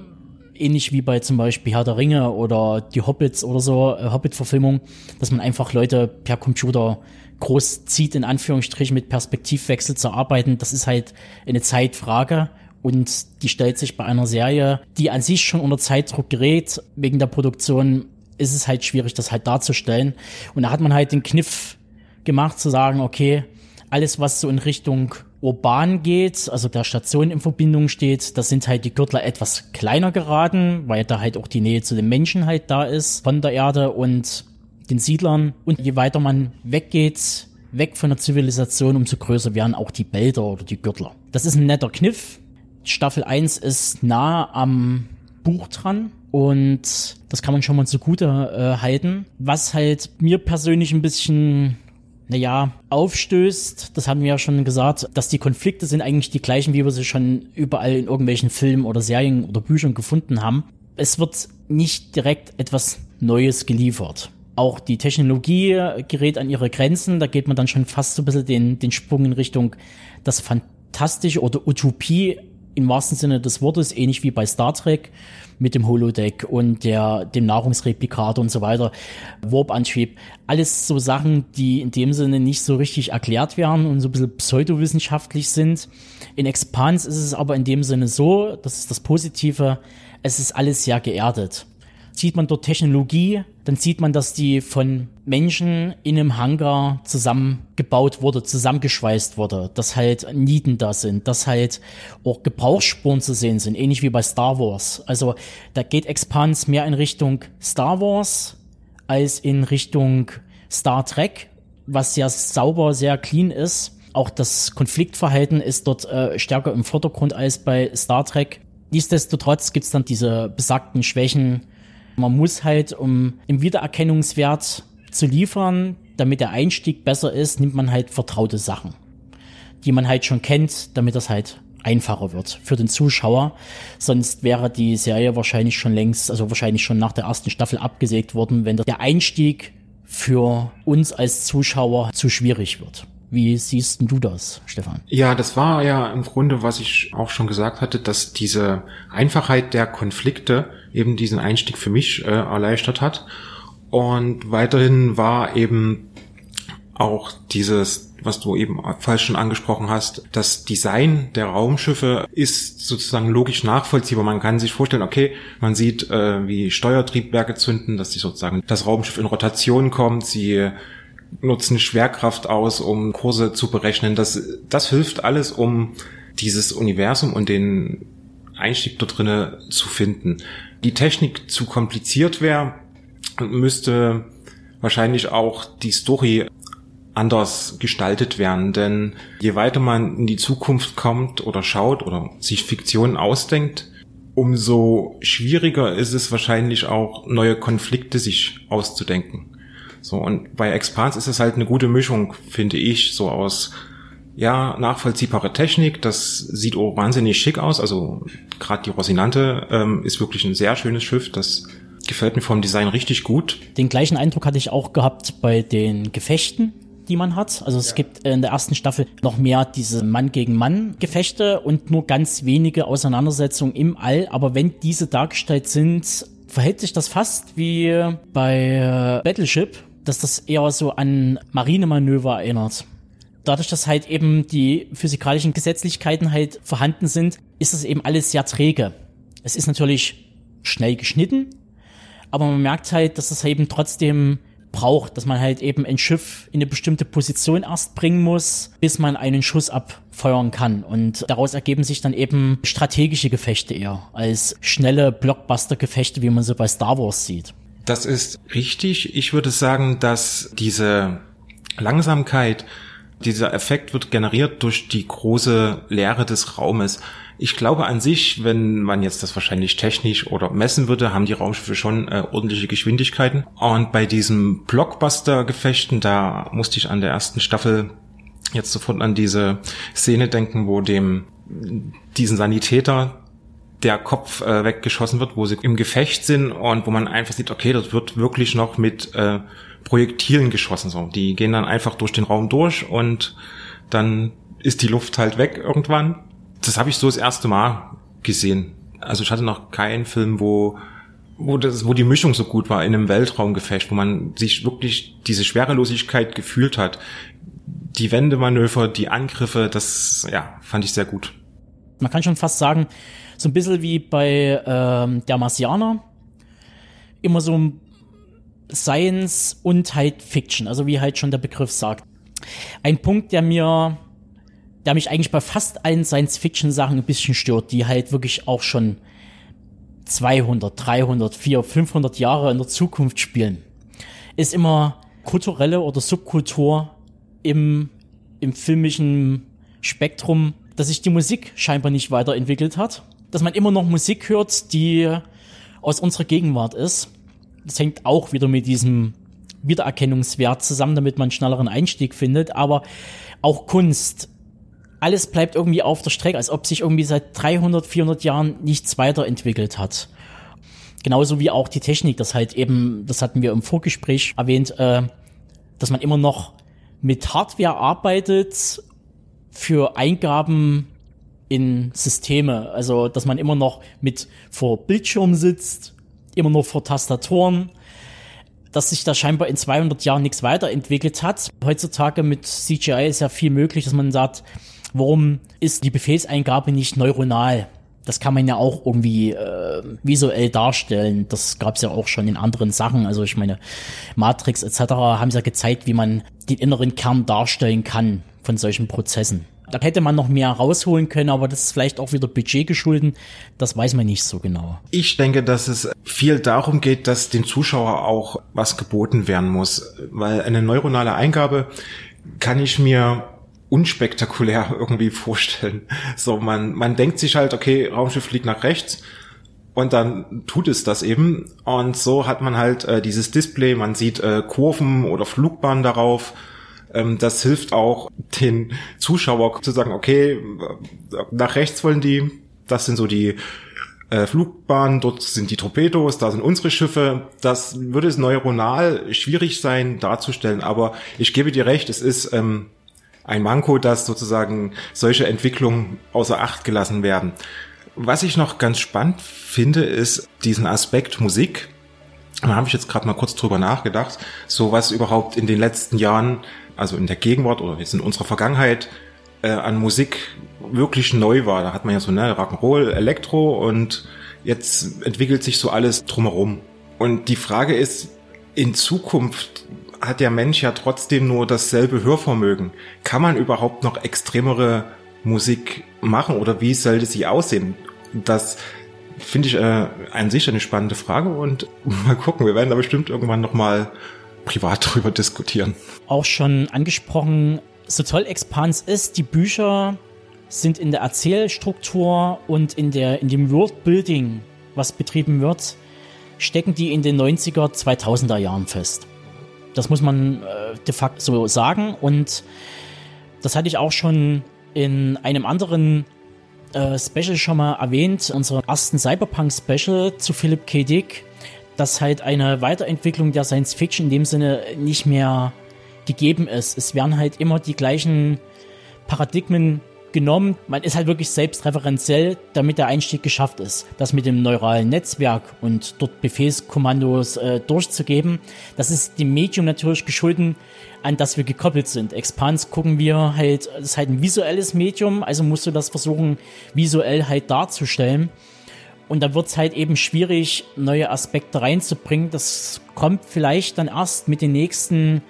ähnlich wie bei zum Beispiel Herr der Ringe oder die Hobbits oder so, äh, Hobbit-Verfilmung, dass man einfach Leute per Computer groß zieht, in Anführungsstrichen mit Perspektivwechsel zu arbeiten, das ist halt eine Zeitfrage. Und die stellt sich bei einer Serie, die an sich schon unter Zeitdruck gerät, wegen der Produktion, ist es halt schwierig, das halt darzustellen. Und da hat man halt den Kniff gemacht, zu sagen, okay, alles, was so in Richtung urban geht, also der Station in Verbindung steht, da sind halt die Gürtler etwas kleiner geraten, weil da halt auch die Nähe zu den Menschen halt da ist von der Erde und den Siedlern. Und je weiter man weggeht, weg von der Zivilisation, umso größer werden auch die Bälder oder die Gürtler. Das ist ein netter Kniff. Staffel 1 ist nah am Buch dran. Und das kann man schon mal zugute äh, halten. Was halt mir persönlich ein bisschen naja, aufstößt, das haben wir ja schon gesagt, dass die Konflikte sind eigentlich die gleichen, wie wir sie schon überall in irgendwelchen Filmen oder Serien oder Büchern gefunden haben. Es wird nicht direkt etwas Neues geliefert. Auch die Technologie gerät an ihre Grenzen, da geht man dann schon fast so ein bisschen den, den Sprung in Richtung das Fantastische oder Utopie im wahrsten Sinne des Wortes, ähnlich wie bei Star Trek mit dem Holodeck und der, dem Nahrungsreplikator und so weiter, Warp-Antrieb. Alles so Sachen, die in dem Sinne nicht so richtig erklärt werden und so ein bisschen pseudowissenschaftlich sind. In Expanse ist es aber in dem Sinne so, das ist das Positive, es ist alles sehr geerdet sieht man dort Technologie, dann sieht man, dass die von Menschen in einem Hangar zusammengebaut wurde, zusammengeschweißt wurde, dass halt Nieten da sind, dass halt auch Gebrauchsspuren zu sehen sind, ähnlich wie bei Star Wars. Also da geht Expans mehr in Richtung Star Wars als in Richtung Star Trek, was sehr sauber, sehr clean ist. Auch das Konfliktverhalten ist dort äh, stärker im Vordergrund als bei Star Trek. Nichtsdestotrotz gibt's dann diese besagten Schwächen, man muss halt, um im Wiedererkennungswert zu liefern, damit der Einstieg besser ist, nimmt man halt vertraute Sachen, die man halt schon kennt, damit das halt einfacher wird für den Zuschauer. Sonst wäre die Serie wahrscheinlich schon längst, also wahrscheinlich schon nach der ersten Staffel abgesägt worden, wenn der Einstieg für uns als Zuschauer zu schwierig wird. Wie siehst du das, Stefan? Ja, das war ja im Grunde, was ich auch schon gesagt hatte, dass diese Einfachheit der Konflikte eben diesen Einstieg für mich äh, erleichtert hat. Und weiterhin war eben auch dieses, was du eben falsch schon angesprochen hast, das Design der Raumschiffe ist sozusagen logisch nachvollziehbar. Man kann sich vorstellen, okay, man sieht, äh, wie Steuertriebwerke zünden, dass sich sozusagen das Raumschiff in Rotation kommt, sie nutzen Schwerkraft aus, um Kurse zu berechnen. Das, das hilft alles, um dieses Universum und den Einstieg dort drinnen zu finden. Die Technik zu kompliziert wäre, müsste wahrscheinlich auch die Story anders gestaltet werden, denn je weiter man in die Zukunft kommt oder schaut oder sich Fiktionen ausdenkt, umso schwieriger ist es wahrscheinlich auch neue Konflikte sich auszudenken. So, und bei Expanse ist es halt eine gute Mischung, finde ich, so aus ja, nachvollziehbare Technik, das sieht auch wahnsinnig schick aus. Also gerade die Rosinante ähm, ist wirklich ein sehr schönes Schiff. Das gefällt mir vom Design richtig gut. Den gleichen Eindruck hatte ich auch gehabt bei den Gefechten, die man hat. Also es ja. gibt in der ersten Staffel noch mehr diese Mann gegen Mann Gefechte und nur ganz wenige Auseinandersetzungen im All. Aber wenn diese dargestellt sind, verhält sich das fast wie bei äh, Battleship, dass das eher so an Marinemanöver erinnert. Dadurch, dass halt eben die physikalischen Gesetzlichkeiten halt vorhanden sind, ist das eben alles sehr träge. Es ist natürlich schnell geschnitten, aber man merkt halt, dass das eben trotzdem braucht, dass man halt eben ein Schiff in eine bestimmte Position erst bringen muss, bis man einen Schuss abfeuern kann. Und daraus ergeben sich dann eben strategische Gefechte eher als schnelle Blockbuster-Gefechte, wie man sie bei Star Wars sieht. Das ist richtig. Ich würde sagen, dass diese Langsamkeit, dieser Effekt wird generiert durch die große Leere des Raumes. Ich glaube an sich, wenn man jetzt das wahrscheinlich technisch oder messen würde, haben die Raumschiffe schon äh, ordentliche Geschwindigkeiten. Und bei diesen Blockbuster-Gefechten, da musste ich an der ersten Staffel jetzt sofort an diese Szene denken, wo dem diesen Sanitäter der Kopf äh, weggeschossen wird, wo sie im Gefecht sind und wo man einfach sieht, okay, das wird wirklich noch mit äh, Projektilen geschossen. So, die gehen dann einfach durch den Raum durch und dann ist die Luft halt weg irgendwann. Das habe ich so das erste Mal gesehen. Also ich hatte noch keinen Film, wo wo, das, wo die Mischung so gut war in einem Weltraumgefecht, wo man sich wirklich diese Schwerelosigkeit gefühlt hat. Die Wendemanöver, die Angriffe, das ja, fand ich sehr gut. Man kann schon fast sagen, so ein bisschen wie bei ähm, der Marsianer, immer so ein Science und halt Fiction, also wie halt schon der Begriff sagt. Ein Punkt, der mir, der mich eigentlich bei fast allen Science-Fiction-Sachen ein bisschen stört, die halt wirklich auch schon 200, 300, 400, 500 Jahre in der Zukunft spielen, ist immer kulturelle oder Subkultur im, im filmischen Spektrum, dass sich die Musik scheinbar nicht weiterentwickelt hat, dass man immer noch Musik hört, die aus unserer Gegenwart ist. Das hängt auch wieder mit diesem Wiedererkennungswert zusammen, damit man einen schnelleren Einstieg findet, aber auch Kunst alles bleibt irgendwie auf der Strecke, als ob sich irgendwie seit 300, 400 Jahren nichts weiterentwickelt hat. Genauso wie auch die Technik, das halt eben, das hatten wir im Vorgespräch erwähnt, äh, dass man immer noch mit Hardware arbeitet für Eingaben in Systeme. Also, dass man immer noch mit vor Bildschirm sitzt, immer noch vor Tastaturen, dass sich da scheinbar in 200 Jahren nichts weiterentwickelt hat. Heutzutage mit CGI ist ja viel möglich, dass man sagt, warum ist die Befehlseingabe nicht neuronal? Das kann man ja auch irgendwie äh, visuell darstellen. Das gab es ja auch schon in anderen Sachen. Also ich meine, Matrix etc. haben ja gezeigt, wie man den inneren Kern darstellen kann von solchen Prozessen. Da hätte man noch mehr rausholen können, aber das ist vielleicht auch wieder Budget geschulden. Das weiß man nicht so genau. Ich denke, dass es viel darum geht, dass dem Zuschauer auch was geboten werden muss. Weil eine neuronale Eingabe kann ich mir unspektakulär irgendwie vorstellen. So, man, man denkt sich halt, okay, Raumschiff fliegt nach rechts und dann tut es das eben. Und so hat man halt äh, dieses Display, man sieht äh, Kurven oder Flugbahnen darauf. Ähm, das hilft auch den Zuschauer zu sagen, okay, nach rechts wollen die, das sind so die äh, Flugbahnen, dort sind die Torpedos, da sind unsere Schiffe. Das würde es neuronal schwierig sein darzustellen, aber ich gebe dir recht, es ist ähm, ein Manko, dass sozusagen solche Entwicklungen außer Acht gelassen werden. Was ich noch ganz spannend finde, ist diesen Aspekt Musik. Da habe ich jetzt gerade mal kurz drüber nachgedacht, so was überhaupt in den letzten Jahren, also in der Gegenwart oder jetzt in unserer Vergangenheit äh, an Musik wirklich neu war. Da hat man ja so ne Rock'n'Roll, Elektro und jetzt entwickelt sich so alles drumherum. Und die Frage ist, in Zukunft hat der Mensch ja trotzdem nur dasselbe Hörvermögen. Kann man überhaupt noch extremere Musik machen oder wie sollte sie aussehen? Das finde ich äh, an sich eine spannende Frage und mal gucken, wir werden da bestimmt irgendwann nochmal privat drüber diskutieren. Auch schon angesprochen, so toll Expans ist, die Bücher sind in der Erzählstruktur und in der in dem Worldbuilding, was betrieben wird, stecken die in den 90er, 2000er Jahren fest. Das muss man äh, de facto so sagen. Und das hatte ich auch schon in einem anderen äh, Special schon mal erwähnt, unserem ersten Cyberpunk-Special zu Philip K. Dick, dass halt eine Weiterentwicklung der Science Fiction in dem Sinne nicht mehr gegeben ist. Es werden halt immer die gleichen Paradigmen genommen. Man ist halt wirklich selbstreferenziell, damit der Einstieg geschafft ist. Das mit dem neuralen Netzwerk und dort Befehlskommandos äh, durchzugeben, das ist dem Medium natürlich geschuldet, an das wir gekoppelt sind. Expans gucken wir halt, das ist halt ein visuelles Medium, also musst du das versuchen, visuell halt darzustellen. Und da wird es halt eben schwierig, neue Aspekte reinzubringen. Das kommt vielleicht dann erst mit den nächsten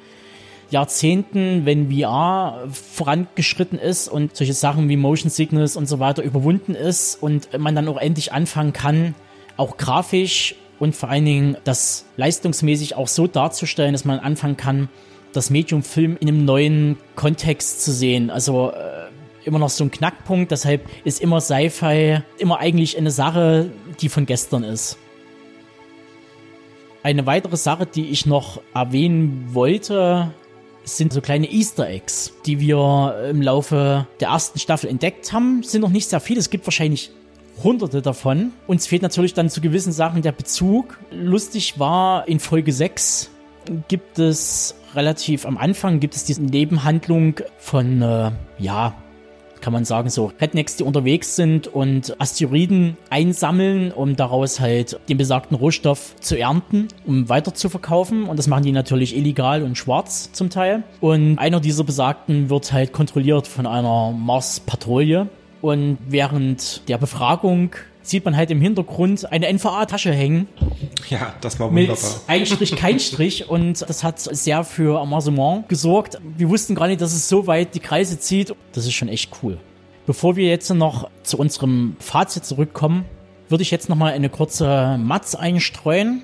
Jahrzehnten, wenn VR vorangeschritten ist und solche Sachen wie Motion Sickness und so weiter überwunden ist und man dann auch endlich anfangen kann, auch grafisch und vor allen Dingen das leistungsmäßig auch so darzustellen, dass man anfangen kann, das Medium Film in einem neuen Kontext zu sehen. Also äh, immer noch so ein Knackpunkt, deshalb ist immer Sci-Fi immer eigentlich eine Sache, die von gestern ist. Eine weitere Sache, die ich noch erwähnen wollte, sind so kleine Easter Eggs, die wir im Laufe der ersten Staffel entdeckt haben. Sind noch nicht sehr viele, es gibt wahrscheinlich hunderte davon. Uns fehlt natürlich dann zu gewissen Sachen der Bezug. Lustig war, in Folge 6 gibt es relativ am Anfang gibt es diese Nebenhandlung von, äh, ja, kann man sagen, so Rednecks, die unterwegs sind und Asteroiden einsammeln, um daraus halt den besagten Rohstoff zu ernten, um weiter zu verkaufen. Und das machen die natürlich illegal und schwarz zum Teil. Und einer dieser Besagten wird halt kontrolliert von einer Mars-Patrouille. Und während der Befragung sieht man halt im Hintergrund eine NVA-Tasche hängen. Ja, das war Mit wunderbar. ein Strich, kein Strich. Und das hat sehr für Amüsement gesorgt. Wir wussten gar nicht, dass es so weit die Kreise zieht. Das ist schon echt cool. Bevor wir jetzt noch zu unserem Fazit zurückkommen, würde ich jetzt nochmal eine kurze Matz einstreuen,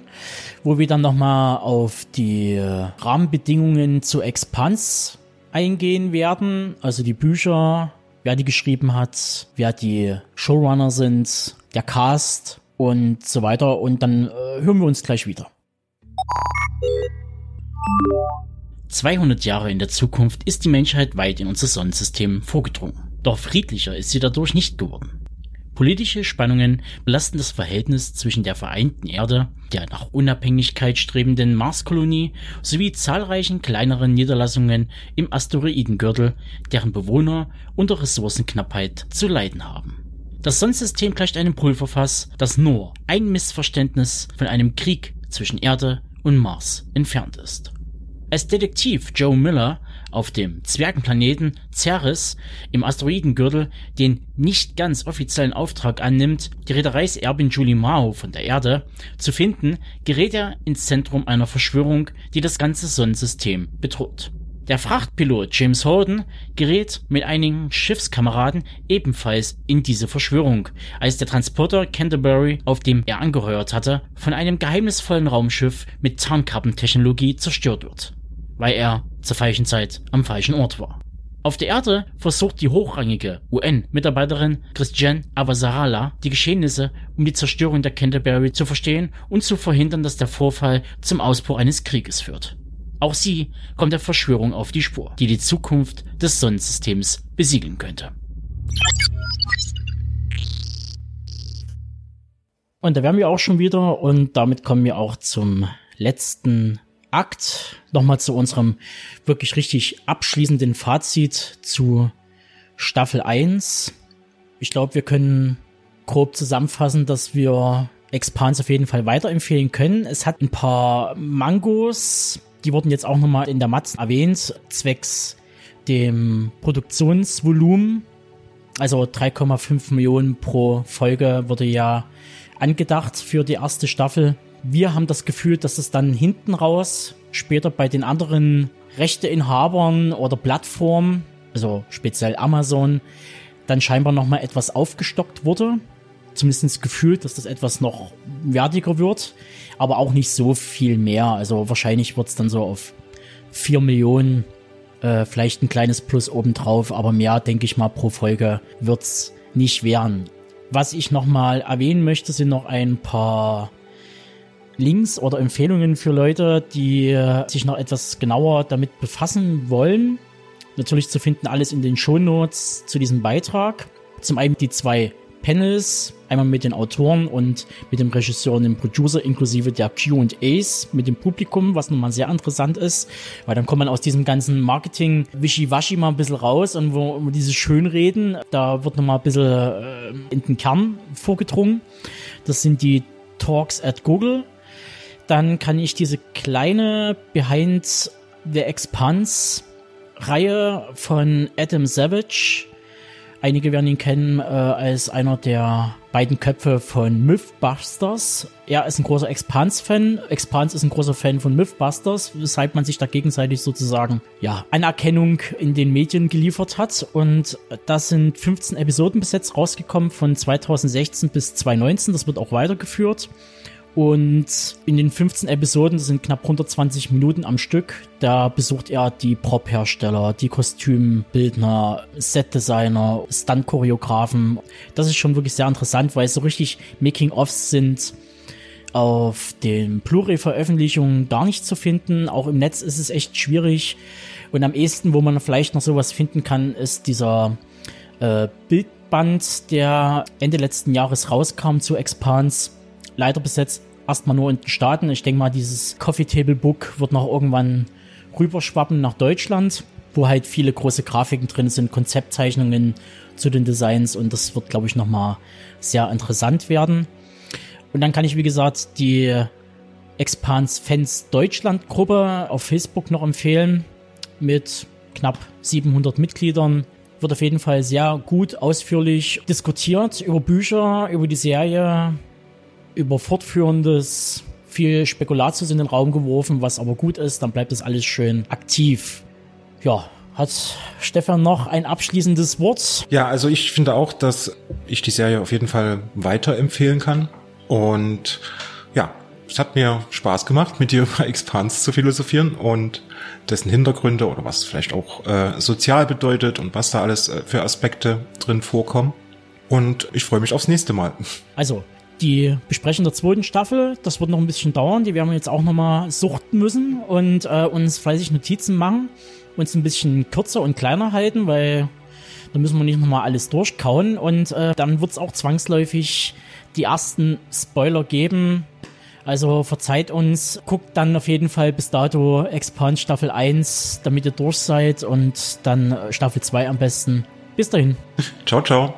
wo wir dann nochmal auf die Rahmenbedingungen zu Expans eingehen werden. Also die Bücher, wer die geschrieben hat, wer die Showrunner sind, der Cast und so weiter. Und dann äh, hören wir uns gleich wieder. 200 Jahre in der Zukunft ist die Menschheit weit in unser Sonnensystem vorgedrungen. Doch friedlicher ist sie dadurch nicht geworden. Politische Spannungen belasten das Verhältnis zwischen der vereinten Erde, der nach Unabhängigkeit strebenden Marskolonie sowie zahlreichen kleineren Niederlassungen im Asteroidengürtel, deren Bewohner unter Ressourcenknappheit zu leiden haben. Das Sonnensystem gleicht einem Pulverfass, das nur ein Missverständnis von einem Krieg zwischen Erde und Mars entfernt ist. Als Detektiv Joe Miller auf dem Zwergenplaneten Ceres im Asteroidengürtel den nicht ganz offiziellen Auftrag annimmt, die Reedereiserbin Julie Mao von der Erde zu finden, gerät er ins Zentrum einer Verschwörung, die das ganze Sonnensystem bedroht. Der Frachtpilot James Holden gerät mit einigen Schiffskameraden ebenfalls in diese Verschwörung, als der Transporter Canterbury, auf dem er angeheuert hatte, von einem geheimnisvollen Raumschiff mit Tarnkappentechnologie zerstört wird weil er zur falschen Zeit am falschen Ort war. Auf der Erde versucht die hochrangige UN-Mitarbeiterin Christiane Avasarala die Geschehnisse um die Zerstörung der Canterbury zu verstehen und zu verhindern, dass der Vorfall zum Ausbruch eines Krieges führt. Auch sie kommt der Verschwörung auf die Spur, die die Zukunft des Sonnensystems besiegeln könnte. Und da wären wir auch schon wieder und damit kommen wir auch zum letzten Akt nochmal zu unserem wirklich richtig abschließenden Fazit zu Staffel 1. Ich glaube, wir können grob zusammenfassen, dass wir Expans auf jeden Fall weiterempfehlen können. Es hat ein paar Mangos, die wurden jetzt auch nochmal in der Matz erwähnt, zwecks dem Produktionsvolumen. Also 3,5 Millionen pro Folge wurde ja angedacht für die erste Staffel. Wir haben das Gefühl, dass es dann hinten raus, später bei den anderen Rechteinhabern oder Plattformen, also speziell Amazon, dann scheinbar nochmal etwas aufgestockt wurde. Zumindest gefühlt, dass das etwas noch wertiger wird, aber auch nicht so viel mehr. Also wahrscheinlich wird es dann so auf 4 Millionen, äh, vielleicht ein kleines Plus obendrauf, aber mehr, denke ich mal, pro Folge wird's nicht werden. Was ich nochmal erwähnen möchte, sind noch ein paar Links oder Empfehlungen für Leute, die sich noch etwas genauer damit befassen wollen. Natürlich zu finden alles in den Shownotes zu diesem Beitrag. Zum einen die zwei Panels, einmal mit den Autoren und mit dem Regisseur und dem Producer inklusive der Q&As mit dem Publikum, was nun mal sehr interessant ist, weil dann kommt man aus diesem ganzen Marketing Wischiwaschi mal ein bisschen raus und wo, wo diese Schönreden, da wird nochmal ein bisschen äh, in den Kern vorgedrungen. Das sind die Talks at Google dann kann ich diese kleine Behind the Expanse Reihe von Adam Savage, einige werden ihn kennen äh, als einer der beiden Köpfe von Mythbusters. Er ist ein großer Expanse-Fan. Expanse ist ein großer Fan von Mythbusters, weshalb man sich da gegenseitig sozusagen, ja, Anerkennung in den Medien geliefert hat. Und das sind 15 Episoden bis jetzt rausgekommen von 2016 bis 2019. Das wird auch weitergeführt. Und in den 15 Episoden, das sind knapp 120 Minuten am Stück, da besucht er die Prop-Hersteller, die Kostümbildner, Set-Designer, Stunt-Choreografen. Das ist schon wirklich sehr interessant, weil so richtig Making-ofs sind auf den Blu-ray-Veröffentlichungen gar nicht zu finden. Auch im Netz ist es echt schwierig. Und am ehesten, wo man vielleicht noch sowas finden kann, ist dieser äh, Bildband, der Ende letzten Jahres rauskam zu Expans leider bis jetzt erstmal nur in den Staaten. Ich denke mal, dieses Coffee Table Book wird noch irgendwann rüberschwappen nach Deutschland. wo halt viele große Grafiken drin sind, Konzeptzeichnungen zu den Designs und das wird, glaube ich, nochmal sehr interessant werden. Und dann kann ich, wie gesagt, die Expans Fans Deutschland Gruppe auf Facebook noch empfehlen mit knapp 700 Mitgliedern. Wird auf jeden Fall sehr gut ausführlich diskutiert über Bücher, über die Serie, über fortführendes, viel Spekulatius in den Raum geworfen, was aber gut ist, dann bleibt das alles schön aktiv. Ja, hat Stefan noch ein abschließendes Wort? Ja, also ich finde auch, dass ich die Serie auf jeden Fall weiterempfehlen kann. Und ja, es hat mir Spaß gemacht, mit dir über Expans zu philosophieren und dessen Hintergründe oder was vielleicht auch äh, sozial bedeutet und was da alles äh, für Aspekte drin vorkommen. Und ich freue mich aufs nächste Mal. Also, die Besprechung der zweiten Staffel, das wird noch ein bisschen dauern. Die werden wir jetzt auch nochmal suchten müssen und äh, uns fleißig Notizen machen, uns ein bisschen kürzer und kleiner halten, weil da müssen wir nicht nochmal alles durchkauen. Und äh, dann wird es auch zwangsläufig die ersten Spoiler geben. Also verzeiht uns, guckt dann auf jeden Fall bis dato Expand Staffel 1, damit ihr durch seid und dann Staffel 2 am besten. Bis dahin. Ciao, ciao.